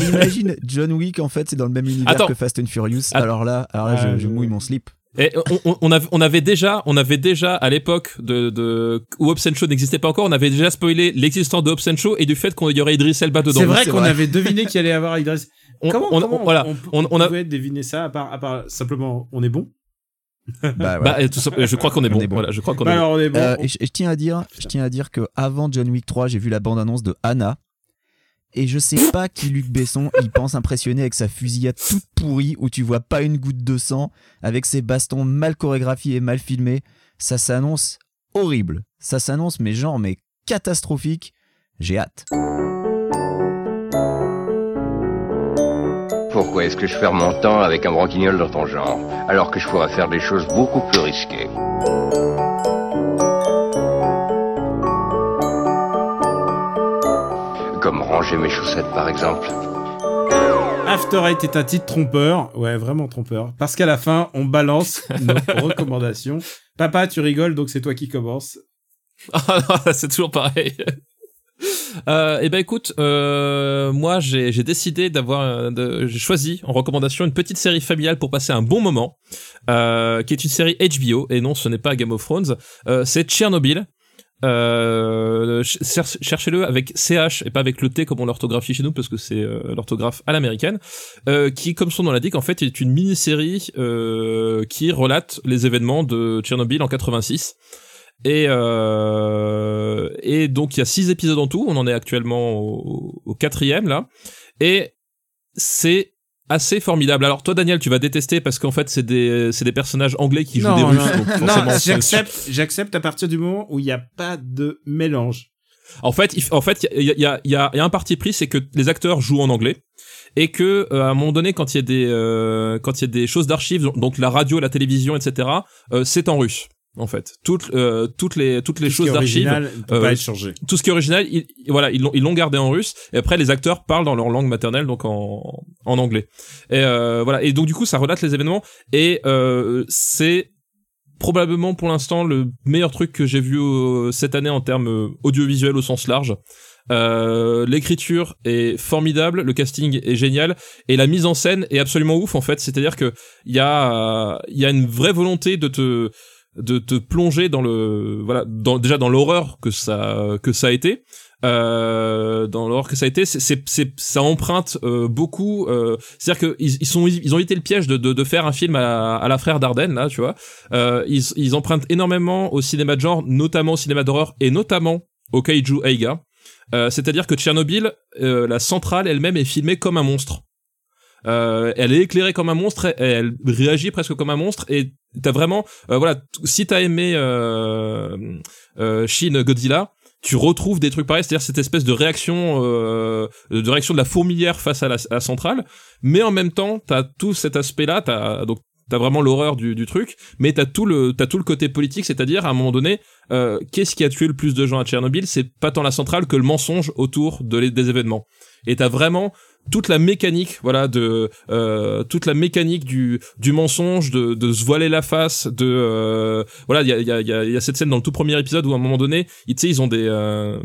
S2: imagine John Wick, en fait, c'est dans le même univers
S3: Attends.
S2: que Fast and Furious. Alors là, alors là,
S1: Ah,
S2: je, je
S1: je-
S2: mouille mon slip.
S3: Et on, on, on avait, on avait déjà, on avait déjà à l'époque de, de où Hobbs Show n'existait pas encore, on avait déjà spoilé l'existence de Hobbs and Show et du fait qu'on y aurait Idris Elba dedans.
S1: c'est vrai qu'on avait deviné qu'il allait y avoir Idris.
S3: On,
S1: comment,
S3: on-
S1: comment
S3: on- voilà.
S1: on,
S3: On-
S1: on,
S3: on a-
S1: pouvait deviner ça à part, à part simplement, on est bon?
S2: Bah, [laughs]
S3: Bah,
S2: voilà.
S3: et tout ça- je crois qu'on est,
S2: On
S3: bon.
S2: est bon.
S3: Voilà, je crois qu'on
S1: Bah
S3: est bon.
S1: alors, on est bon.
S2: Euh, et je, et je tiens à dire, je tiens à dire que avant John Wick 3, j'ai vu la bande-annonce de Anna. Et je sais pas qui Luc Besson il pense impressionner avec sa fusillade toute pourrie où tu vois pas une goutte de sang, avec ses bastons mal chorégraphiés et mal filmés. Ça s'annonce horrible. Ça s'annonce mais genre mais catastrophique. J'ai hâte.
S7: Pourquoi est-ce que je perds mon temps avec un branquignol dans ton genre, alors que je pourrais faire des choses beaucoup plus risquées Comme ranger mes chaussettes par exemple.
S1: After Eight est un titre trompeur, ouais, vraiment trompeur, parce qu'à la fin, on balance [laughs] nos recommandations. Papa, tu rigoles, donc c'est toi qui commence.
S3: Ah non, [laughs] c'est toujours pareil. Euh, et ben écoute, euh, moi j'ai décidé d'avoir, euh, j'ai choisi en recommandation une petite série familiale pour passer un bon moment, euh, qui est une série HBO et non, ce n'est pas Game of Thrones, c'est Tchernobyl. Ch- cher- cherchez-le avec CH et pas avec le T comme on l'orthographie chez nous parce que c'est l'orthographe à l'américaine, qui comme son nom l'indique en fait est une mini-série qui relate les événements de Tchernobyl en 86. Et, euh, et donc il y a six épisodes en tout, on en est actuellement au, au quatrième là, et c'est assez formidable. Alors toi Daniel, tu vas détester parce qu'en fait c'est des c'est des personnages anglais qui jouent des Russes, donc
S1: non,
S3: forcément. c'est-
S1: j'accepte, j'accepte à partir du moment où il n'y a pas de mélange.
S3: En fait, il, en fait, il y a, y, a, y, a, y a un parti pris, c'est que les acteurs jouent en anglais et que euh, à un moment donné, quand il y a des euh, quand il y a des choses d'archives, donc la radio, la télévision, etc., euh, c'est en russe. En fait, toutes euh, toutes les toutes les
S1: Tout
S3: choses d'archives, euh,
S1: pas être changé.
S3: tout ce qui est original, ils, voilà, ils l'ont ils l'ont gardé en russe. Et après, les acteurs parlent dans leur langue maternelle, donc en en anglais. Et euh, voilà. Et donc du coup, ça relate les événements. Et euh, c'est probablement pour l'instant le meilleur truc que j'ai vu euh, cette année en termes euh, audiovisuels au sens large. Euh, l'écriture est formidable, le casting est génial et la mise en scène est absolument ouf en fait. C'est-à-dire que il y a il y a une vraie volonté de te de te plonger dans le voilà dans, déjà dans l'horreur que ça que ça a été. Euh, dans l'horreur que ça a été c'est c'est ça emprunte euh, beaucoup euh, c'est à dire que ils, ils sont ils ont évité le piège de, de, de faire un film à, à la frère Dardenne là tu vois. Euh, ils ils empruntent énormément au cinéma de genre notamment au cinéma d'horreur et notamment au kaiju eiga. Euh, c'est à dire que Tchernobyl euh, la centrale elle-même est filmée comme un monstre Euh, elle est éclairée comme un monstre, elle réagit presque comme un monstre, et t'as vraiment, euh, voilà, si t'as aimé euh, euh, Shin Godzilla, tu retrouves des trucs pareils, c'est-à-dire cette espèce de réaction, euh, de réaction de la fourmilière face à la, à la centrale, mais en même temps, t'as tout cet aspect-là, t'as donc t'as vraiment l'horreur du, du truc, mais t'as tout le t'as tout le côté politique, c'est-à-dire à un moment donné, euh, qu'est-ce qui a tué le plus de gens à Tchernobyl? C'est pas tant la centrale que le mensonge autour de les- des événements. Et t'as vraiment toute la mécanique, voilà, de euh, toute la mécanique du du mensonge, de, de se voiler la face, de euh, voilà, il y a y a y a cette scène dans le tout premier épisode où à un moment donné, ils tu sais, ils ont des euh,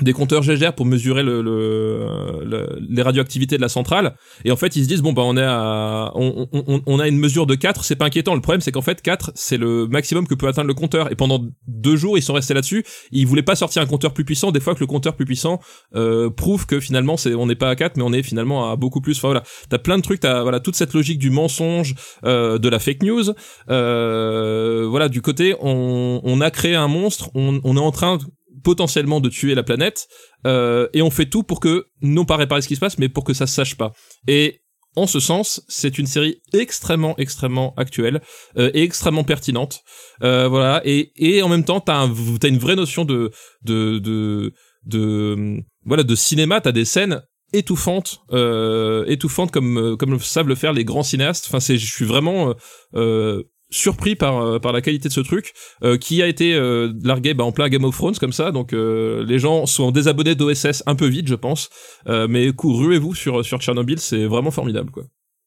S3: des compteurs GGR pour mesurer le, le, le- les radioactivités de la centrale. Et en fait ils se disent bon bah on est à on, on, on- a une mesure de 4 c'est pas inquiétant. Le problème c'est qu'en fait 4 c'est le maximum que peut atteindre le compteur. Et pendant deux jours ils sont restés là-dessus. Ils voulaient pas sortir un compteur plus puissant. Des fois que le compteur plus puissant euh, prouve que finalement c'est on n'est pas à 4 mais on est finalement à beaucoup plus. Enfin voilà. T'as plein de trucs. T'as voilà toute cette logique du mensonge euh, de la fake news. Euh, voilà du côté on, on a créé un monstre. On, on est en train potentiellement de tuer la planète euh, et on fait tout pour que non pas réparer ce qui se passe mais pour que ça se sache pas et en ce sens, c'est une série extrêmement, extrêmement actuelle euh, et extrêmement pertinente. Euh, voilà, et, et en même temps, t'as un, une vraie notion de de de, de voilà de cinéma. T'as des scènes étouffantes, euh, étouffantes comme euh, comme savent le faire les grands cinéastes. Enfin, c'est, je suis vraiment euh, euh, surpris par euh, par la qualité de ce truc euh, qui a été euh, largué bah, en plein Game of Thrones comme ça donc euh, les gens sont désabonnés d'OSS un peu vite je pense euh, mais coup ruez-vous sur sur Tchernobyl c'est vraiment formidable quoi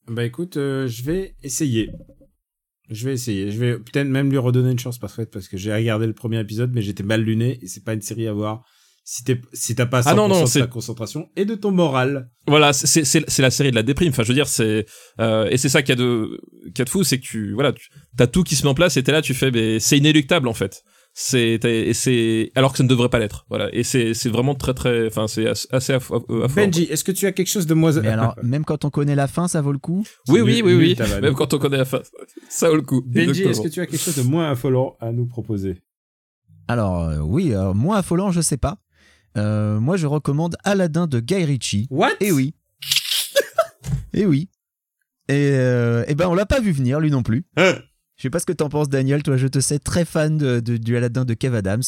S1: Bah écoute, euh, je vais essayer. Je vais essayer. Je vais peut-être même lui redonner une chance parce que parce que j'ai regardé le premier épisode, mais j'étais mal luné et c'est pas une série à voir si t'es si t'as pas 100%
S3: Ah non, non,
S1: de ta concentration et de ton moral.
S3: voilà c'est c'est c'est la série de la déprime. Enfin je veux dire c'est euh, et c'est ça qu'il y a de qu'il a de fou c'est que tu voilà tu t'as tout qui se met en place et t'es là tu fais mais c'est inéluctable en fait. C'est t'as- c'est alors que ça ne devrait pas l'être. Voilà. Et c'est c'est vraiment très très enfin c'est assez assez aff- euh, affolant.
S1: Benji, est-ce que tu as quelque chose de moins
S2: Mais alors, même quand on connaît la fin, ça vaut le coup?
S3: Oui oui oui oui. même quand on connaît la fin ça vaut le coup.
S1: Benji, est-ce que tu as quelque chose de moins affolant à nous proposer?
S2: Alors, euh, oui, alors, moins affolant, je sais pas. Euh, moi, je recommande Aladdin de Guy Ritchie.
S1: What?
S2: Et oui. [laughs] Et oui. Et, euh, et ben, on l'a pas vu venir, lui non plus.
S1: Hein?
S2: Je sais pas ce que t'en penses, Daniel. Toi, je te sais très fan de, de- du Aladdin de Kev Adams.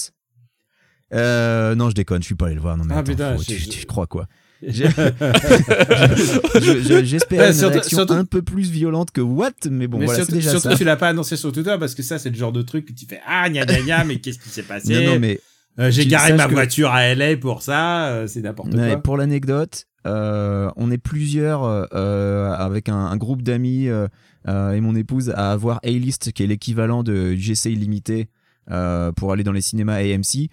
S2: Euh, non, je déconne, je suis pas allé le voir. Non, mais
S1: Ah,
S2: attends,
S1: putain,
S2: faut- tu, crois quoi? [laughs] J'ai- [laughs] Je- je- J'espérais
S1: Ouais,
S2: une
S1: surtout-
S2: réaction
S1: surtout-
S2: un peu plus violente que what, mais bon,
S1: mais
S2: voilà,
S1: surtout,
S2: déjà
S1: surtout
S2: ça.
S1: tu l'as pas annoncé sur Twitter parce que ça c'est le genre de truc que tu fais ah gna gna gna mais qu'est-ce qui s'est passé
S2: Non, non, mais
S1: Euh, J'ai garé ma
S2: que-
S1: voiture à LA pour ça, euh, c'est n'importe
S2: Ouais,
S1: quoi.
S2: pour l'anecdote, euh, on est plusieurs avec un, un groupe d'amis et mon épouse à avoir A-List, qui est l'équivalent de GC illimité pour aller dans les cinémas AMC.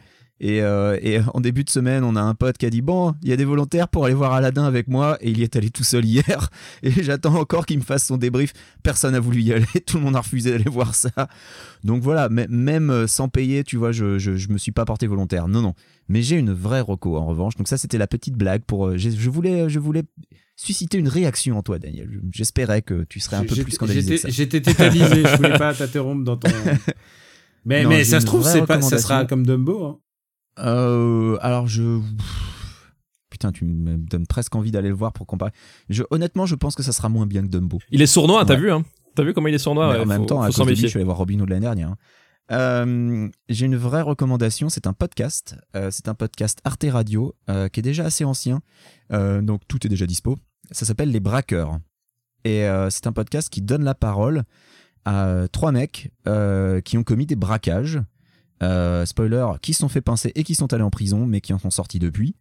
S2: Et, euh, et en début de semaine, on a un pote qui a dit Bon, il y a des volontaires pour aller voir Aladdin avec moi. Et il y est allé tout seul hier. [laughs] Et j'attends encore qu'il me fasse son débrief. Personne n'a voulu y aller. [laughs] Tout le monde a refusé d'aller voir ça. Donc voilà, même euh, sans payer, tu vois, je, je, je me suis pas porté volontaire. Non, non. Mais j'ai une vraie reco en revanche. Donc ça, c'était la petite blague pour. euh, je voulais, je voulais susciter une réaction en toi, Daniel. Je- J'espérais que tu serais un peu plus scandalisé.
S1: J'étais tétanisé, je voulais pas [laughs] t'interrompre dans ton. Mais,
S2: Non,
S1: mais ça se trouve, pas, ça sera comme Dumbo. Hein.
S2: Euh, alors je. Putain, tu me donnes presque envie d'aller le voir pour comparer. Je, honnêtement, je pense que ça sera moins bien que Dumbo.
S3: il est sournois t'as vu hein? T'as vu comment il est sournois ouais,
S2: en même
S3: faut-
S2: temps, à
S3: faut
S2: cause
S3: s'en
S2: de lui, je suis allé voir Robin Hood l'année dernière. hein. Euh, j'ai une vraie recommandation, c'est un podcast. Euh, c'est un podcast Arte Radio euh, qui est déjà assez ancien, donc tout est déjà dispo. Ça s'appelle Les Braqueurs. Et c'est un podcast qui donne la parole à trois mecs qui ont commis des braquages. Euh, spoiler, qui se sont fait pincer et qui sont allés en prison, mais qui en sont sortis depuis.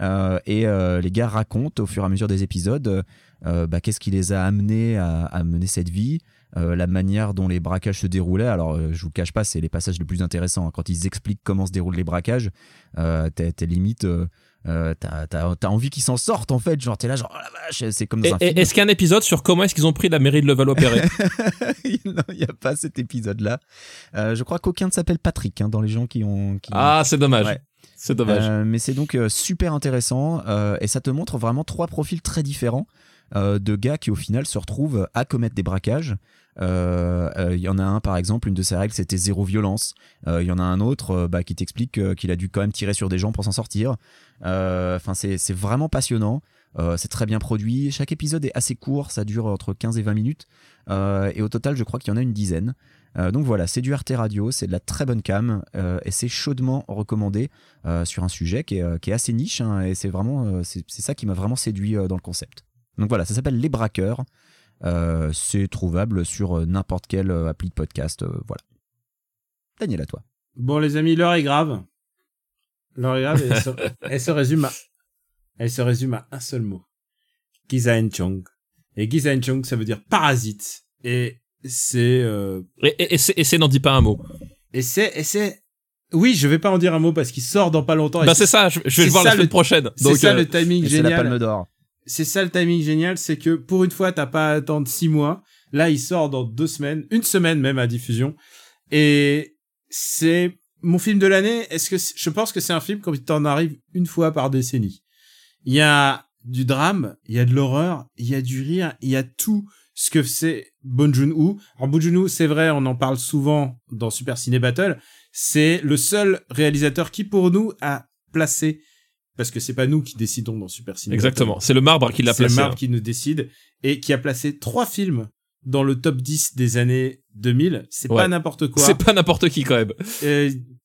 S2: Euh, et euh, les gars racontent au fur et à mesure des épisodes bah, qu'est-ce qui les a amenés à, mener cette vie, la manière dont les braquages se déroulaient. Alors, je vous cache pas, c'est les passages les plus intéressants. hein. Quand ils expliquent comment se déroulent les braquages, t'es limite, euh, t'as t'as- t'as envie qu'ils s'en sortent en fait. Genre, t'es là, genre, oh la vache, c'est comme dans
S3: Et-
S2: un
S3: et-
S2: film.
S3: est-ce qu'il y a un épisode sur comment est-ce qu'ils ont pris la mairie de Levallois-Perret [laughs]
S2: non, il n'y a pas cet épisode-là. Euh, je crois qu'aucun ne s'appelle Patrick hein, dans les gens qui ont. qui-
S3: ah c'est dommage
S2: Ouais.
S3: c'est dommage
S2: Euh, mais c'est donc euh, super intéressant euh, et ça te montre vraiment trois profils très différents euh, de gars qui au final se retrouvent à commettre des braquages Il y en a un par exemple, une de ses règles c'était zéro violence. Euh, Il y en a un autre euh, bah, qui t'explique euh, qu'il a dû quand même tirer sur des gens pour s'en sortir. Euh, Enfin c'est vraiment passionnant. Euh, c'est très bien produit. Chaque épisode est assez court, ça dure entre 15 et 20 minutes. Euh, et au total, je crois qu'il y en a une dizaine. Euh, donc voilà, c'est du RT Radio, c'est de la très bonne cam euh, et c'est chaudement recommandé euh, sur un sujet qui est, euh, assez niche hein, et c'est vraiment euh, c'est ça qui m'a vraiment séduit euh, dans le concept. Donc voilà, ça s'appelle Les Braqueurs. Euh, c'est trouvable sur euh, n'importe quelle euh, appli de podcast. euh, voilà. Daniel, à toi.
S1: Bon, les amis, l'heure est grave. L'heure est grave et elle se, [laughs] elle se résume à, elle se résume à un seul mot. Giza Chong. Et Giza Chong, ça veut dire parasite. Et c'est, euh,
S3: Et, et, et c'est- et c'est n'en dit pas un mot.
S1: et c'est, et c'est, oui, je vais pas en dire un mot parce qu'il sort dans pas longtemps.
S3: Bah c'est ça, je, je vais le voir la semaine prochaine.
S1: C'est
S3: Donc,
S1: ça
S3: euh,
S1: le timing
S2: Et c'est la
S1: génial.
S2: Palme d'Or.
S1: C'est ça le timing génial, c'est que pour une fois, t'as pas à attendre six mois. Là, il sort dans deux semaines, une semaine même à diffusion. Et c'est mon film de l'année. Est-ce que je pense que c'est un film quand il t'en arrive une fois par décennie. Il y a du drame, il y a de l'horreur, il y a du rire, il y a tout ce que c'est Bon Joon-ho. Alors Bon c'est vrai, on en parle souvent dans Super Ciné Battle. C'est le seul réalisateur qui, pour nous, a placé, parce que c'est pas nous qui décidons dans Super Ciné.
S3: Exactement, c'est le marbre qui l'a
S1: C'est le
S3: placé.
S1: Marvel
S3: hein.
S1: qui nous décide et qui a placé trois films dans le top 10 des années 2000. C'est
S3: Ouais.
S1: pas n'importe quoi.
S3: C'est pas n'importe qui quand même.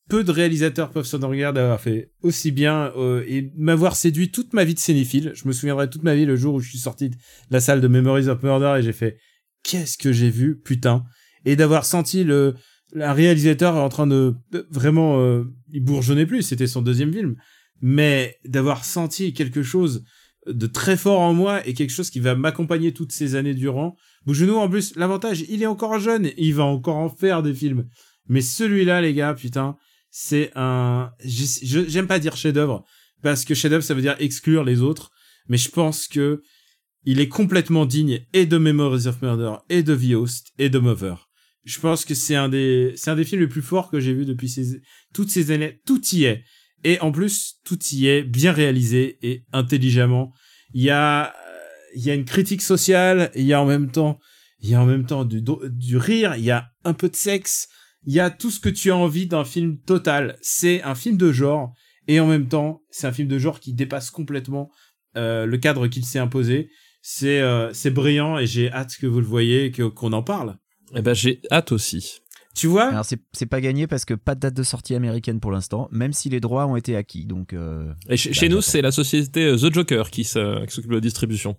S1: Peu de réalisateurs peuvent s'en regarder d'avoir fait aussi bien euh, et m'avoir séduit toute ma vie de cinéphile. Je me souviendrai toute ma vie le jour où je suis sorti de la salle de Memories of Murder et j'ai fait qu'est-ce que j'ai vu putain et d'avoir senti le un réalisateur en train de de- vraiment euh, il bourgeonnait plus, c'était son deuxième film, mais d'avoir senti quelque chose de très fort en moi et quelque chose qui va m'accompagner toutes ces années durant. Bougenou en plus, l'avantage, il est encore jeune, il va encore en faire des films. Mais celui-là, les gars, putain, c'est un, j'aime pas dire chef-d'œuvre parce que chef-d'œuvre ça veut dire exclure les autres, mais je pense que il est complètement digne et de Memories of Murder et de The Host et de Mother. Je pense que c'est un des, c'est un des films les plus forts que j'ai vu depuis ces, toutes ces années. Tout y est. Et en plus, tout y est bien réalisé et intelligemment. Il y a, il y a une critique sociale, il y a en même temps, il y a en même temps du, du rire, il y a un peu de sexe, il y a tout ce que tu as envie d'un film total. C'est un film de genre et en même temps, c'est un film de genre qui dépasse complètement euh, le cadre qu'il s'est imposé. C'est euh, c'est brillant et j'ai hâte que vous le voyez et qu'on en parle.
S3: Eh ben j'ai hâte aussi.
S1: Tu vois
S2: Alors c'est c'est pas gagné parce que pas de date de sortie américaine pour l'instant, même si les droits ont été acquis. Donc euh,
S3: Et chez,
S2: bah,
S3: chez nous, c'est la société euh, The Joker qui se- qui s'occupe de la distribution.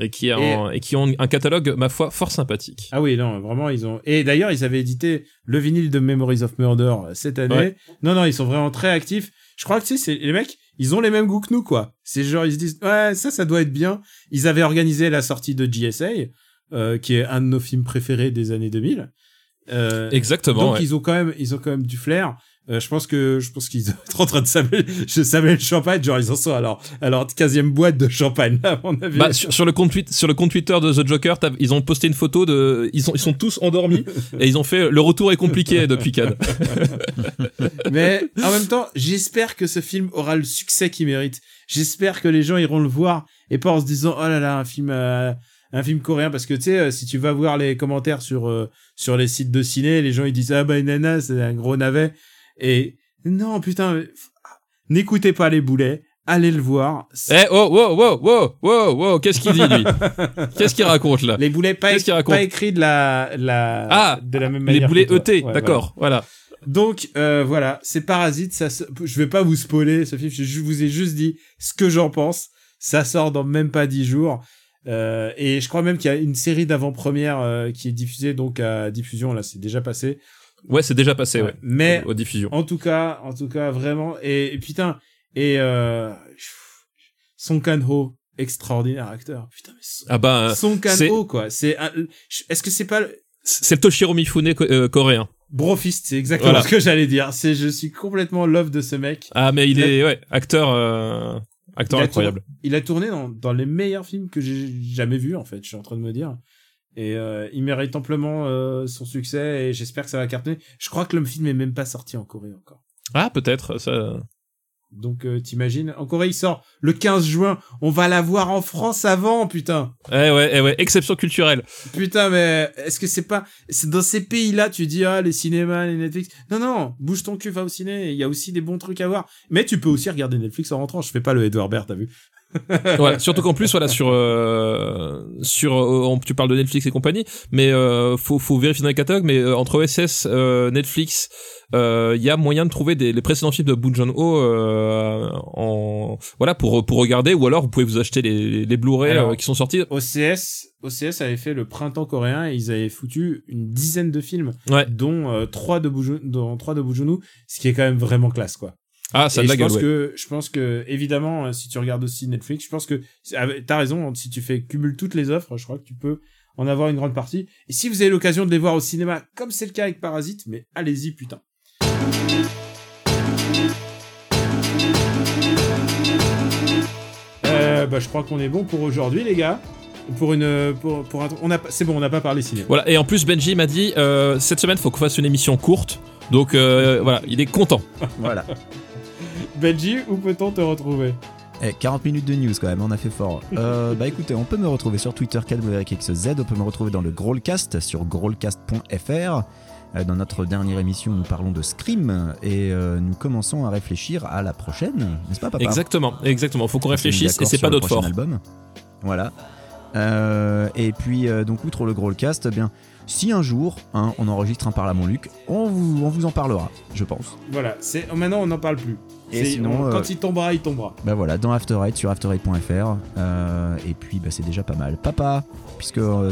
S3: Et qui, a et qui ont un catalogue, ma foi, fort sympathique.
S1: Ah oui, non, vraiment, ils ont. Et d'ailleurs, ils avaient édité le vinyle de Memories of Murder euh, cette année.
S3: Ouais.
S1: Non, non, ils sont vraiment très actifs. Je crois que tu sais, c'est les mecs, ils ont les mêmes goûts que nous, quoi. C'est genre, ils se disent, ouais, ça, ça doit être bien. Ils avaient organisé la sortie de GSA, euh, qui est un de nos films préférés des années 2000. Euh,
S3: Exactement.
S1: donc
S3: ouais.
S1: ils ont quand même, ils ont quand même du flair. Euh, je pense que, je pense qu'ils [laughs] sont en train de samer, je savais le champagne, genre ils en sont alors, alors 15e boîte de champagne, là, à mon avis.
S3: Bah, sur, sur le compte sur le compte Twitter de The Joker, ils ont posté une photo de, ils sont, ils sont tous endormis et ils ont fait le retour est compliqué depuis Cannes. [laughs]
S1: Mais en même temps, j'espère que ce film aura le succès qu'il mérite. J'espère que les gens iront le voir et pas en se disant oh là là un film euh, un film coréen parce que tu sais euh, si tu vas voir les commentaires sur euh, sur les sites de ciné, les gens ils disent ah bah nana c'est un gros navet et non putain n'écoutez pas les boulets, allez le voir.
S3: Eh, oh, wow, wow, wow, wow, wow, qu'est-ce qu'il dit, lui? [laughs] Qu'est-ce qu'il raconte, là?
S1: Les boulets pas, pas écrits de la la
S3: Ah,
S1: de la même
S3: Les
S1: manière.
S3: boulets
S1: que toi.
S3: ET,
S1: Ouais,
S3: d'accord, voilà.
S1: Donc euh, voilà, c'est Parasite. Ça, je vais pas vous spoiler ce film. Je vous ai juste dit ce que j'en pense. Ça sort dans même pas dix jours. Euh, et je crois même qu'il y a une série d'avant-premières euh, qui est diffusée donc à diffusion. Là, c'est déjà passé.
S3: Ouais, c'est déjà passé, ouais.
S1: Mais
S3: Aux diffusions.
S1: en tout cas, en tout cas, vraiment. Et, et putain, et euh, Song Kang-ho, extraordinaire acteur. Putain, mais Son-
S3: Ah bah,
S1: Song
S3: c'est-
S1: Kang-ho quoi. C'est est-ce que c'est pas le-
S3: c'est le Toshiro Mifune euh, coréen.
S1: Brofist, c'est exactement
S3: Voilà.
S1: ce que j'allais dire. C'est je suis complètement love de ce mec.
S3: Ah, mais il est, ouais, acteur, euh, acteur
S1: Il a
S3: incroyable.
S1: tourné- il a tourné dans, dans les meilleurs films que j'ai jamais vus, en fait, je suis en train de me dire. Et euh, il mérite amplement euh, son succès et j'espère que ça va cartonner. Je crois que le film est même pas sorti en Corée encore.
S3: Ah, peut-être, ça.
S1: Donc euh, t'imagines, en Corée il sort le 15 juin, on va la voir en France avant, putain.
S3: Eh ouais, eh ouais, exception culturelle.
S1: Putain, mais est-ce que c'est pas, c'est dans ces pays-là, tu dis ah les cinémas, les Netflix. Non non, bouge ton cul, va au ciné. Il y a aussi des bons trucs à voir. Mais tu peux aussi regarder Netflix en rentrant. Je fais pas le Edward Baird, t'as vu
S3: voilà, surtout qu'en plus voilà sur euh, sur euh, tu parles de Netflix et compagnie, mais euh, faut faut vérifier dans les catalogues mais euh, entre OSS, euh, Netflix, il y a moyen de trouver des les précédents films de Bong Joon-ho en voilà pour pour regarder ou alors vous pouvez vous acheter les les Blu-ray qui sont sortis.
S1: OCS, OCS avait fait le printemps coréen et ils avaient foutu une dizaine de films,
S3: Ouais.
S1: dont euh, trois de Bong Joon- dont trois de Joon-ho, ce qui est quand même vraiment classe quoi.
S3: Ah, ça de la
S1: je
S3: gueule.
S1: pense
S3: ouais.
S1: que je pense que évidemment euh, si tu regardes aussi Netflix, je pense que ah, t'as raison si tu fais cumule toutes les offres, je crois que tu peux en avoir une grande partie. Et si vous avez l'occasion de les voir au cinéma, comme c'est le cas avec Parasite, mais allez-y putain. Euh, bah je crois qu'on est bon pour aujourd'hui les gars. Pour une pour, pour un on a c'est bon on n'a pas parlé cinéma.
S3: Voilà, et en plus Benji m'a dit euh, cette semaine faut qu'on fasse une émission courte. Donc euh, voilà, il est content. [laughs]
S2: Voilà.
S1: Benji, où peut-on te retrouver
S2: Eh, 40 minutes de news quand même, on a fait fort. [laughs] Euh, bah écoutez, on peut me retrouver sur Twitter KWXZ, on peut me retrouver dans le Growlcast sur growlcast.fr. Euh, Dans notre dernière émission, nous parlons de Scream et euh, nous commençons à réfléchir à la prochaine, n'est-ce pas, papa?
S3: Exactement, exactement. Faut qu'on réfléchisse et c'est pas
S2: prochain
S3: fort.
S2: album. Voilà. Euh, et puis, euh, donc, outre le Growlcast, eh bien, si un jour hein, on enregistre un Parle à mon Luc, on vous, on vous en parlera, je pense.
S1: Voilà, c'est maintenant on n'en parle plus.
S2: Et sinon,
S1: on-
S2: euh,
S1: quand il tombera, il tombera.
S2: Bah voilà, dans After Eight sur after8.fr. Euh, et puis bah, c'est déjà pas mal. Papa, puisque euh,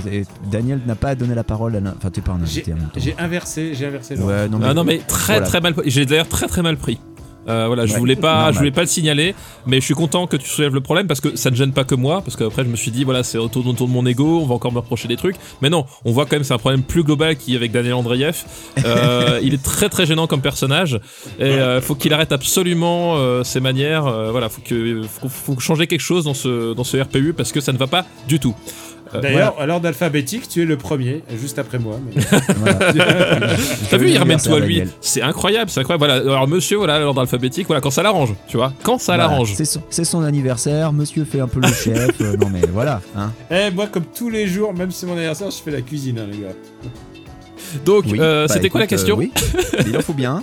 S2: Daniel n'a pas donné la parole à Enfin, t'es pas un invité
S1: J'ai
S2: en même temps.
S1: j'ai inversé, j'ai inversé. le
S2: Ouais, non, mais,
S3: Ah non mais très
S2: voilà.
S3: très mal pris. J'ai d'ailleurs très très mal pris. Euh, voilà, je
S2: Ouais,
S3: voulais pas,
S2: normal.
S3: je voulais pas le signaler, mais je suis content que tu soulèves le problème parce que ça ne gêne pas que moi, parce qu'après je me suis dit voilà c'est autour, autour de mon ego, on va encore me reprocher des trucs, mais non, on voit quand même c'est un problème plus global qui avec Daniel Andreev. Euh, [laughs] il est très très gênant comme personnage et euh, faut qu'il arrête absolument euh, ses manières. voilà, faut que faut, faut changer quelque chose dans ce dans ce RPU parce que ça ne va pas du tout. Euh,
S1: D'ailleurs, à l'ordre alphabétique, tu es le premier, juste après moi. mais-. [laughs]
S3: T'as vu, il ramène à lui. C'est incroyable, c'est incroyable. Voilà, alors monsieur, voilà, l'ordre alphabétique, voilà, quand ça l'arrange, tu vois, quand ça
S2: Voilà,
S3: l'arrange.
S2: C'est son, c'est son anniversaire, monsieur fait un peu le chef. euh, non mais voilà. Hein. [laughs]
S1: Eh, moi, comme tous les jours, même si c'est mon anniversaire, je fais la cuisine, hein, les gars.
S3: Donc,
S2: Oui,
S3: euh,
S2: bah,
S3: c'était quoi la question
S2: euh, Oui, il en faut bien.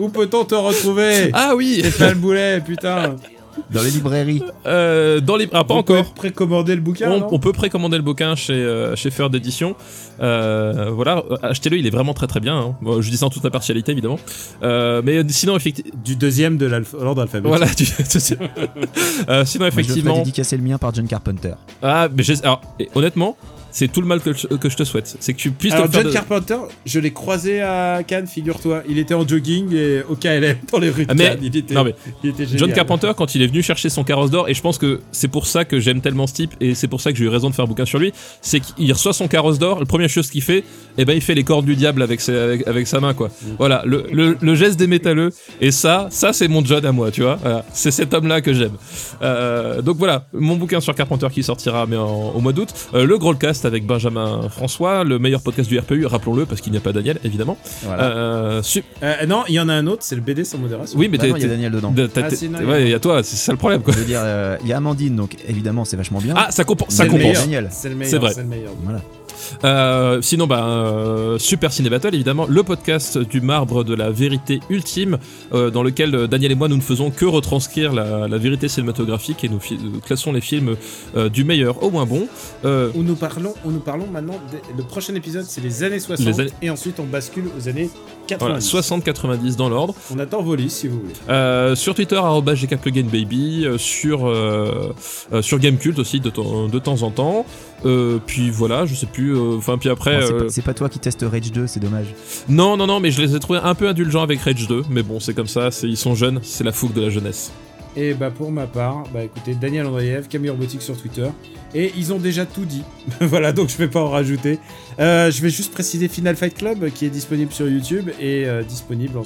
S1: Où peut-on te retrouver
S3: Ah oui,
S1: Stéphane Boulet, putain. [laughs]
S2: Dans les librairies.
S3: euh, dans les, ah, pas
S1: On peut
S3: encore.
S1: précommander le bouquin,
S3: On, on peut précommander le bouquin chez euh, chez Feur d'édition. Euh, voilà, euh, achetez-le, il est vraiment très très bien. hein. Bon, je dis ça en toute impartialité évidemment. Euh, mais sinon effectivement,
S1: Du deuxième de l'ordre alphabétique.
S3: voilà. [laughs] euh, sinon
S2: Moi, je le ferai
S3: effectivement,
S2: dédicacer le mien par John Carpenter.
S3: ah, mais j'ai- alors, et honnêtement, c'est tout le mal que je, que je te souhaite, c'est que tu puisses te
S1: Alors,
S3: faire
S1: John
S3: de-
S1: Carpenter, je l'ai croisé à Cannes, figure-toi. Il était en jogging et au KLM dans les rues de
S3: Ah, mais-
S1: Cannes. Il était,
S3: non, mais
S1: il était génial.
S3: John Carpenter, quand il est venu chercher son carrosse d'or, et je pense que c'est pour ça que j'aime tellement ce type, et c'est pour ça que j'ai eu raison de faire un bouquin sur lui, c'est qu'il reçoit son carrosse d'or, la première chose qu'il fait, eh ben il fait les cordes du diable avec, ses- avec, avec sa main, quoi. Voilà, le, le, le geste des métalleux, et ça, ça c'est mon John à moi, tu vois. Voilà, c'est cet homme-là que j'aime. Euh, donc voilà, mon bouquin sur Carpenter qui sortira mais en- au mois d'août, Euh, le Growlcast avec Benjamin François, le meilleur podcast du RPU, rappelons-le, parce qu'il n'y a pas Daniel, évidemment.
S2: Voilà.
S3: Euh, su-
S1: Euh, non, il y en a un autre, c'est le BD sans modération.
S3: oui, mais
S2: Bah
S3: t'es-
S2: non, il y a
S3: t'es-
S2: Daniel dedans.
S3: t'as-
S1: Ah, il y a-
S3: ouais, il y a toi, c'est ça le problème, quoi.
S2: Je veux dire, euh, il y a Amandine, donc évidemment c'est vachement bien.
S3: Ah, ça, compen- ça compense.
S2: Daniel.
S1: C'est le meilleur.
S3: C'est vrai.
S1: C'est le meilleur.
S2: Voilà.
S3: Euh, sinon, bah, euh, Super Ciné Battle, évidemment, le podcast du marbre de la vérité ultime, euh, dans lequel Daniel et moi, nous ne faisons que retranscrire la, la vérité cinématographique et nous, classons les films du meilleur au moins bon.
S1: Où nous parlons, où nous parlons maintenant. le prochain épisode, c'est les années 60.
S3: Les années-
S1: Et ensuite, on bascule aux années 90.
S3: Voilà, 60-90 dans l'ordre.
S1: On attend vos listes si vous voulez.
S3: Euh, sur Twitter, GKPluginBaby, euh, sur, euh, euh, sur Gamecult aussi de, temps- de temps en temps. Euh, puis voilà, je sais plus. euh, Enfin, puis après.
S2: Bon, c'est
S3: euh,
S2: pas- toi qui teste Rage 2, c'est dommage.
S3: Non, non, non, mais je les ai trouvés un peu indulgents avec Rage 2. Mais bon, c'est comme ça, c'est- ils sont jeunes, c'est la fougue de la jeunesse.
S1: Et bah pour ma part, bah écoutez, Daniel Andreev, Camille Robotique sur Twitter. Et ils ont déjà tout dit. [laughs] voilà, donc je vais pas en rajouter. Euh, je vais juste préciser Final Fight Club qui est disponible sur YouTube et euh, disponible, en-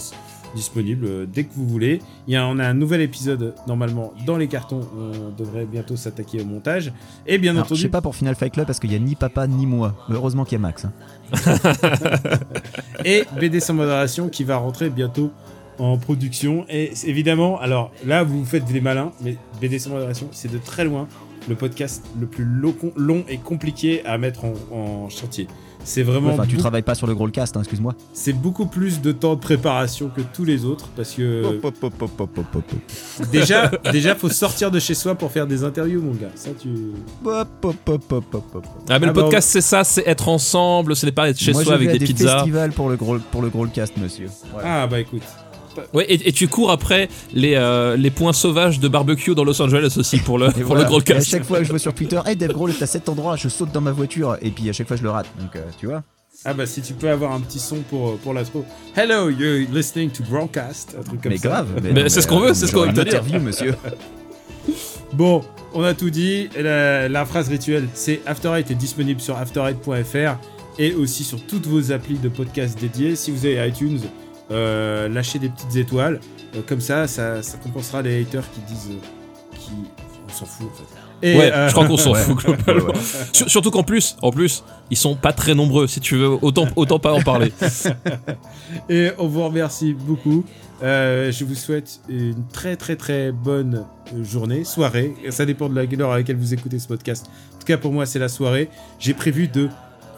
S1: disponible euh, dès que vous voulez. Il y a, on a un nouvel épisode normalement dans les cartons. On devrait bientôt s'attaquer au montage. Et bien
S2: Alors, je
S1: entendu,
S2: sais pas pour Final Fight Club parce qu'il y a ni papa ni moi. Heureusement qu'il y a Max. hein. [laughs]
S1: et BD sans modération qui va rentrer bientôt en production. Et c'est- évidemment, alors là, vous faites des malins, mais BD sans modération, c'est de très loin le podcast le plus lo- long et compliqué à mettre en, en chantier. C'est vraiment.
S2: Enfin, tu travailles pas sur le gros cast, hein, excuse-moi.
S1: c'est beaucoup plus de temps de préparation que tous les autres parce que déjà, [laughs] déjà, faut sortir de chez soi pour faire des interviews, mon gars. Ça, tu.
S2: Hop, hop, hop, hop, hop, hop.
S3: Ah, mais
S1: Ah
S3: le
S1: bah,
S3: podcast, c'est ça, c'est être ensemble, ce n'est pas être chez
S2: Moi,
S3: soi
S2: je
S3: avec des
S2: des
S3: pizzas.
S2: festivals pour le gros, pour le gros cast, monsieur. Voilà.
S1: Ah bah écoute.
S3: Ouais, et, et tu cours après les, euh, les points sauvages de barbecue dans Los Angeles aussi pour le, pour
S2: voilà.
S3: le gros
S2: Et À chaque fois que je vais sur Twitter, hey Dave Grohl est à cet endroit, je saute dans ma voiture, et puis à chaque fois je le rate. Donc, euh, tu vois.
S1: Ah bah si tu peux avoir un petit son pour pour l'intro. Hello, you're listening to Broadcast, un truc comme
S2: mais
S1: ça.
S2: grave.
S3: Mais c'est ce qu'on veut, c'est ce qu'on veut te dire.
S2: interview, monsieur. [laughs]
S1: Bon, on a tout dit. La, la phrase rituelle, c'est After Eight est disponible sur afterite.fr et aussi sur toutes vos applis de podcast dédiés. Si vous avez iTunes, euh, lâchez des petites étoiles. Euh, comme ça, ça, ça compensera les haters qui disent euh, qui on s'en fout en fait. Et,
S3: Ouais,
S1: euh,
S3: je crois qu'on s'en [laughs] fout globalement. Sur- Surtout qu'en plus, en plus, ils sont pas très nombreux. Si tu veux, autant, autant pas en parler. [laughs]
S1: Et on vous remercie beaucoup. Euh, je vous souhaite une très très très bonne journée, soirée. Ça dépend de la l'heure à laquelle vous écoutez ce podcast. En tout cas, pour moi, c'est la soirée. J'ai prévu de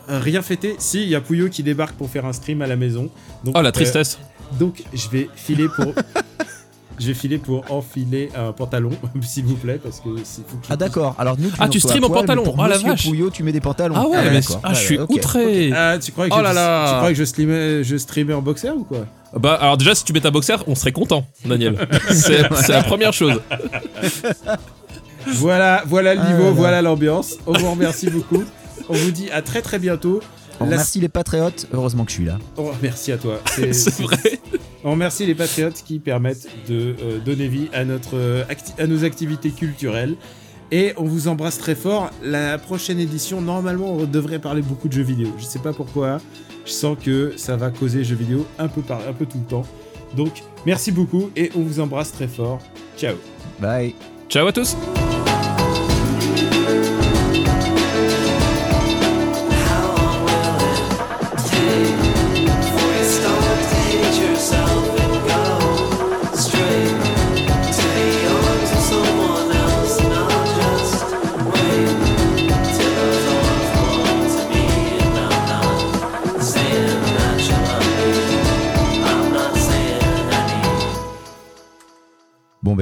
S1: rien fêter. Si, il y a Pouillot qui débarque pour faire un stream à la maison. Donc,
S3: Oh la
S1: euh,
S3: tristesse.
S1: donc, je vais filer pour. [laughs] je vais filer pour enfiler un pantalon, [laughs] s'il vous plaît, parce que c'est je
S2: Ah d'accord, alors nous tu
S3: Ah, tu stream en pantalon.
S2: mais Pour
S3: Ah, la vache.
S2: Pouillot, tu mets des pantalons.
S3: Ah ouais, mais
S2: d'accord.
S3: ah, je suis outré.
S1: Ah, tu crois que,
S3: Oh
S1: je,
S3: là là.
S1: tu crois que je, streamais, je streamais en boxer ou quoi?
S3: Bah alors déjà, si tu mets ta boxer, on serait content, Daniel. [laughs] c'est c'est la première chose.
S1: Voilà, voilà le
S2: Ah
S1: niveau,
S2: là.
S1: voilà l'ambiance. On vous remercie beaucoup. On vous dit à très très bientôt.
S2: On
S1: La-
S2: remercie les patriotes, heureusement que je suis là.
S1: Oh, merci à toi. [laughs]
S3: C'est vrai.
S1: On remercie les patriotes qui permettent de euh, donner vie à, notre, euh, acti- à nos activités culturelles. Et on vous embrasse très fort. La prochaine édition, normalement, on devrait parler beaucoup de jeux vidéo. Je sais pas pourquoi. Je sens que ça va causer jeux vidéo un peu, par, un peu tout le temps. Donc, merci beaucoup et on vous embrasse très fort. Ciao.
S2: Bye.
S3: Ciao à tous.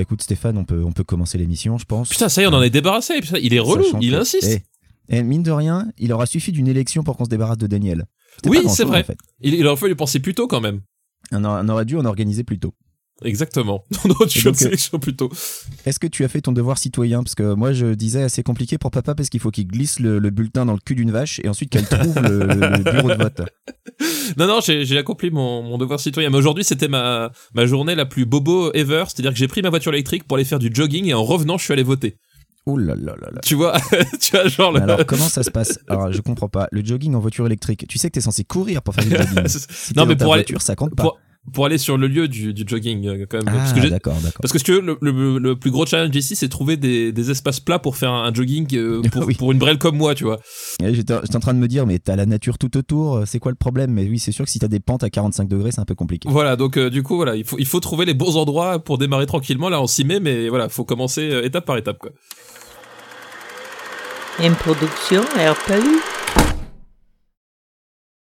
S2: Bah écoute Stéphane, on peut, on peut commencer l'émission je pense.
S3: Putain, ça y est, on en est débarrassé. Putain, il est relou,
S2: Sachant
S3: il
S2: que-
S3: insiste.
S2: Eh, eh, mine de rien, il aura suffi d'une élection pour qu'on se débarrasse de Daniel. C'était
S3: Oui,
S2: pas grand-chose,
S3: c'est vrai.
S2: En fait.
S3: Il, il aurait fallu penser plus tôt quand même.
S2: on, a- on aurait dû en organiser plus tôt.
S3: Exactement. [laughs]
S2: Donc,
S3: une
S2: euh,
S3: sélection plus tôt.
S2: Est-ce que tu as fait ton devoir citoyen? Parce que moi je disais assez compliqué pour papa parce qu'il faut qu'il glisse le, le bulletin dans le cul d'une vache et ensuite qu'elle trouve le, le bureau de vote. [laughs]
S3: Non, non, j'ai j'ai accompli mon, mon devoir citoyen. Mais aujourd'hui, c'était ma, ma journée la plus bobo ever. C'est-à-dire que j'ai pris ma voiture électrique pour aller faire du jogging et en revenant, je suis allé voter.
S2: Oh là là là là.
S3: Tu vois, [laughs] tu vois, genre le.
S2: Alors comment ça se passe? Alors je comprends pas. Le jogging en voiture électrique. Tu sais que t'es censé courir pour faire du jogging. [laughs] Si
S3: non, mais pour aller,
S2: voiture, ça compte pas.
S3: pour, pour aller sur le lieu du, du jogging, euh, quand même. parce que
S2: Ah d'accord d'accord.
S3: Parce que si tu veux, le, le- le plus gros challenge ici, c'est trouver des, des espaces plats pour faire un jogging euh, [laughs] pour,
S2: Oui.
S3: pour une brêle comme moi, tu vois.
S2: J'étais en train de me dire mais t'as la nature tout autour. C'est quoi le problème? Mais oui c'est sûr que si t'as des pentes à 45 degrés c'est un peu compliqué.
S3: Voilà, donc euh, du coup, voilà, il faut, il faut trouver les bons endroits pour démarrer tranquillement. Là, on s'y met, mais voilà, faut commencer euh, étape par étape, quoi.
S8: Une production RPU.